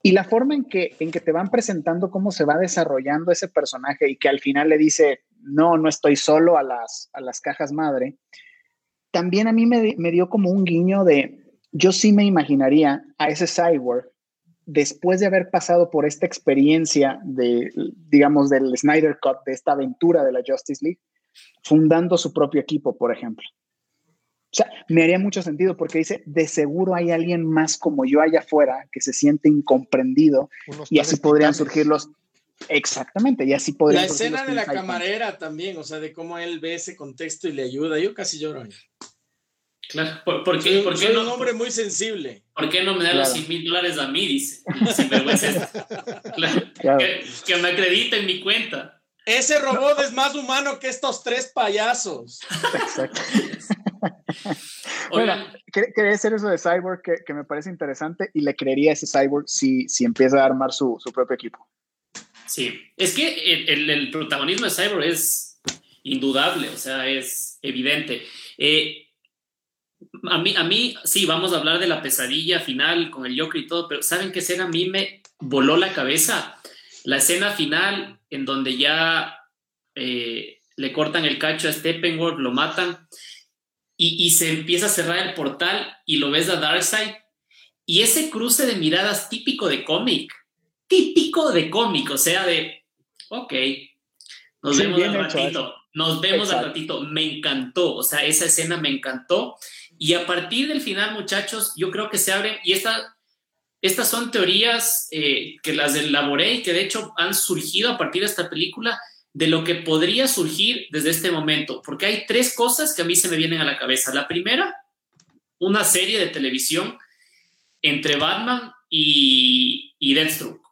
Y la forma en que, en que te van presentando cómo se va desarrollando ese personaje y que al final le dice, no, no estoy solo a las, a las cajas madre, también a mí me, me dio como un guiño de, yo sí me imaginaría a ese cyborg después de haber pasado por esta experiencia de, digamos, del Snyder Cut, de esta aventura de la Justice League, fundando su propio equipo, por ejemplo. O sea, me haría mucho sentido porque dice, de seguro hay alguien más como yo allá afuera que se siente incomprendido y así podrían surgir los... Exactamente, y así podrían... La escena de la camarera también, o sea, de cómo él ve ese contexto y le ayuda, yo casi lloro. Claro, ¿por, qué, soy, no, un hombre muy sensible. ¿Por qué no me da los 100 mil dólares a mí? Dice, <laughs> Que, me acredite en mi cuenta. Ese robot es más humano que estos tres payasos. Exacto. <laughs> <laughs> bueno, quería hacer eso de Cyborg que, me parece interesante y le creería a ese Cyborg si, si empieza a armar su, su propio equipo. Sí, es que el, el, protagonismo de Cyborg es indudable, o sea, es evidente. Eh, a mí, a mí, sí, vamos a hablar de la pesadilla final con el Joker y todo, pero ¿saben qué escena a mí me voló la cabeza? La escena final en donde ya eh, le cortan el cacho a Steppenwolf, lo matan y, y, se empieza a cerrar el portal y lo ves a Darkseid. Y ese cruce de miradas típico de cómic, típico de cómic, o sea, de, ok, nos vemos al ratito, nos vemos al ratito, me encantó, o sea, esa escena me encantó. Y a partir del final, muchachos, yo creo que se abren, y esta, estas son teorías eh, que las elaboré y que de hecho han surgido a partir de esta película, de lo que podría surgir desde este momento, porque hay tres cosas que a mí se me vienen a la cabeza. La primera, una serie de televisión entre Batman y, y Deathstroke,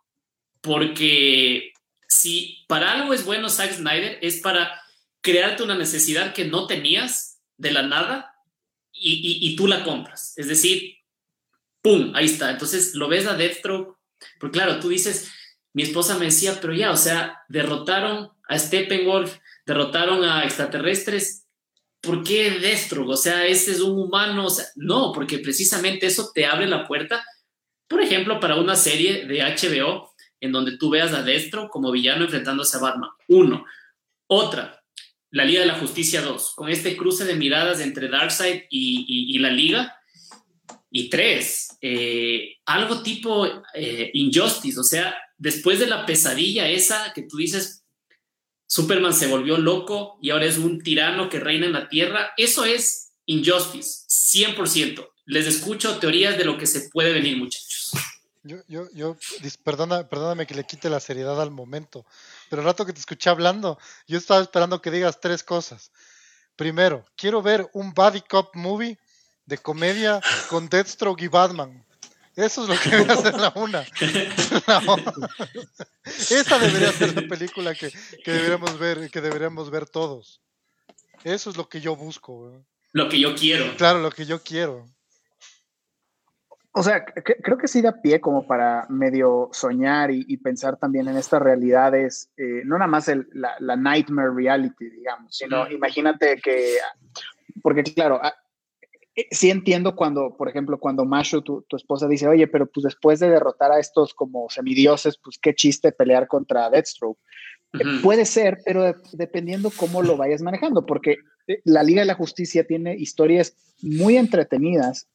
porque si para algo es bueno Zack Snyder, es para crearte una necesidad que no tenías de la nada y, tú la compras. Es decir, ¡pum! Ahí está. Entonces lo ves a Deathstroke, porque claro, tú dices, mi esposa me decía, pero ya, o sea, derrotaron a Steppenwolf, derrotaron a extraterrestres. ¿Por qué Deathstroke? O sea, ese es un humano. No, porque precisamente eso te abre la puerta, por ejemplo, para una serie de HBO en donde tú veas a Deathstroke como villano enfrentándose a Batman. Uno. Otra, la Liga de la Justicia 2, con este cruce de miradas entre Darkseid y, y, la Liga. Y tres, eh, algo tipo eh, Injustice, o sea, después de la pesadilla esa que tú dices, Superman se volvió loco y ahora es un tirano que reina en la Tierra, eso es Injustice, 100%. Les escucho teorías de lo que se puede venir, muchachos. Yo, yo, yo, perdóname que le quite la seriedad al momento, pero el rato que te escuché hablando, yo estaba esperando que digas tres cosas. Primero, quiero ver un body cop movie de comedia con Deathstroke y Batman. Eso es lo que debería ser la una. Esa debería ser la película que, que, deberíamos ver, que deberíamos ver todos. Eso es lo que yo busco. Lo que yo quiero. Claro, lo que yo quiero. O sea, creo que sí da pie como para medio soñar y, pensar también en estas realidades, eh, no nada más la, nightmare reality, digamos, sino imagínate que, porque claro, sí entiendo cuando, por ejemplo, cuando Mashu, tu, esposa, dice, oye, pero pues después de derrotar a estos como semidioses, pues qué chiste pelear contra Deathstroke. Eh, puede ser, pero dependiendo cómo lo vayas manejando, porque la Liga de la Justicia tiene historias muy entretenidas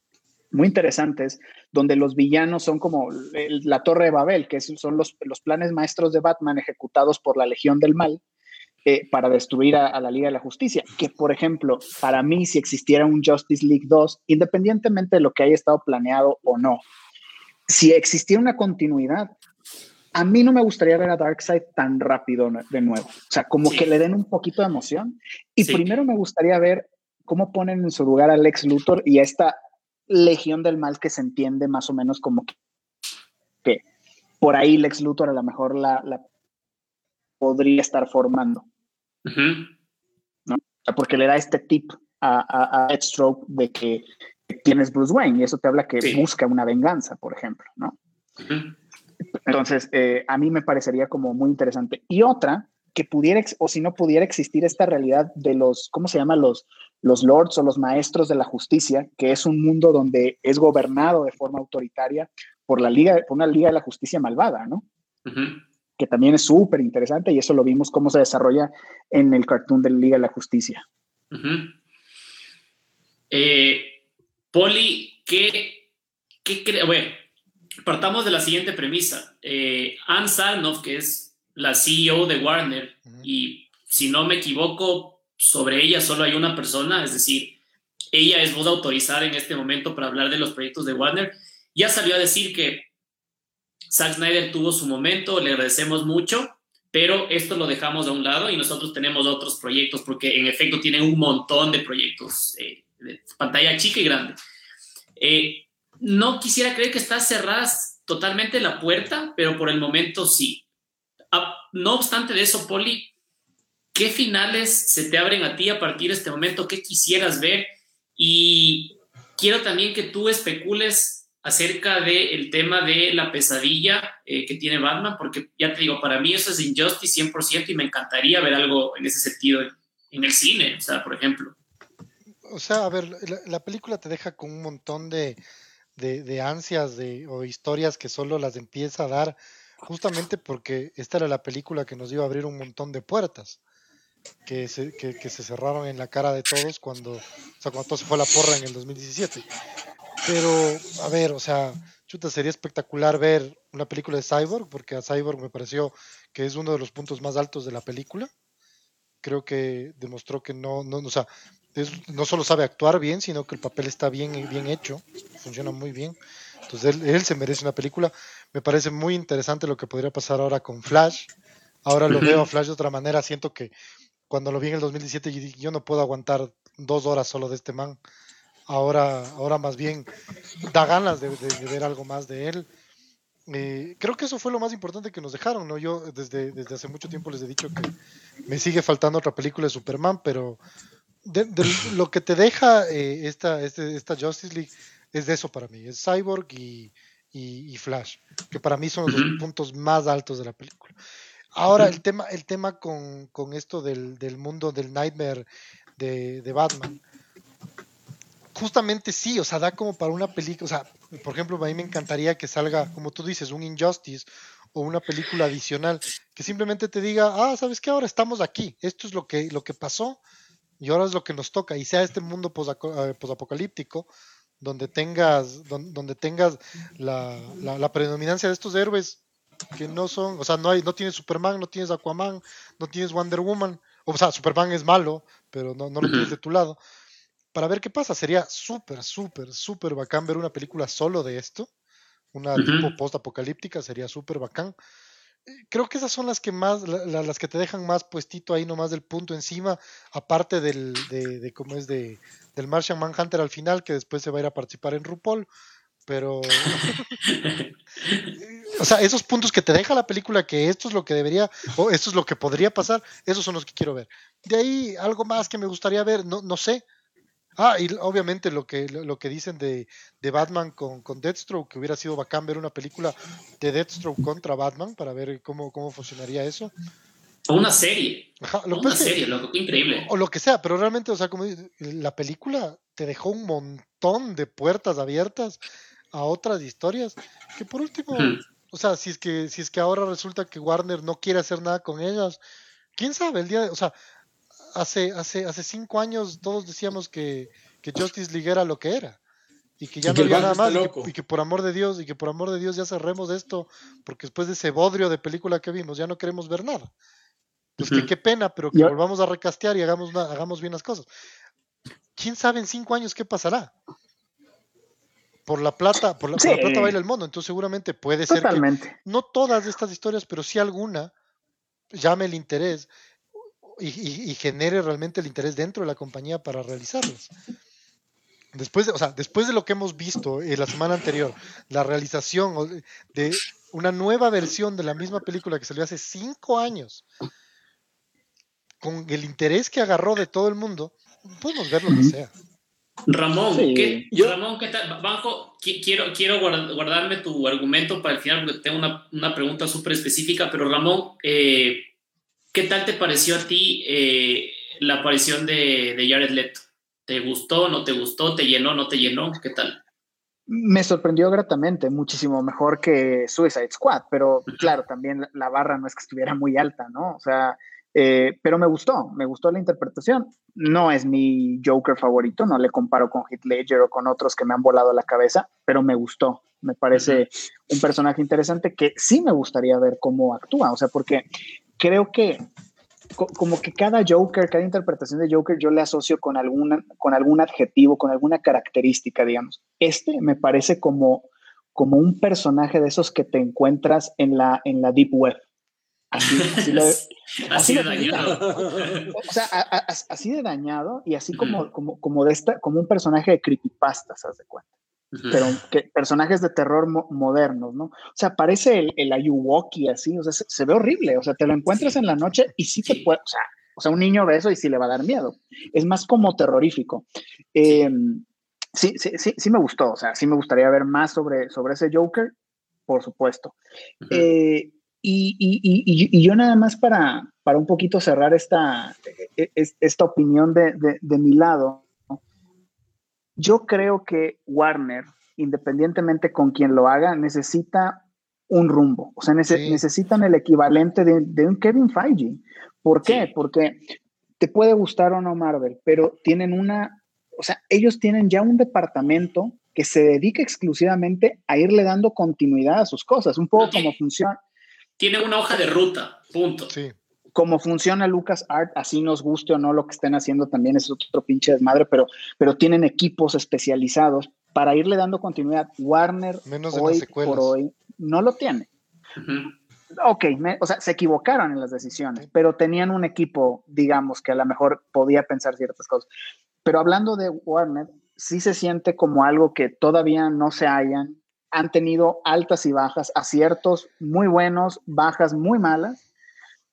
muy interesantes, donde los villanos son como la Torre de Babel, que son los, los, planes maestros de Batman ejecutados por la Legión del Mal eh, para destruir a, la Liga de la Justicia. Que, por ejemplo, para mí, si existiera un Justice League 2, independientemente de lo que haya estado planeado o no, si existiera una continuidad, a mí no me gustaría ver a Darkseid tan rápido de nuevo. O sea, como que le den un poquito de emoción. Y primero me gustaría ver cómo ponen en su lugar a Lex Luthor y a esta legión del mal que se entiende más o menos como que, por ahí Lex Luthor a lo mejor la, podría estar formando. Porque le da este tip a, a, de que tienes Bruce Wayne y eso te habla que busca una venganza, por ejemplo, ¿no? Entonces, eh, a mí me parecería como muy interesante. Y otra, que pudiera, o si no pudiera existir esta realidad de los, ¿cómo se llama? Los, los lords o los maestros de la justicia, que es un mundo donde es gobernado de forma autoritaria por la liga, por una liga de la justicia malvada, ¿no? Que también es súper interesante y eso lo vimos cómo se desarrolla en el cartoon de la Liga de la Justicia. Eh, Poli, ¿qué, qué cree? Bueno, partamos de la siguiente premisa. Eh, Anne Sarnoff, que es la CEO de Warner, y si no me equivoco, sobre ella solo hay una persona, es decir, ella es voz autorizada en este momento para hablar de los proyectos de Warner, ya salió a decir que Zack Snyder tuvo su momento, le agradecemos mucho, pero esto lo dejamos a un lado y nosotros tenemos otros proyectos, porque en efecto tienen un montón de proyectos, eh, de pantalla chica y grande. Eh, no quisiera creer que está cerrada totalmente la puerta, pero por el momento sí. Ah, no obstante de eso, Poli, ¿qué finales se te abren a ti a partir de este momento? ¿Qué quisieras ver? Y quiero también que tú especules acerca del tema de la pesadilla eh, que tiene Batman, porque ya te digo, para mí eso es Injustice 100% y me encantaría ver algo en ese sentido en, el cine, o sea, por ejemplo. O sea, a ver, la, película te deja con un montón de, de, ansias de, o historias que solo las empieza a dar justamente porque esta era la película que nos iba a abrir un montón de puertas que se, que, se cerraron en la cara de todos cuando, o sea, cuando todo se fue a la porra en el 2017. Pero, a ver, o sea, chuta, sería espectacular ver una película de Cyborg, porque a Cyborg me pareció que es uno de los puntos más altos de la película. Creo que demostró que no, no, o sea, no solo sabe actuar bien, sino que el papel está bien, bien hecho, funciona muy bien. Entonces él, él se merece una película. Me parece muy interesante lo que podría pasar ahora con Flash. Ahora lo veo a Flash de otra manera, siento que cuando lo vi en el 2017 yo dije, yo no puedo aguantar dos horas solo de este man. Ahora, ahora más bien da ganas de, ver algo más de él. Eh, creo que eso fue lo más importante que nos dejaron, ¿no? Yo desde, desde hace mucho tiempo les he dicho que me sigue faltando otra película de Superman, pero de, lo que te deja eh, esta, este, esta Justice League es de eso para mí, es Cyborg y, y, Flash, que para mí son los puntos más altos de la película. Ahora, el tema, el tema con, esto del, mundo del Nightmare de, Batman. Justamente sí, o sea, da como para una película, o sea, por ejemplo, a mí me encantaría que salga, como tú dices, un Injustice o una película adicional que simplemente te diga, ah, ¿sabes qué? Ahora estamos aquí, esto es lo que, lo que pasó y ahora es lo que nos toca, y sea este mundo eh, posapocalíptico, donde tengas, donde, tengas la, la predominancia de estos héroes que no son, o sea, no hay, no tienes Superman, no tienes Aquaman, no tienes Wonder Woman, o sea, Superman es malo, pero no, no lo tienes de tu lado. Para ver qué pasa, sería súper, súper, súper bacán ver una película solo de esto, una tipo post-apocalíptica, sería súper bacán. Creo que esas son las que más, las que te dejan más puestito ahí nomás del punto encima, aparte del, de, de cómo es de, del Martian Manhunter al final, que después se va a ir a participar en RuPaul, pero <laughs> o sea, esos puntos que te deja la película que esto es lo que debería o esto es lo que podría pasar, esos son los que quiero ver. De ahí algo más que me gustaría ver, no, no sé. Ah, y obviamente lo que, lo que dicen de, de Batman con, con, Deathstroke, que hubiera sido bacán ver una película de Deathstroke contra Batman para ver cómo, cómo funcionaría eso. O una serie. una serie, loco, increíble. O lo que sea, pero realmente, o sea, como la película te dejó un montón de puertas abiertas a otras historias que por último, o sea, si es que si es que ahora resulta que Warner no quiere hacer nada con ellas, quién sabe el día, de, o sea, hace hace hace cinco años todos decíamos que, que Justice League era lo que era y que ya no había nada más y que, por amor de Dios y que por amor de Dios ya cerremos esto porque después de ese bodrio de película que vimos ya no queremos ver nada. Pues que qué pena, pero que volvamos a recastear y hagamos, hagamos bien las cosas. ¿Quién sabe en cinco años qué pasará? por la plata, por la, plata baila el mundo, entonces seguramente puede ser que no todas estas historias, pero sí alguna llame el interés y, genere realmente el interés dentro de la compañía para realizarlas. Después de, o sea, después de lo que hemos visto en la semana anterior, la realización de una nueva versión de la misma película que salió hace cinco años, con el interés que agarró de todo el mundo, podemos ver lo que sea. Ramón, ¿qué, Ramón, ¿qué tal? Banco, quiero, quiero guardarme tu argumento para el final porque tengo una, pregunta súper específica, pero Ramón, eh, ¿qué tal te pareció a ti eh, la aparición de, de Jared Leto? ¿Te gustó, no te gustó, te llenó, no te llenó? ¿Qué tal? Me sorprendió gratamente, muchísimo mejor que Suicide Squad, pero claro, también la barra no es que estuviera muy alta, ¿no? O sea, Eh, pero me gustó, me gustó la interpretación. No es mi Joker favorito, no le comparo con Heath Ledger o con otros que me han volado la cabeza, pero me gustó. Me parece un personaje interesante que sí me gustaría ver cómo actúa, o sea, porque creo que como que cada Joker, cada interpretación de Joker, yo le asocio con, alguna, con algún adjetivo, con alguna característica, digamos. Este me parece como, como un personaje de esos que te encuentras en la, en la Deep Web. Así, <laughs> de dañado. O sea, así de dañado y así como, como, como, de esta, como un personaje de creepypasta, ¿sabes de cuenta? Pero que personajes de terror modernos, ¿no? O sea, parece el, el Ayuwoki así, o sea, se, ve horrible, o sea, te lo encuentras en la noche y sí te puede, o sea, o sea, un niño ve eso y sí le va a dar miedo. Es más como terrorífico. Em, sí, sí, sí, sí me gustó, o sea, sí me gustaría ver más sobre, sobre ese Joker, por supuesto. eh, y, y, y, yo nada más para, para un poquito cerrar esta, e, e, esta opinión de, de, de mi lado, yo creo que Warner, independientemente con quien lo haga, necesita un rumbo. O sea, necesitan el equivalente de, de, un Kevin Feige. ¿Por qué? Porque te puede gustar o no Marvel, pero tienen una, o sea, ellos tienen ya un departamento que se dedica exclusivamente a irle dando continuidad a sus cosas, un poco como funciona tiene una hoja de ruta, punto. Sí. Como funciona Lucas Art, así nos guste o no lo que estén haciendo también es otro pinche desmadre, pero, pero tienen equipos especializados para irle dando continuidad. Warner Menos hoy por hoy no lo tiene. Ok, o sea, se equivocaron en las decisiones, pero tenían un equipo, digamos, que a lo mejor podía pensar ciertas cosas. Pero hablando de Warner, sí se siente como algo que todavía no se hallan han tenido altas y bajas, aciertos muy buenos, bajas muy malas.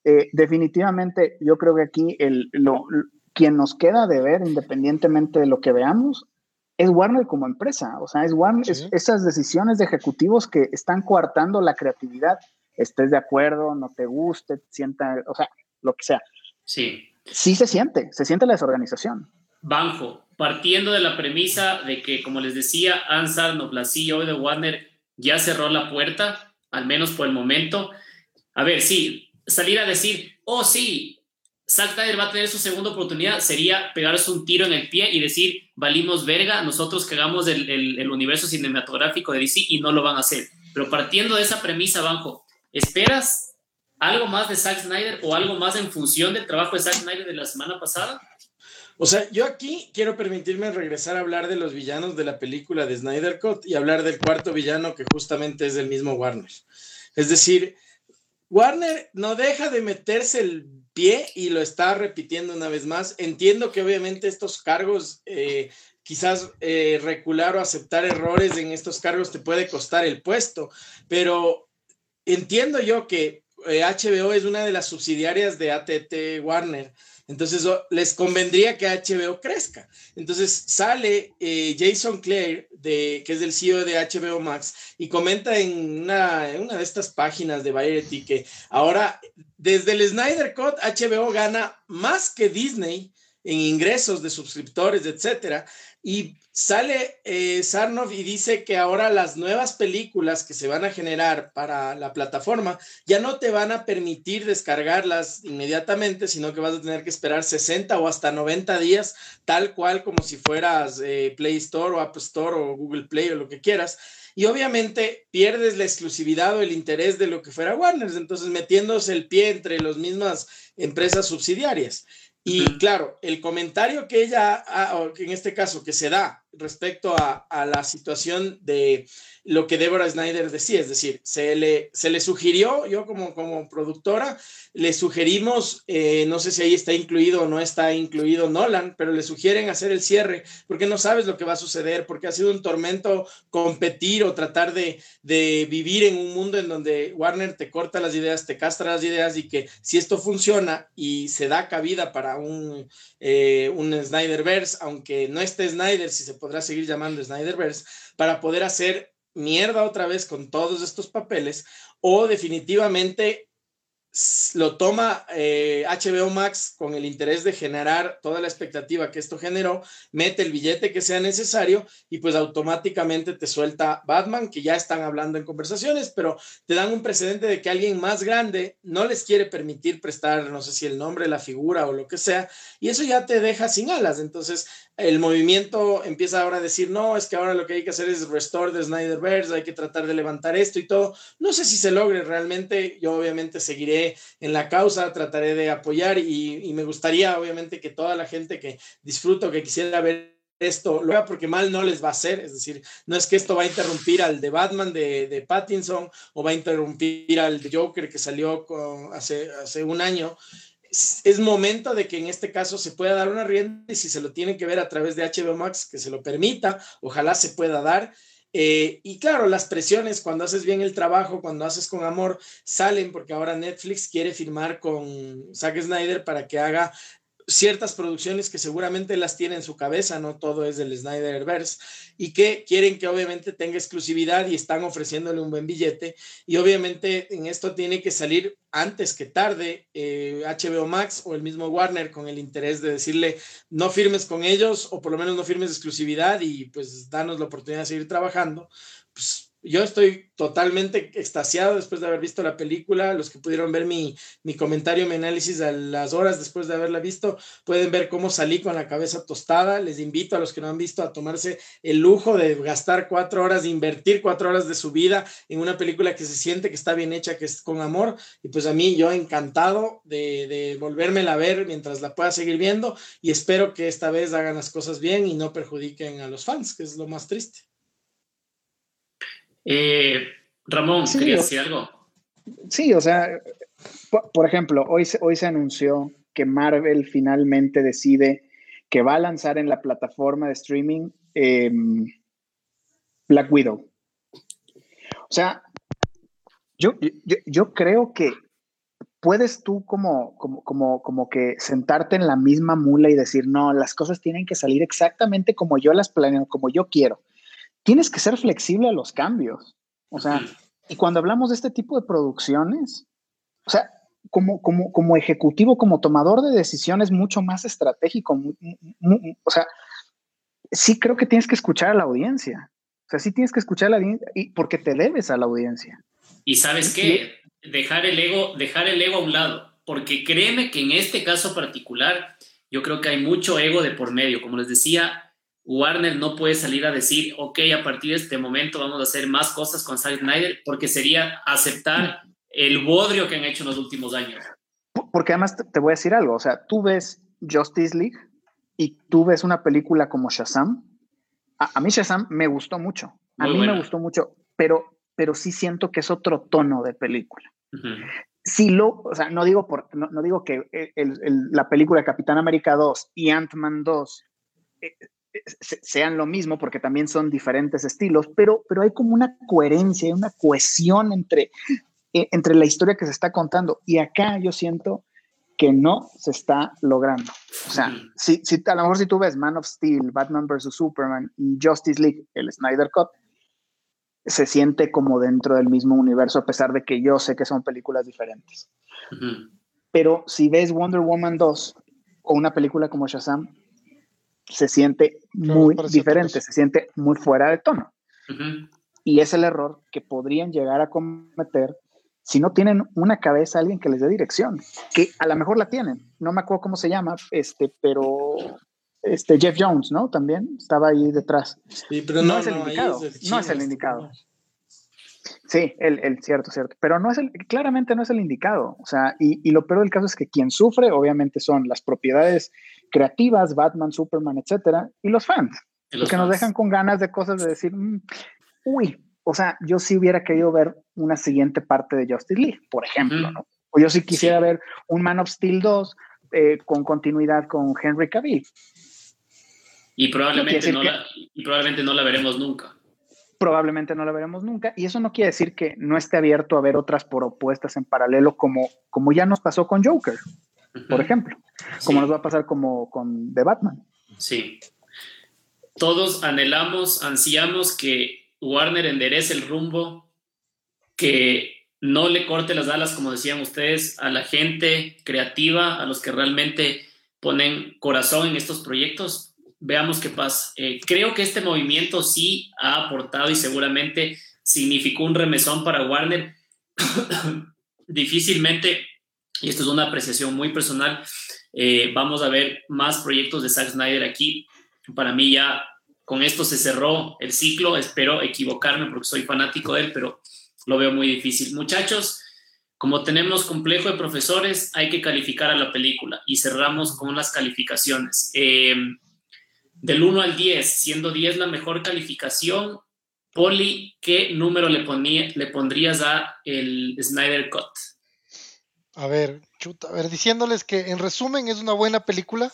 Eh, definitivamente yo creo que aquí el, lo, quien nos queda de ver, independientemente de lo que veamos, es Warner como empresa. O sea, es Warner, esas decisiones de ejecutivos que están coartando la creatividad, estés de acuerdo, no te guste, sienta, o sea, lo que sea. Sí. Sí se siente, se siente la desorganización. Banjo, partiendo de la premisa de que, como les decía, Ansar la CEO de Warner, ya cerró la puerta, al menos por el momento. A ver, sí, salir a decir, oh sí, Zack Snyder va a tener su segunda oportunidad, sería pegarse un tiro en el pie y decir, valimos verga, nosotros cagamos el, el, universo cinematográfico de DC y no lo van a hacer. Pero partiendo de esa premisa, Banjo, ¿esperas algo más de Zack Snyder o algo más en función del trabajo de Zack Snyder de la semana pasada? O sea, yo aquí quiero permitirme regresar a hablar de los villanos de la película de Snyder Cut y hablar del cuarto villano que justamente es del mismo Warner. Es decir, Warner no deja de meterse el pie y lo está repitiendo una vez más. Entiendo que obviamente estos cargos, eh, quizás eh, recular o aceptar errores en estos cargos te puede costar el puesto, pero entiendo yo que HBO eh, es una de las subsidiarias de ATT Warner entonces les convendría que HBO crezca. Entonces sale eh, Jason Clare, de, que es el CEO de HBO Max, y comenta en una, de estas páginas de Variety que ahora desde el Snyder Cut HBO gana más que Disney en ingresos de suscriptores, etcétera. Y sale eh, Sarnoff y dice que ahora las nuevas películas que se van a generar para la plataforma ya no te van a permitir descargarlas inmediatamente, sino que vas a tener que esperar 60 o hasta 90 días, tal cual como si fueras eh, Play Store o App Store o Google Play o lo que quieras. Y obviamente pierdes la exclusividad o el interés de lo que fuera Warner, entonces metiéndose el pie entre las mismas empresas subsidiarias. Y claro, el comentario que ella, en este caso, que se da respecto a, a, la situación de lo que Deborah Snyder decía, es decir, se le, se le sugirió, yo como, como productora, le sugerimos, eh, no sé si ahí está incluido o no está incluido Nolan, pero le sugieren hacer el cierre, porque no sabes lo que va a suceder, porque ha sido un tormento competir o tratar de, de vivir en un mundo en donde Warner te corta las ideas, te castra las ideas y que si esto funciona y se da cabida para un, eh, un Snyderverse, aunque no esté Snyder, si se podrá seguir llamando Snyderverse, para poder hacer mierda otra vez con todos estos papeles o definitivamente lo toma HBO eh, Max con el interés de generar toda la expectativa que esto generó, mete el billete que sea necesario y pues automáticamente te suelta Batman, que ya están hablando en conversaciones, pero te dan un precedente de que alguien más grande no les quiere permitir prestar, no sé si el nombre, la figura o lo que sea, y eso ya te deja sin alas. Entonces, el movimiento empieza ahora a decir, no, es que ahora lo que hay que hacer es restore the Snyderverse, hay que tratar de levantar esto y todo. No sé si se logre realmente, yo obviamente seguiré en la causa, trataré de apoyar y, me gustaría obviamente que toda la gente que disfruta o que quisiera ver esto lo haga porque mal no les va a hacer, es decir, no es que esto va a interrumpir al de Batman de, de Pattinson o va a interrumpir al de Joker que salió hace, hace un año, es momento de que en este caso se pueda dar una rienda y si se lo tienen que ver a través de HBO Max, que se lo permita, ojalá se pueda dar. Eh, y claro, las presiones cuando haces bien el trabajo, cuando haces con amor, salen porque ahora Netflix quiere firmar con Zack Snyder para que haga ciertas producciones que seguramente las tiene en su cabeza, no todo es del Snyderverse, y que quieren que obviamente tenga exclusividad y están ofreciéndole un buen billete. Y obviamente en esto tiene que salir antes que tarde HBO eh, Max o el mismo Warner con el interés de decirle no firmes con ellos o por lo menos no firmes exclusividad y pues danos la oportunidad de seguir trabajando. Pues yo estoy totalmente extasiado después de haber visto la película. Los que pudieron ver mi, comentario, mi análisis a las horas después de haberla visto, pueden ver cómo salí con la cabeza tostada. Les invito a los que no han visto a tomarse el lujo de gastar cuatro horas, de invertir cuatro horas de su vida en una película que se siente que está bien hecha, que es con amor. Y pues a mí yo encantado de, de volvérmela a ver mientras la pueda seguir viendo y espero que esta vez hagan las cosas bien y no perjudiquen a los fans, que es lo más triste. Eh, Ramón, ¿querías decir algo? Sí, o sea, por, ejemplo, hoy se, hoy se anunció que Marvel finalmente decide que va a lanzar en la plataforma de streaming em, Black Widow. O sea, yo, yo, creo que puedes tú como, como, como, como que sentarte en la misma mula y decir, no, las cosas tienen que salir exactamente como yo las planeo, como yo quiero tienes que ser flexible a los cambios. O sea, y cuando hablamos de este tipo de producciones, o sea, como, como, como ejecutivo, como tomador de decisiones mucho más estratégico, o sea, sí creo que tienes que escuchar a la audiencia. O sea, sí tienes que escuchar a la audiencia y porque te debes a la audiencia. Y sabes qué, dejar el ego, dejar el ego a un lado, porque créeme que en este caso particular, yo creo que hay mucho ego de por medio. Como les decía, Warner no puede salir a decir, ok, a partir de este momento vamos a hacer más cosas con Zack Snyder, porque sería aceptar el bodrio que han hecho en los últimos años. Porque además te, voy a decir algo, o sea, tú ves Justice League y tú ves una película como Shazam. A, mí Shazam me gustó mucho, a mí me gustó mucho, pero, pero sí siento que es otro tono de película. Si lo, o sea, no digo, por, no, digo que la película Capitán América 2 y Ant-Man 2 sean lo mismo porque también son diferentes estilos, pero, pero hay como una coherencia, una cohesión entre, eh, entre la historia que se está contando. Y acá yo siento que no se está logrando. O sea, si, si, a lo mejor si tú ves Man of Steel, Batman vs. Superman y Justice League, el Snyder Cut, se siente como dentro del mismo universo, a pesar de que yo sé que son películas diferentes. Pero si ves Wonder Woman 2 o una película como Shazam, se siente muy diferente, se siente muy fuera de tono. Y es el error que podrían llegar a cometer si no tienen una cabeza, alguien que les dé dirección, que a lo mejor la tienen. No me acuerdo cómo se llama, este, pero este Jeff Jones, ¿no? También estaba ahí detrás. Sí, pero no, es el indicado. no es el indicado. Sí, el, el, cierto, cierto. Pero no es el, claramente no es el indicado. O sea, y, y, lo peor del caso es que quien sufre, obviamente, son las propiedades creativas, Batman, Superman, etcétera, y los fans, que nos dejan con ganas de cosas de decir, mm, uy, o sea, yo sí hubiera querido ver una siguiente parte de Justice League, por ejemplo, ¿no? O yo sí quisiera ver un Man of Steel 2 eh, con continuidad con Henry Cavill. Y probablemente, no la, y probablemente no la veremos nunca. Probablemente no la veremos nunca. Y eso no quiere decir que no esté abierto a ver otras propuestas en paralelo, como, como ya nos pasó con Joker por ejemplo, como nos va a pasar como con The Batman. Sí. Todos anhelamos, ansiamos que Warner enderece el rumbo, que no le corte las alas, como decían ustedes, a la gente creativa, a los que realmente ponen corazón en estos proyectos. Veamos qué pasa. Eh, creo que este movimiento sí ha aportado y seguramente significó un remesón para Warner. <coughs> Difícilmente, y esto es una apreciación muy personal, eh, vamos a ver más proyectos de Zack Snyder aquí. Para mí ya con esto se cerró el ciclo. Espero equivocarme porque soy fanático de él, pero lo veo muy difícil. Muchachos, como tenemos complejo de profesores, hay que calificar a la película y cerramos con las calificaciones. Eh, del 1 al 10, siendo 10 la mejor calificación, Poli, ¿qué número le, ponía, le pondrías a el Snyder Cut? A ver, chuta, a ver, diciéndoles que en resumen es una buena película,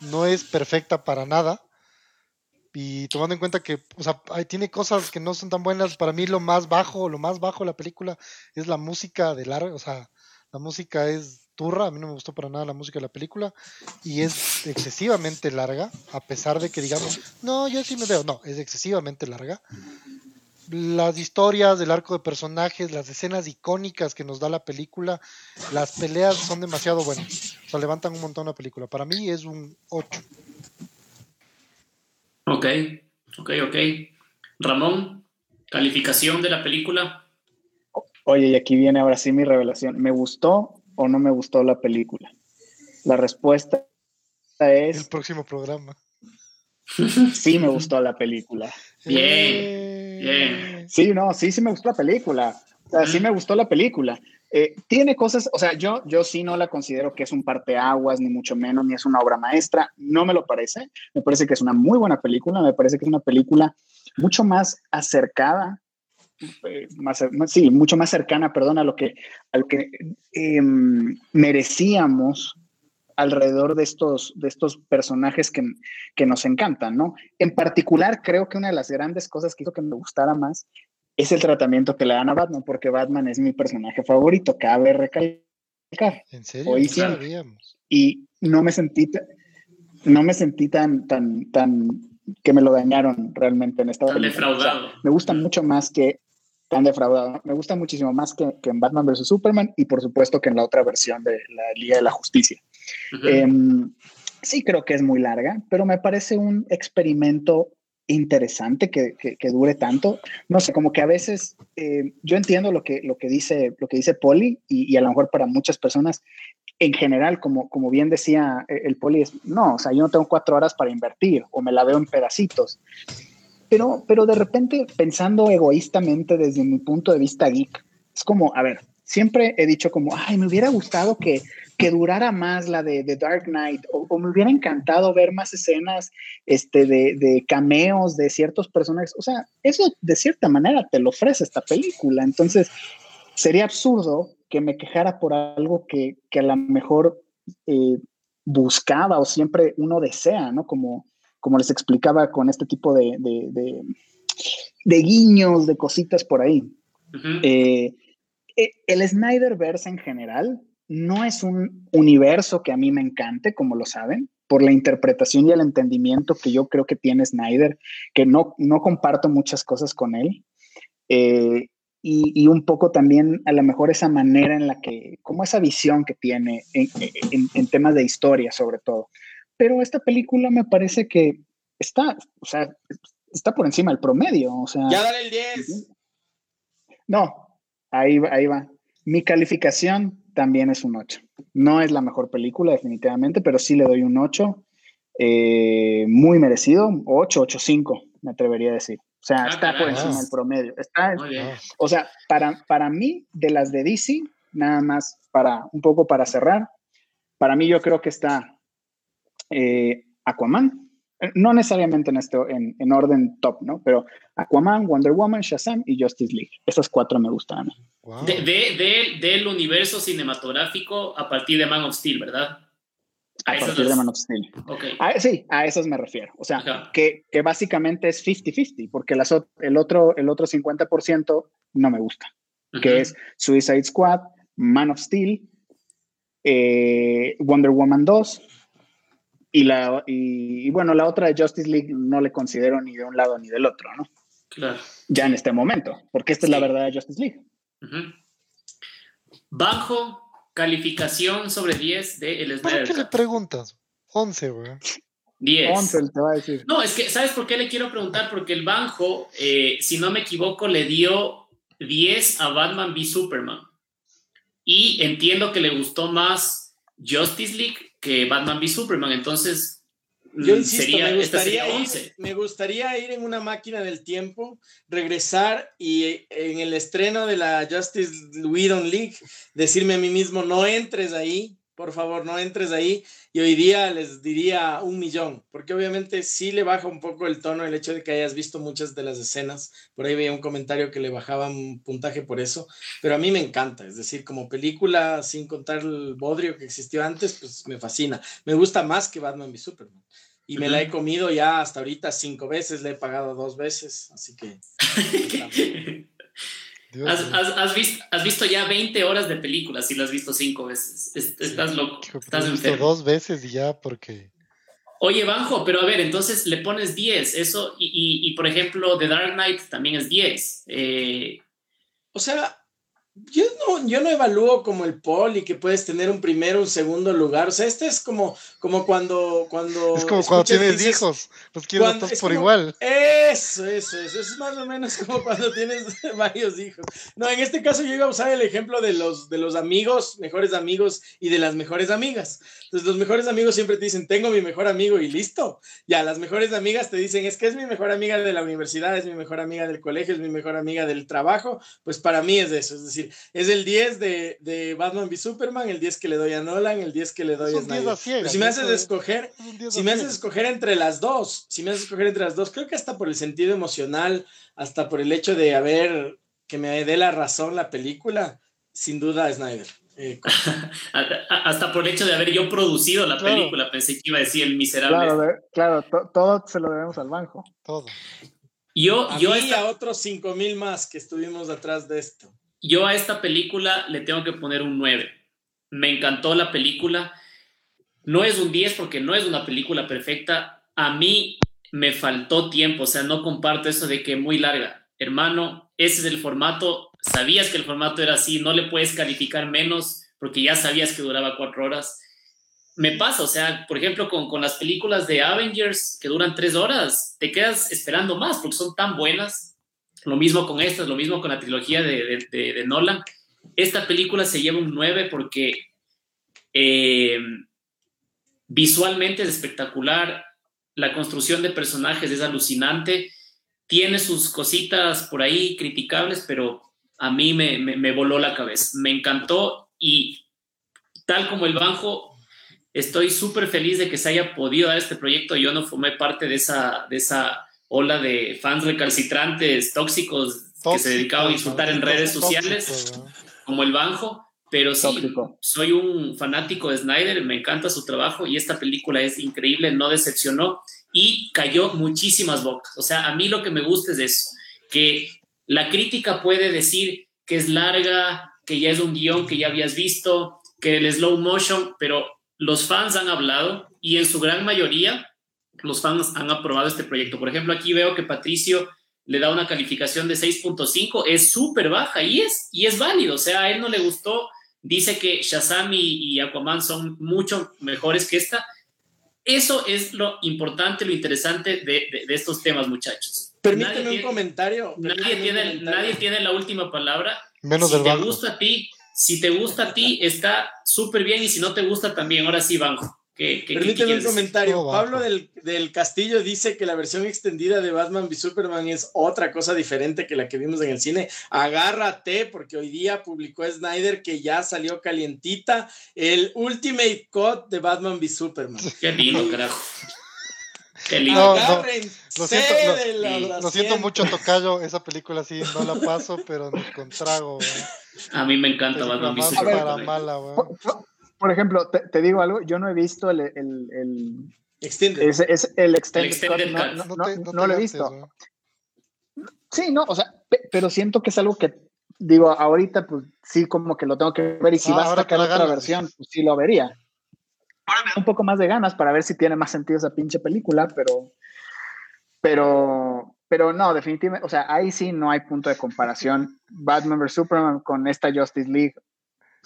no es perfecta para nada. Y tomando en cuenta que, o sea, tiene cosas que no son tan buenas, para mí lo más bajo, lo más bajo de la película es la música de larga, o sea, la música es turra, a mí no me gustó para nada la música de la película y es excesivamente larga, a pesar de que digamos, no, yo sí me veo, no, es excesivamente larga las historias del arco de personajes, las escenas icónicas que nos da la película, las peleas son demasiado buenas. O sea, levantan un montón la película. Para mí es un 8. Ok, ok, ok. Ramón, calificación de la película. Oye, y aquí viene ahora sí mi revelación. ¿Me gustó o no me gustó la película? La respuesta es... El próximo programa. <laughs> Sí me gustó la película. Bien. Bien. Sí, no, sí, sí me gustó la película. O sea, sí me gustó la película. Eh, tiene cosas, o sea, yo, yo sí no la considero que es un parteaguas, ni mucho menos, ni es una obra maestra. No me lo parece. Me parece que es una muy buena película. Me parece que es una película mucho más acercada, eh, más, sí, mucho más cercana, perdón, a lo que, a lo que em, merecíamos alrededor de estos, de estos personajes que, que, nos encantan, ¿no? En particular, creo que una de las grandes cosas que hizo que me gustara más es el tratamiento que le dan a Batman, porque Batman es mi personaje favorito, cabe recalcar. ¿En serio? Hoy Y no me sentí, no me sentí tan, tan, tan que me lo dañaron realmente en esta tan defraudado. me gusta mucho más que tan defraudado. Me gusta muchísimo más que, que, en Batman vs. Superman y por supuesto que en la otra versión de la Liga de la Justicia. Em, sí creo que es muy larga, pero me parece un experimento interesante que, que, dure tanto. No sé, como que a veces eh, yo entiendo lo que, lo que dice, lo que dice Poli y, y, a lo mejor para muchas personas en general, como, como bien decía eh, el Poli, es, no, o sea, yo no tengo cuatro horas para invertir o me la veo en pedacitos. Pero, pero de repente, pensando egoístamente desde mi punto de vista geek, es como, a ver, siempre he dicho como, ay, me hubiera gustado que que durara más la de, The Dark Knight, o, me hubiera encantado ver más escenas este, de, cameos de ciertos personajes. O sea, eso de cierta manera te lo ofrece esta película. Entonces, sería absurdo que me quejara por algo que, a lo mejor eh, buscaba o siempre uno desea, ¿no? Como, como les explicaba con este tipo de, de, guiños, de cositas por ahí. Eh, eh, el Snyderverse en general no es un universo que a mí me encante, como lo saben, por la interpretación y el entendimiento que yo creo que tiene Snyder, que no, no comparto muchas cosas con él. Eh, y, un poco también a lo mejor esa manera en la que, como esa visión que tiene en, temas de historia sobre todo. Pero esta película me parece que está, o sea, está por encima del promedio. O sea, ya dale el 10. No, ahí ahí va. Mi calificación también es un 8. No es la mejor película, definitivamente, pero sí le doy un 8. Eh, muy merecido, 8, 8, 5, me atrevería a decir. O sea, ah, está por encima del promedio. Está, o sea, para, para mí, de las de DC, nada más para un poco para cerrar, para mí yo creo que está eh, Aquaman, no necesariamente en, esto, en, en, orden top, ¿no? Pero Aquaman, Wonder Woman, Shazam y Justice League. Esas cuatro me gustan a mí. De, de, del universo cinematográfico a partir de Man of Steel, ¿verdad? A, partir de Man of Steel. Okay. sí, a esas me refiero. O sea, que, que, básicamente es 50-50, porque las, el, otro, el otro 50% no me gusta, que es Suicide Squad, Man of Steel, eh, Wonder Woman 2 y, la, y, bueno, la otra de Justice League no le considero ni de un lado ni del otro, ¿no? Claro. Ya en este momento, porque esta es la verdad de Justice League. Bajo calificación sobre 10 de el ¿Para qué le preguntas? 11, güey. 10. 11 te va a decir. No, es que, ¿sabes por qué le quiero preguntar? Porque el Banjo, eh, si no me equivoco, le dio 10 a Batman v Superman. Y entiendo que le gustó más Justice League que Batman v Superman. Entonces, Yo mm, insisto, sería, me, esta gustaría sería ir, 11. me gustaría ir en una máquina del tiempo, regresar y en el estreno de la Justice Whedon League decirme a mí mismo, no entres ahí, por favor, no entres ahí. Y hoy día les diría un millón, porque obviamente sí le baja un poco el tono el hecho de que hayas visto muchas de las escenas. Por ahí veía un comentario que le bajaba un puntaje por eso, pero a mí me encanta, es decir, como película, sin contar el bodrio que existió antes, pues me fascina. Me gusta más que Batman v Superman. Y me la he comido ya hasta ahorita cinco veces, le he pagado dos veces, así que... <laughs> Dios Has, mío. has- has visto, has visto ya 20 horas de películas y las has visto 5 veces. Es- Estás loco, Hijo, estás lo he visto enfermo. dos veces y ya porque... Oye, Banjo, pero a ver, entonces le pones 10, eso, y, y- y, por ejemplo, The Dark Knight también es 10. Eh, O sea, yo no, yo no evalúo como el poli, que puedes tener un primero, un segundo lugar. O sea, este es como, como cuando, cuando. Es como cuando escuchas y tienes dices, hijos, los quieres a cuando- todos por como- igual. Eso, eso, eso. Es más o menos <laughs> como cuando tienes <laughs> varios hijos. No, en este caso yo iba a usar el ejemplo de los, de los amigos, mejores amigos y de las mejores amigas. Entonces, los mejores amigos siempre te dicen, tengo mi mejor amigo y listo. Ya, las mejores amigas te dicen, es que es mi mejor amiga de la universidad, es mi mejor amiga del colegio, es mi mejor amiga del trabajo. Pues para mí es eso. Es decir, es el 10 de, de Batman v Superman, el 10 que le doy a Nolan, el 10 que le doy Es a un 10 Snyder. Pero si me haces escoger, es un 10 si me haces escoger entre las dos, si me haces escoger entre las dos, creo que hasta por el sentido emocional, hasta por el hecho de haber que me dé la razón la película, sin duda Snyder. Eh, <laughs> hasta por el hecho de haber yo producido la Claro. película, pensé que iba a decir el miserable. Claro, de- claro, to- todo se lo debemos al banjo. Todo. Yo, a yo, mí esta, a otros 5 mil más que estuvimos atrás de esto. Yo a esta película le tengo que poner un 9. Me encantó la película. No es un 10 porque no es una película perfecta. A mí me faltó tiempo, o sea, no comparto eso de que muy larga. Hermano, ese es el formato. Sabías que el formato era así, no le puedes calificar menos porque ya sabías que duraba cuatro horas. Me pasa, o sea, por ejemplo, con, con las películas de Avengers que duran tres horas, te quedas esperando más porque son tan buenas. Lo mismo con estas, lo mismo con la trilogía de, Nolan. Esta película se lleva un 9 porque eh, visualmente es espectacular, la construcción de personajes es alucinante, tiene sus cositas por ahí criticables, pero a mí me, me- me voló la cabeza, me encantó y tal como el Banjo, estoy súper feliz de que se haya podido dar este proyecto, yo no formé parte de esa, de esa ola de fans recalcitrantes, tóxicos, que se dedicaban a insultar en redes sociales Tóxico, como el Banjo, pero sí, Tóxico. soy un fanático de Snyder, me encanta su trabajo y esta película es increíble, no decepcionó y cayó muchísimas bocas. O sea, a mí lo que me gusta es eso, que la crítica puede decir que es larga, que ya es un guion que ya habías visto, que el slow motion, pero los fans han hablado y en su gran mayoría los fans han aprobado este proyecto. Por ejemplo, aquí veo que Patricio le da una calificación de 6.5, es súper baja y es, y es válido, o sea, a él no le gustó, dice que Shazam y, y Aquaman son mucho mejores que esta. Eso es lo importante, lo interesante de, de- de estos temas, muchachos. Permíteme Nadie un tiene- comentario. Nadie permíteme un tiene, comentario. nadie tiene la última palabra. Menos si del te banco. gusta a ti, si te gusta a ti, está súper bien y si no te gusta también, ahora sí, Banjo. ¿Qué, qué- qué Permíteme un comentario. Pablo del, del Castillo dice que la versión extendida de Batman v Superman es otra cosa diferente que la que vimos en el cine. Agárrate, porque hoy día publicó Snyder que ya salió calientita el Ultimate Cut de Batman v Superman. <laughs> Qué lindo, carajo. Qué lindo. No, lo siento, lo- Lo mucho, Tocayo. Esa película sí no la paso, pero con trago, güey. <laughs> A mí me encanta Batman v Superman. para mala, güey. Por, ejemplo, te, te digo algo, yo no he visto el, el, el, Extended. ese- el extended, no, cut. no, No no- te, no no te lo he visto. Sí, no, o sea, pe- pero siento que es algo que, digo, ahorita pues sí como que lo tengo que ver y si Ah, vas a sacar otra ganas, versión, pues sí lo vería. Ahora me da un poco más de ganas para ver si tiene más sentido esa pinche película, pero, pero, pero no, definitivamente, o sea, ahí sí no hay punto de comparación. Batman vs Superman con esta Justice League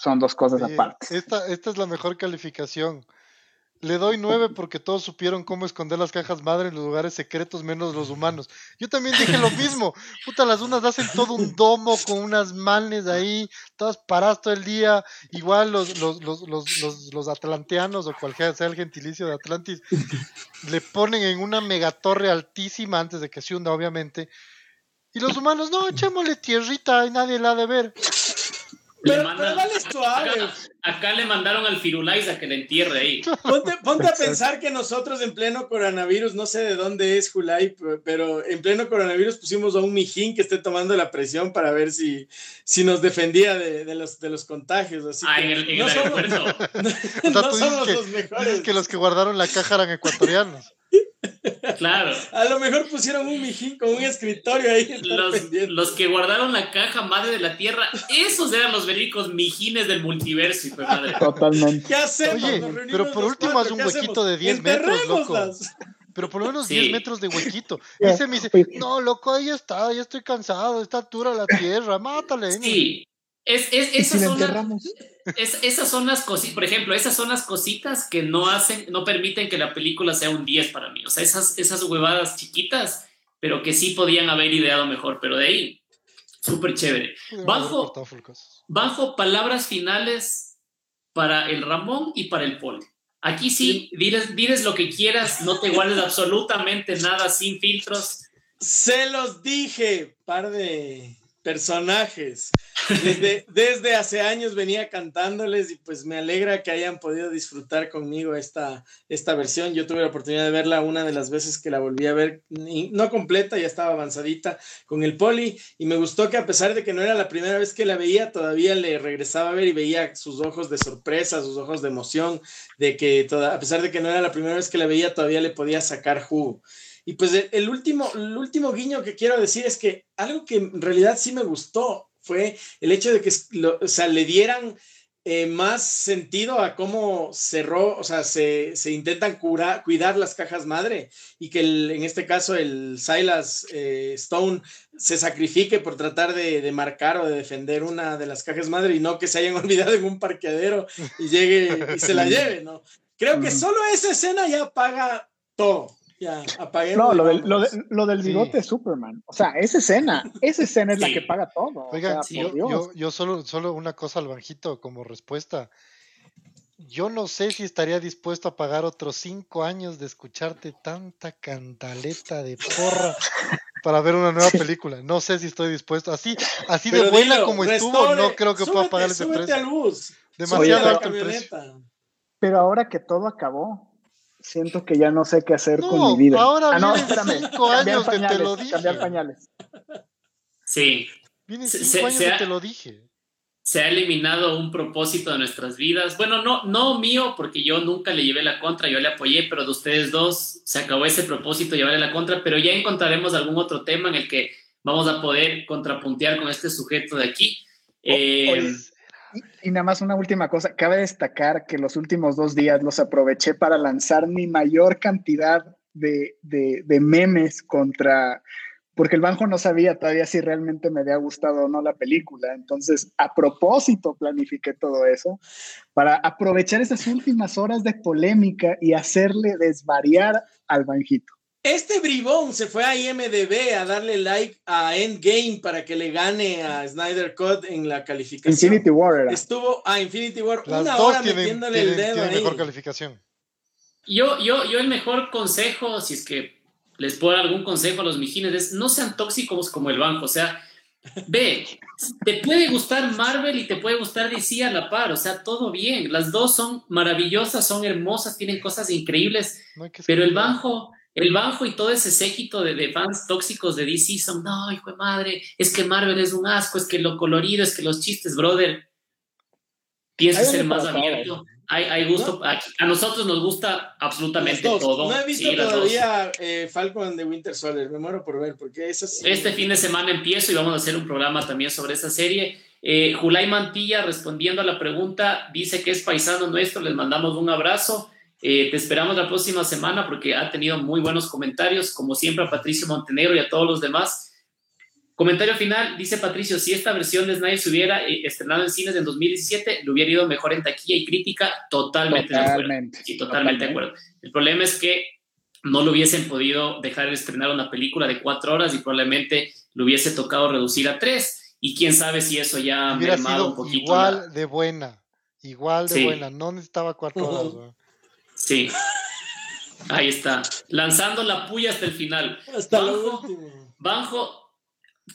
son dos cosas aparte. Esta, esta es la mejor calificación. Le doy nueve porque todos supieron cómo esconder las cajas madre en los lugares secretos, menos los humanos. Yo también dije lo mismo. <laughs> Puta, las unas hacen todo un domo con unas manes ahí, todas paradas todo el día. Igual los, los, los, los, los atlanteanos o cualquiera sea el gentilicio de Atlantis, le ponen en una megatorre altísima antes de que se hunda, obviamente. Y los humanos, no, echémosle tierrita y nadie la ha de ver. Pero, dale suave. Acá, le mandaron al Firulais a que le entierre ahí. Ponte, ponte, a pensar que nosotros en pleno coronavirus, no sé de dónde es Julay, pero en pleno coronavirus pusimos a un mijín que esté tomando la presión para ver si, si nos defendía de, de los, de los contagios. Así ah, en el, no somos, <laughs> no, somos los mejores. que los que guardaron la caja eran ecuatorianos. Claro. A lo mejor pusieron un mijín con un escritorio ahí. Los, que guardaron la caja madre de la tierra, esos eran los verídicos mijines del multiverso, Totalmente. ¿Qué hacemos? Oye, pero por último haz un huequito de 10 metros, loco. Pero por lo menos 10 metros de huequito. <laughs> Ese me dice, no, loco, ahí está, ya estoy cansado, está dura la tierra, mátale. Sí, es, es, esas, son es, esas son las cositas, por ejemplo, esas son las cositas que no hacen, no permiten que la película sea un 10 para mí. O sea, esas, esas huevadas chiquitas, pero que sí podían haber ideado mejor, pero de ahí, súper chévere. Bajo, bajo palabras finales para el Ramón y para el Poli. Aquí sí, diles, diles lo que quieras, no te guardes absolutamente nada sin filtros. Se los dije, par de personajes. Desde, <laughs> desde hace años venía cantándoles y pues me alegra que hayan podido disfrutar conmigo esta, esta versión. Yo tuve la oportunidad de verla una de las veces que la volví a ver, no completa, ya estaba avanzadita con el poli y me gustó que a pesar de que no era la primera vez que la veía, todavía le regresaba a ver y veía sus ojos de sorpresa, sus ojos de emoción, de que toda, a pesar de que no era la primera vez que la veía, todavía le podía sacar jugo. Y pues el último, el último guiño que quiero decir es que algo que en realidad sí me gustó fue el hecho de que o sea, le dieran eh, más sentido a cómo cerró, o sea, se, se intentan curar, cuidar las cajas madre y que en este caso el Silas eh, Stone se sacrifique por tratar de, de, marcar o de defender una de las cajas madre y no que se hayan <laughs> olvidado en un parqueadero y llegue y se la <laughs> lleve, ¿no? Creo que solo esa escena ya paga todo. Ya, No, lo del, lo, del bigote de Superman. O sea, esa escena, esa escena es la que paga todo. Oigan, yo, yo, solo, solo una cosa al banjito como respuesta. Yo no sé si estaría dispuesto a pagar otros cinco años de escucharte tanta cantaleta de porra para ver una nueva película. No sé si estoy dispuesto. Así, así de buena como estuvo, no creo que pueda pagar ese precio. Demasiado alto el precio. Pero ahora que todo acabó, siento que ya no sé qué hacer con mi vida. Ahora ah, no, espérame. Cinco años que te lo dije. Cambiar pañales. Sí. Vienen cinco años que te lo dije. Se ha eliminado un propósito de nuestras vidas. Bueno, no, no mío, porque yo nunca le llevé la contra, yo le apoyé, pero de ustedes dos se acabó ese propósito, llevarle la contra, pero ya encontraremos algún otro tema en el que vamos a poder contrapuntear con este sujeto de aquí. Eh, y, nada más una última cosa, cabe destacar que los últimos dos días los aproveché para lanzar mi mayor cantidad de, de, memes contra, porque el banjo no sabía todavía si realmente me había gustado o no la película. Entonces, a propósito, planifiqué todo eso para aprovechar esas últimas horas de polémica y hacerle desvariar al banjito. Este bribón se fue a IMDB a darle like a Endgame para que le gane a Snyder Cut en la calificación. Infinity War era. Estuvo a Infinity War una hora metiéndole el dedo tienen mejor calificación. Yo, yo, yo el mejor consejo, si es que les puedo dar algún consejo a los mijines, es no sean tóxicos como el banco. O sea, ve, te puede gustar Marvel y te puede gustar DC a la par. O sea, todo bien. Las dos son maravillosas, son hermosas, tienen cosas increíbles. pero el banco el Banjo y todo ese séquito de, fans tóxicos de DC son, no, hijo de madre, es que Marvel es un asco, es que lo colorido, es que los chistes, brother. Piensa ser más abierto. Hay, hay gusto. A, nosotros nos gusta absolutamente todo. No he visto todavía eh, Falcon de Winter Soldier. Me muero por ver, porque eso Este fin de semana empiezo y vamos a hacer un programa también sobre esa serie. Eh, Julay Mantilla, respondiendo a la pregunta, dice que es paisano nuestro. Les mandamos un abrazo. Eh, te esperamos la próxima semana porque ha tenido muy buenos comentarios, como siempre a Patricio Montenegro y a todos los demás. Comentario final, dice Patricio, si esta versión de Snyder se hubiera eh, estrenado en cines en 2017, le hubiera ido mejor en taquilla y crítica, totalmente, de acuerdo. Sí, totalmente, de acuerdo. El problema es que no lo hubiesen podido dejar estrenar una película de cuatro horas y probablemente lo hubiese tocado reducir a tres. Y quién sabe si eso ya ha mermado un poquito. Igual de buena, igual de buena, no necesitaba cuatro horas. <laughs> Sí. Ahí está, lanzando la puya hasta el final. Hasta Banjo, Banjo,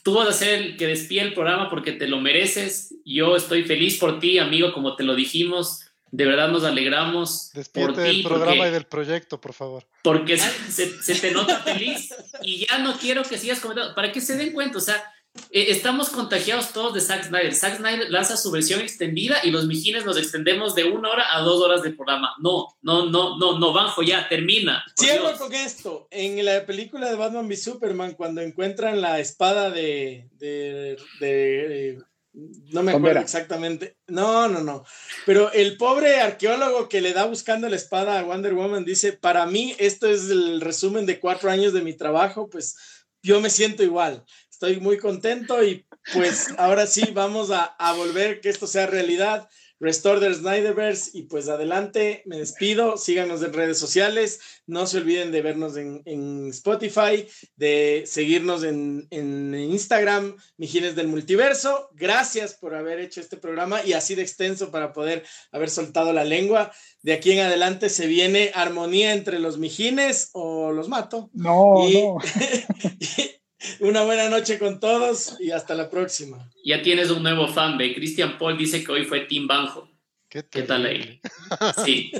tú vas a ser el que despide el programa porque te lo mereces. Yo estoy feliz por ti, amigo, como te lo dijimos. De verdad nos alegramos por ti. del programa y del proyecto, por favor. Porque se, se, te nota feliz y ya no quiero que sigas comentando. Para que se den cuenta, o sea, eh, estamos contagiados todos de Zack Snyder. Zack Snyder lanza su versión extendida y los mijines nos extendemos de una hora a dos horas de programa. No, no, no, no, no, Banjo, ya, termina. Cierro con esto. En la película de Batman v Superman, cuando encuentran la espada de, de, no me acuerdo exactamente. No, no, no. Pero el pobre arqueólogo que le da buscando la espada a Wonder Woman dice, para mí esto es el resumen de cuatro años de mi trabajo, pues yo me siento igual estoy muy contento y pues ahora sí vamos a, a volver que esto sea realidad. Restore the Snyderverse y pues adelante, me despido, síganos en redes sociales, no se olviden de vernos en, en Spotify, de seguirnos en, en, Instagram, Mijines del Multiverso, gracias por haber hecho este programa y así de extenso para poder haber soltado la lengua. De aquí en adelante se viene armonía entre los Mijines o los mato. No, no. <laughs> Una buena noche con todos y hasta la próxima. Ya tienes un nuevo fan, ve. Christian Paul dice que hoy fue Team Banjo. ¿Qué, tal ahí? <laughs> Sí.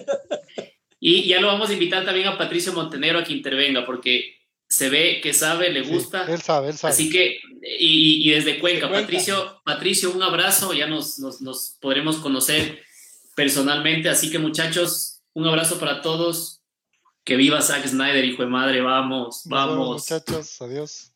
Y ya lo vamos a invitar también a Patricio Montenegro a que intervenga, porque se ve que sabe, le gusta. él sabe, él sabe. Así que, y, desde Cuenca, Patricio, Patricio, un abrazo, ya nos, nos, podremos conocer personalmente. Así que, muchachos, un abrazo para todos. Que viva Zack Snyder, hijo de madre, vamos, vamos. muchachos, adiós.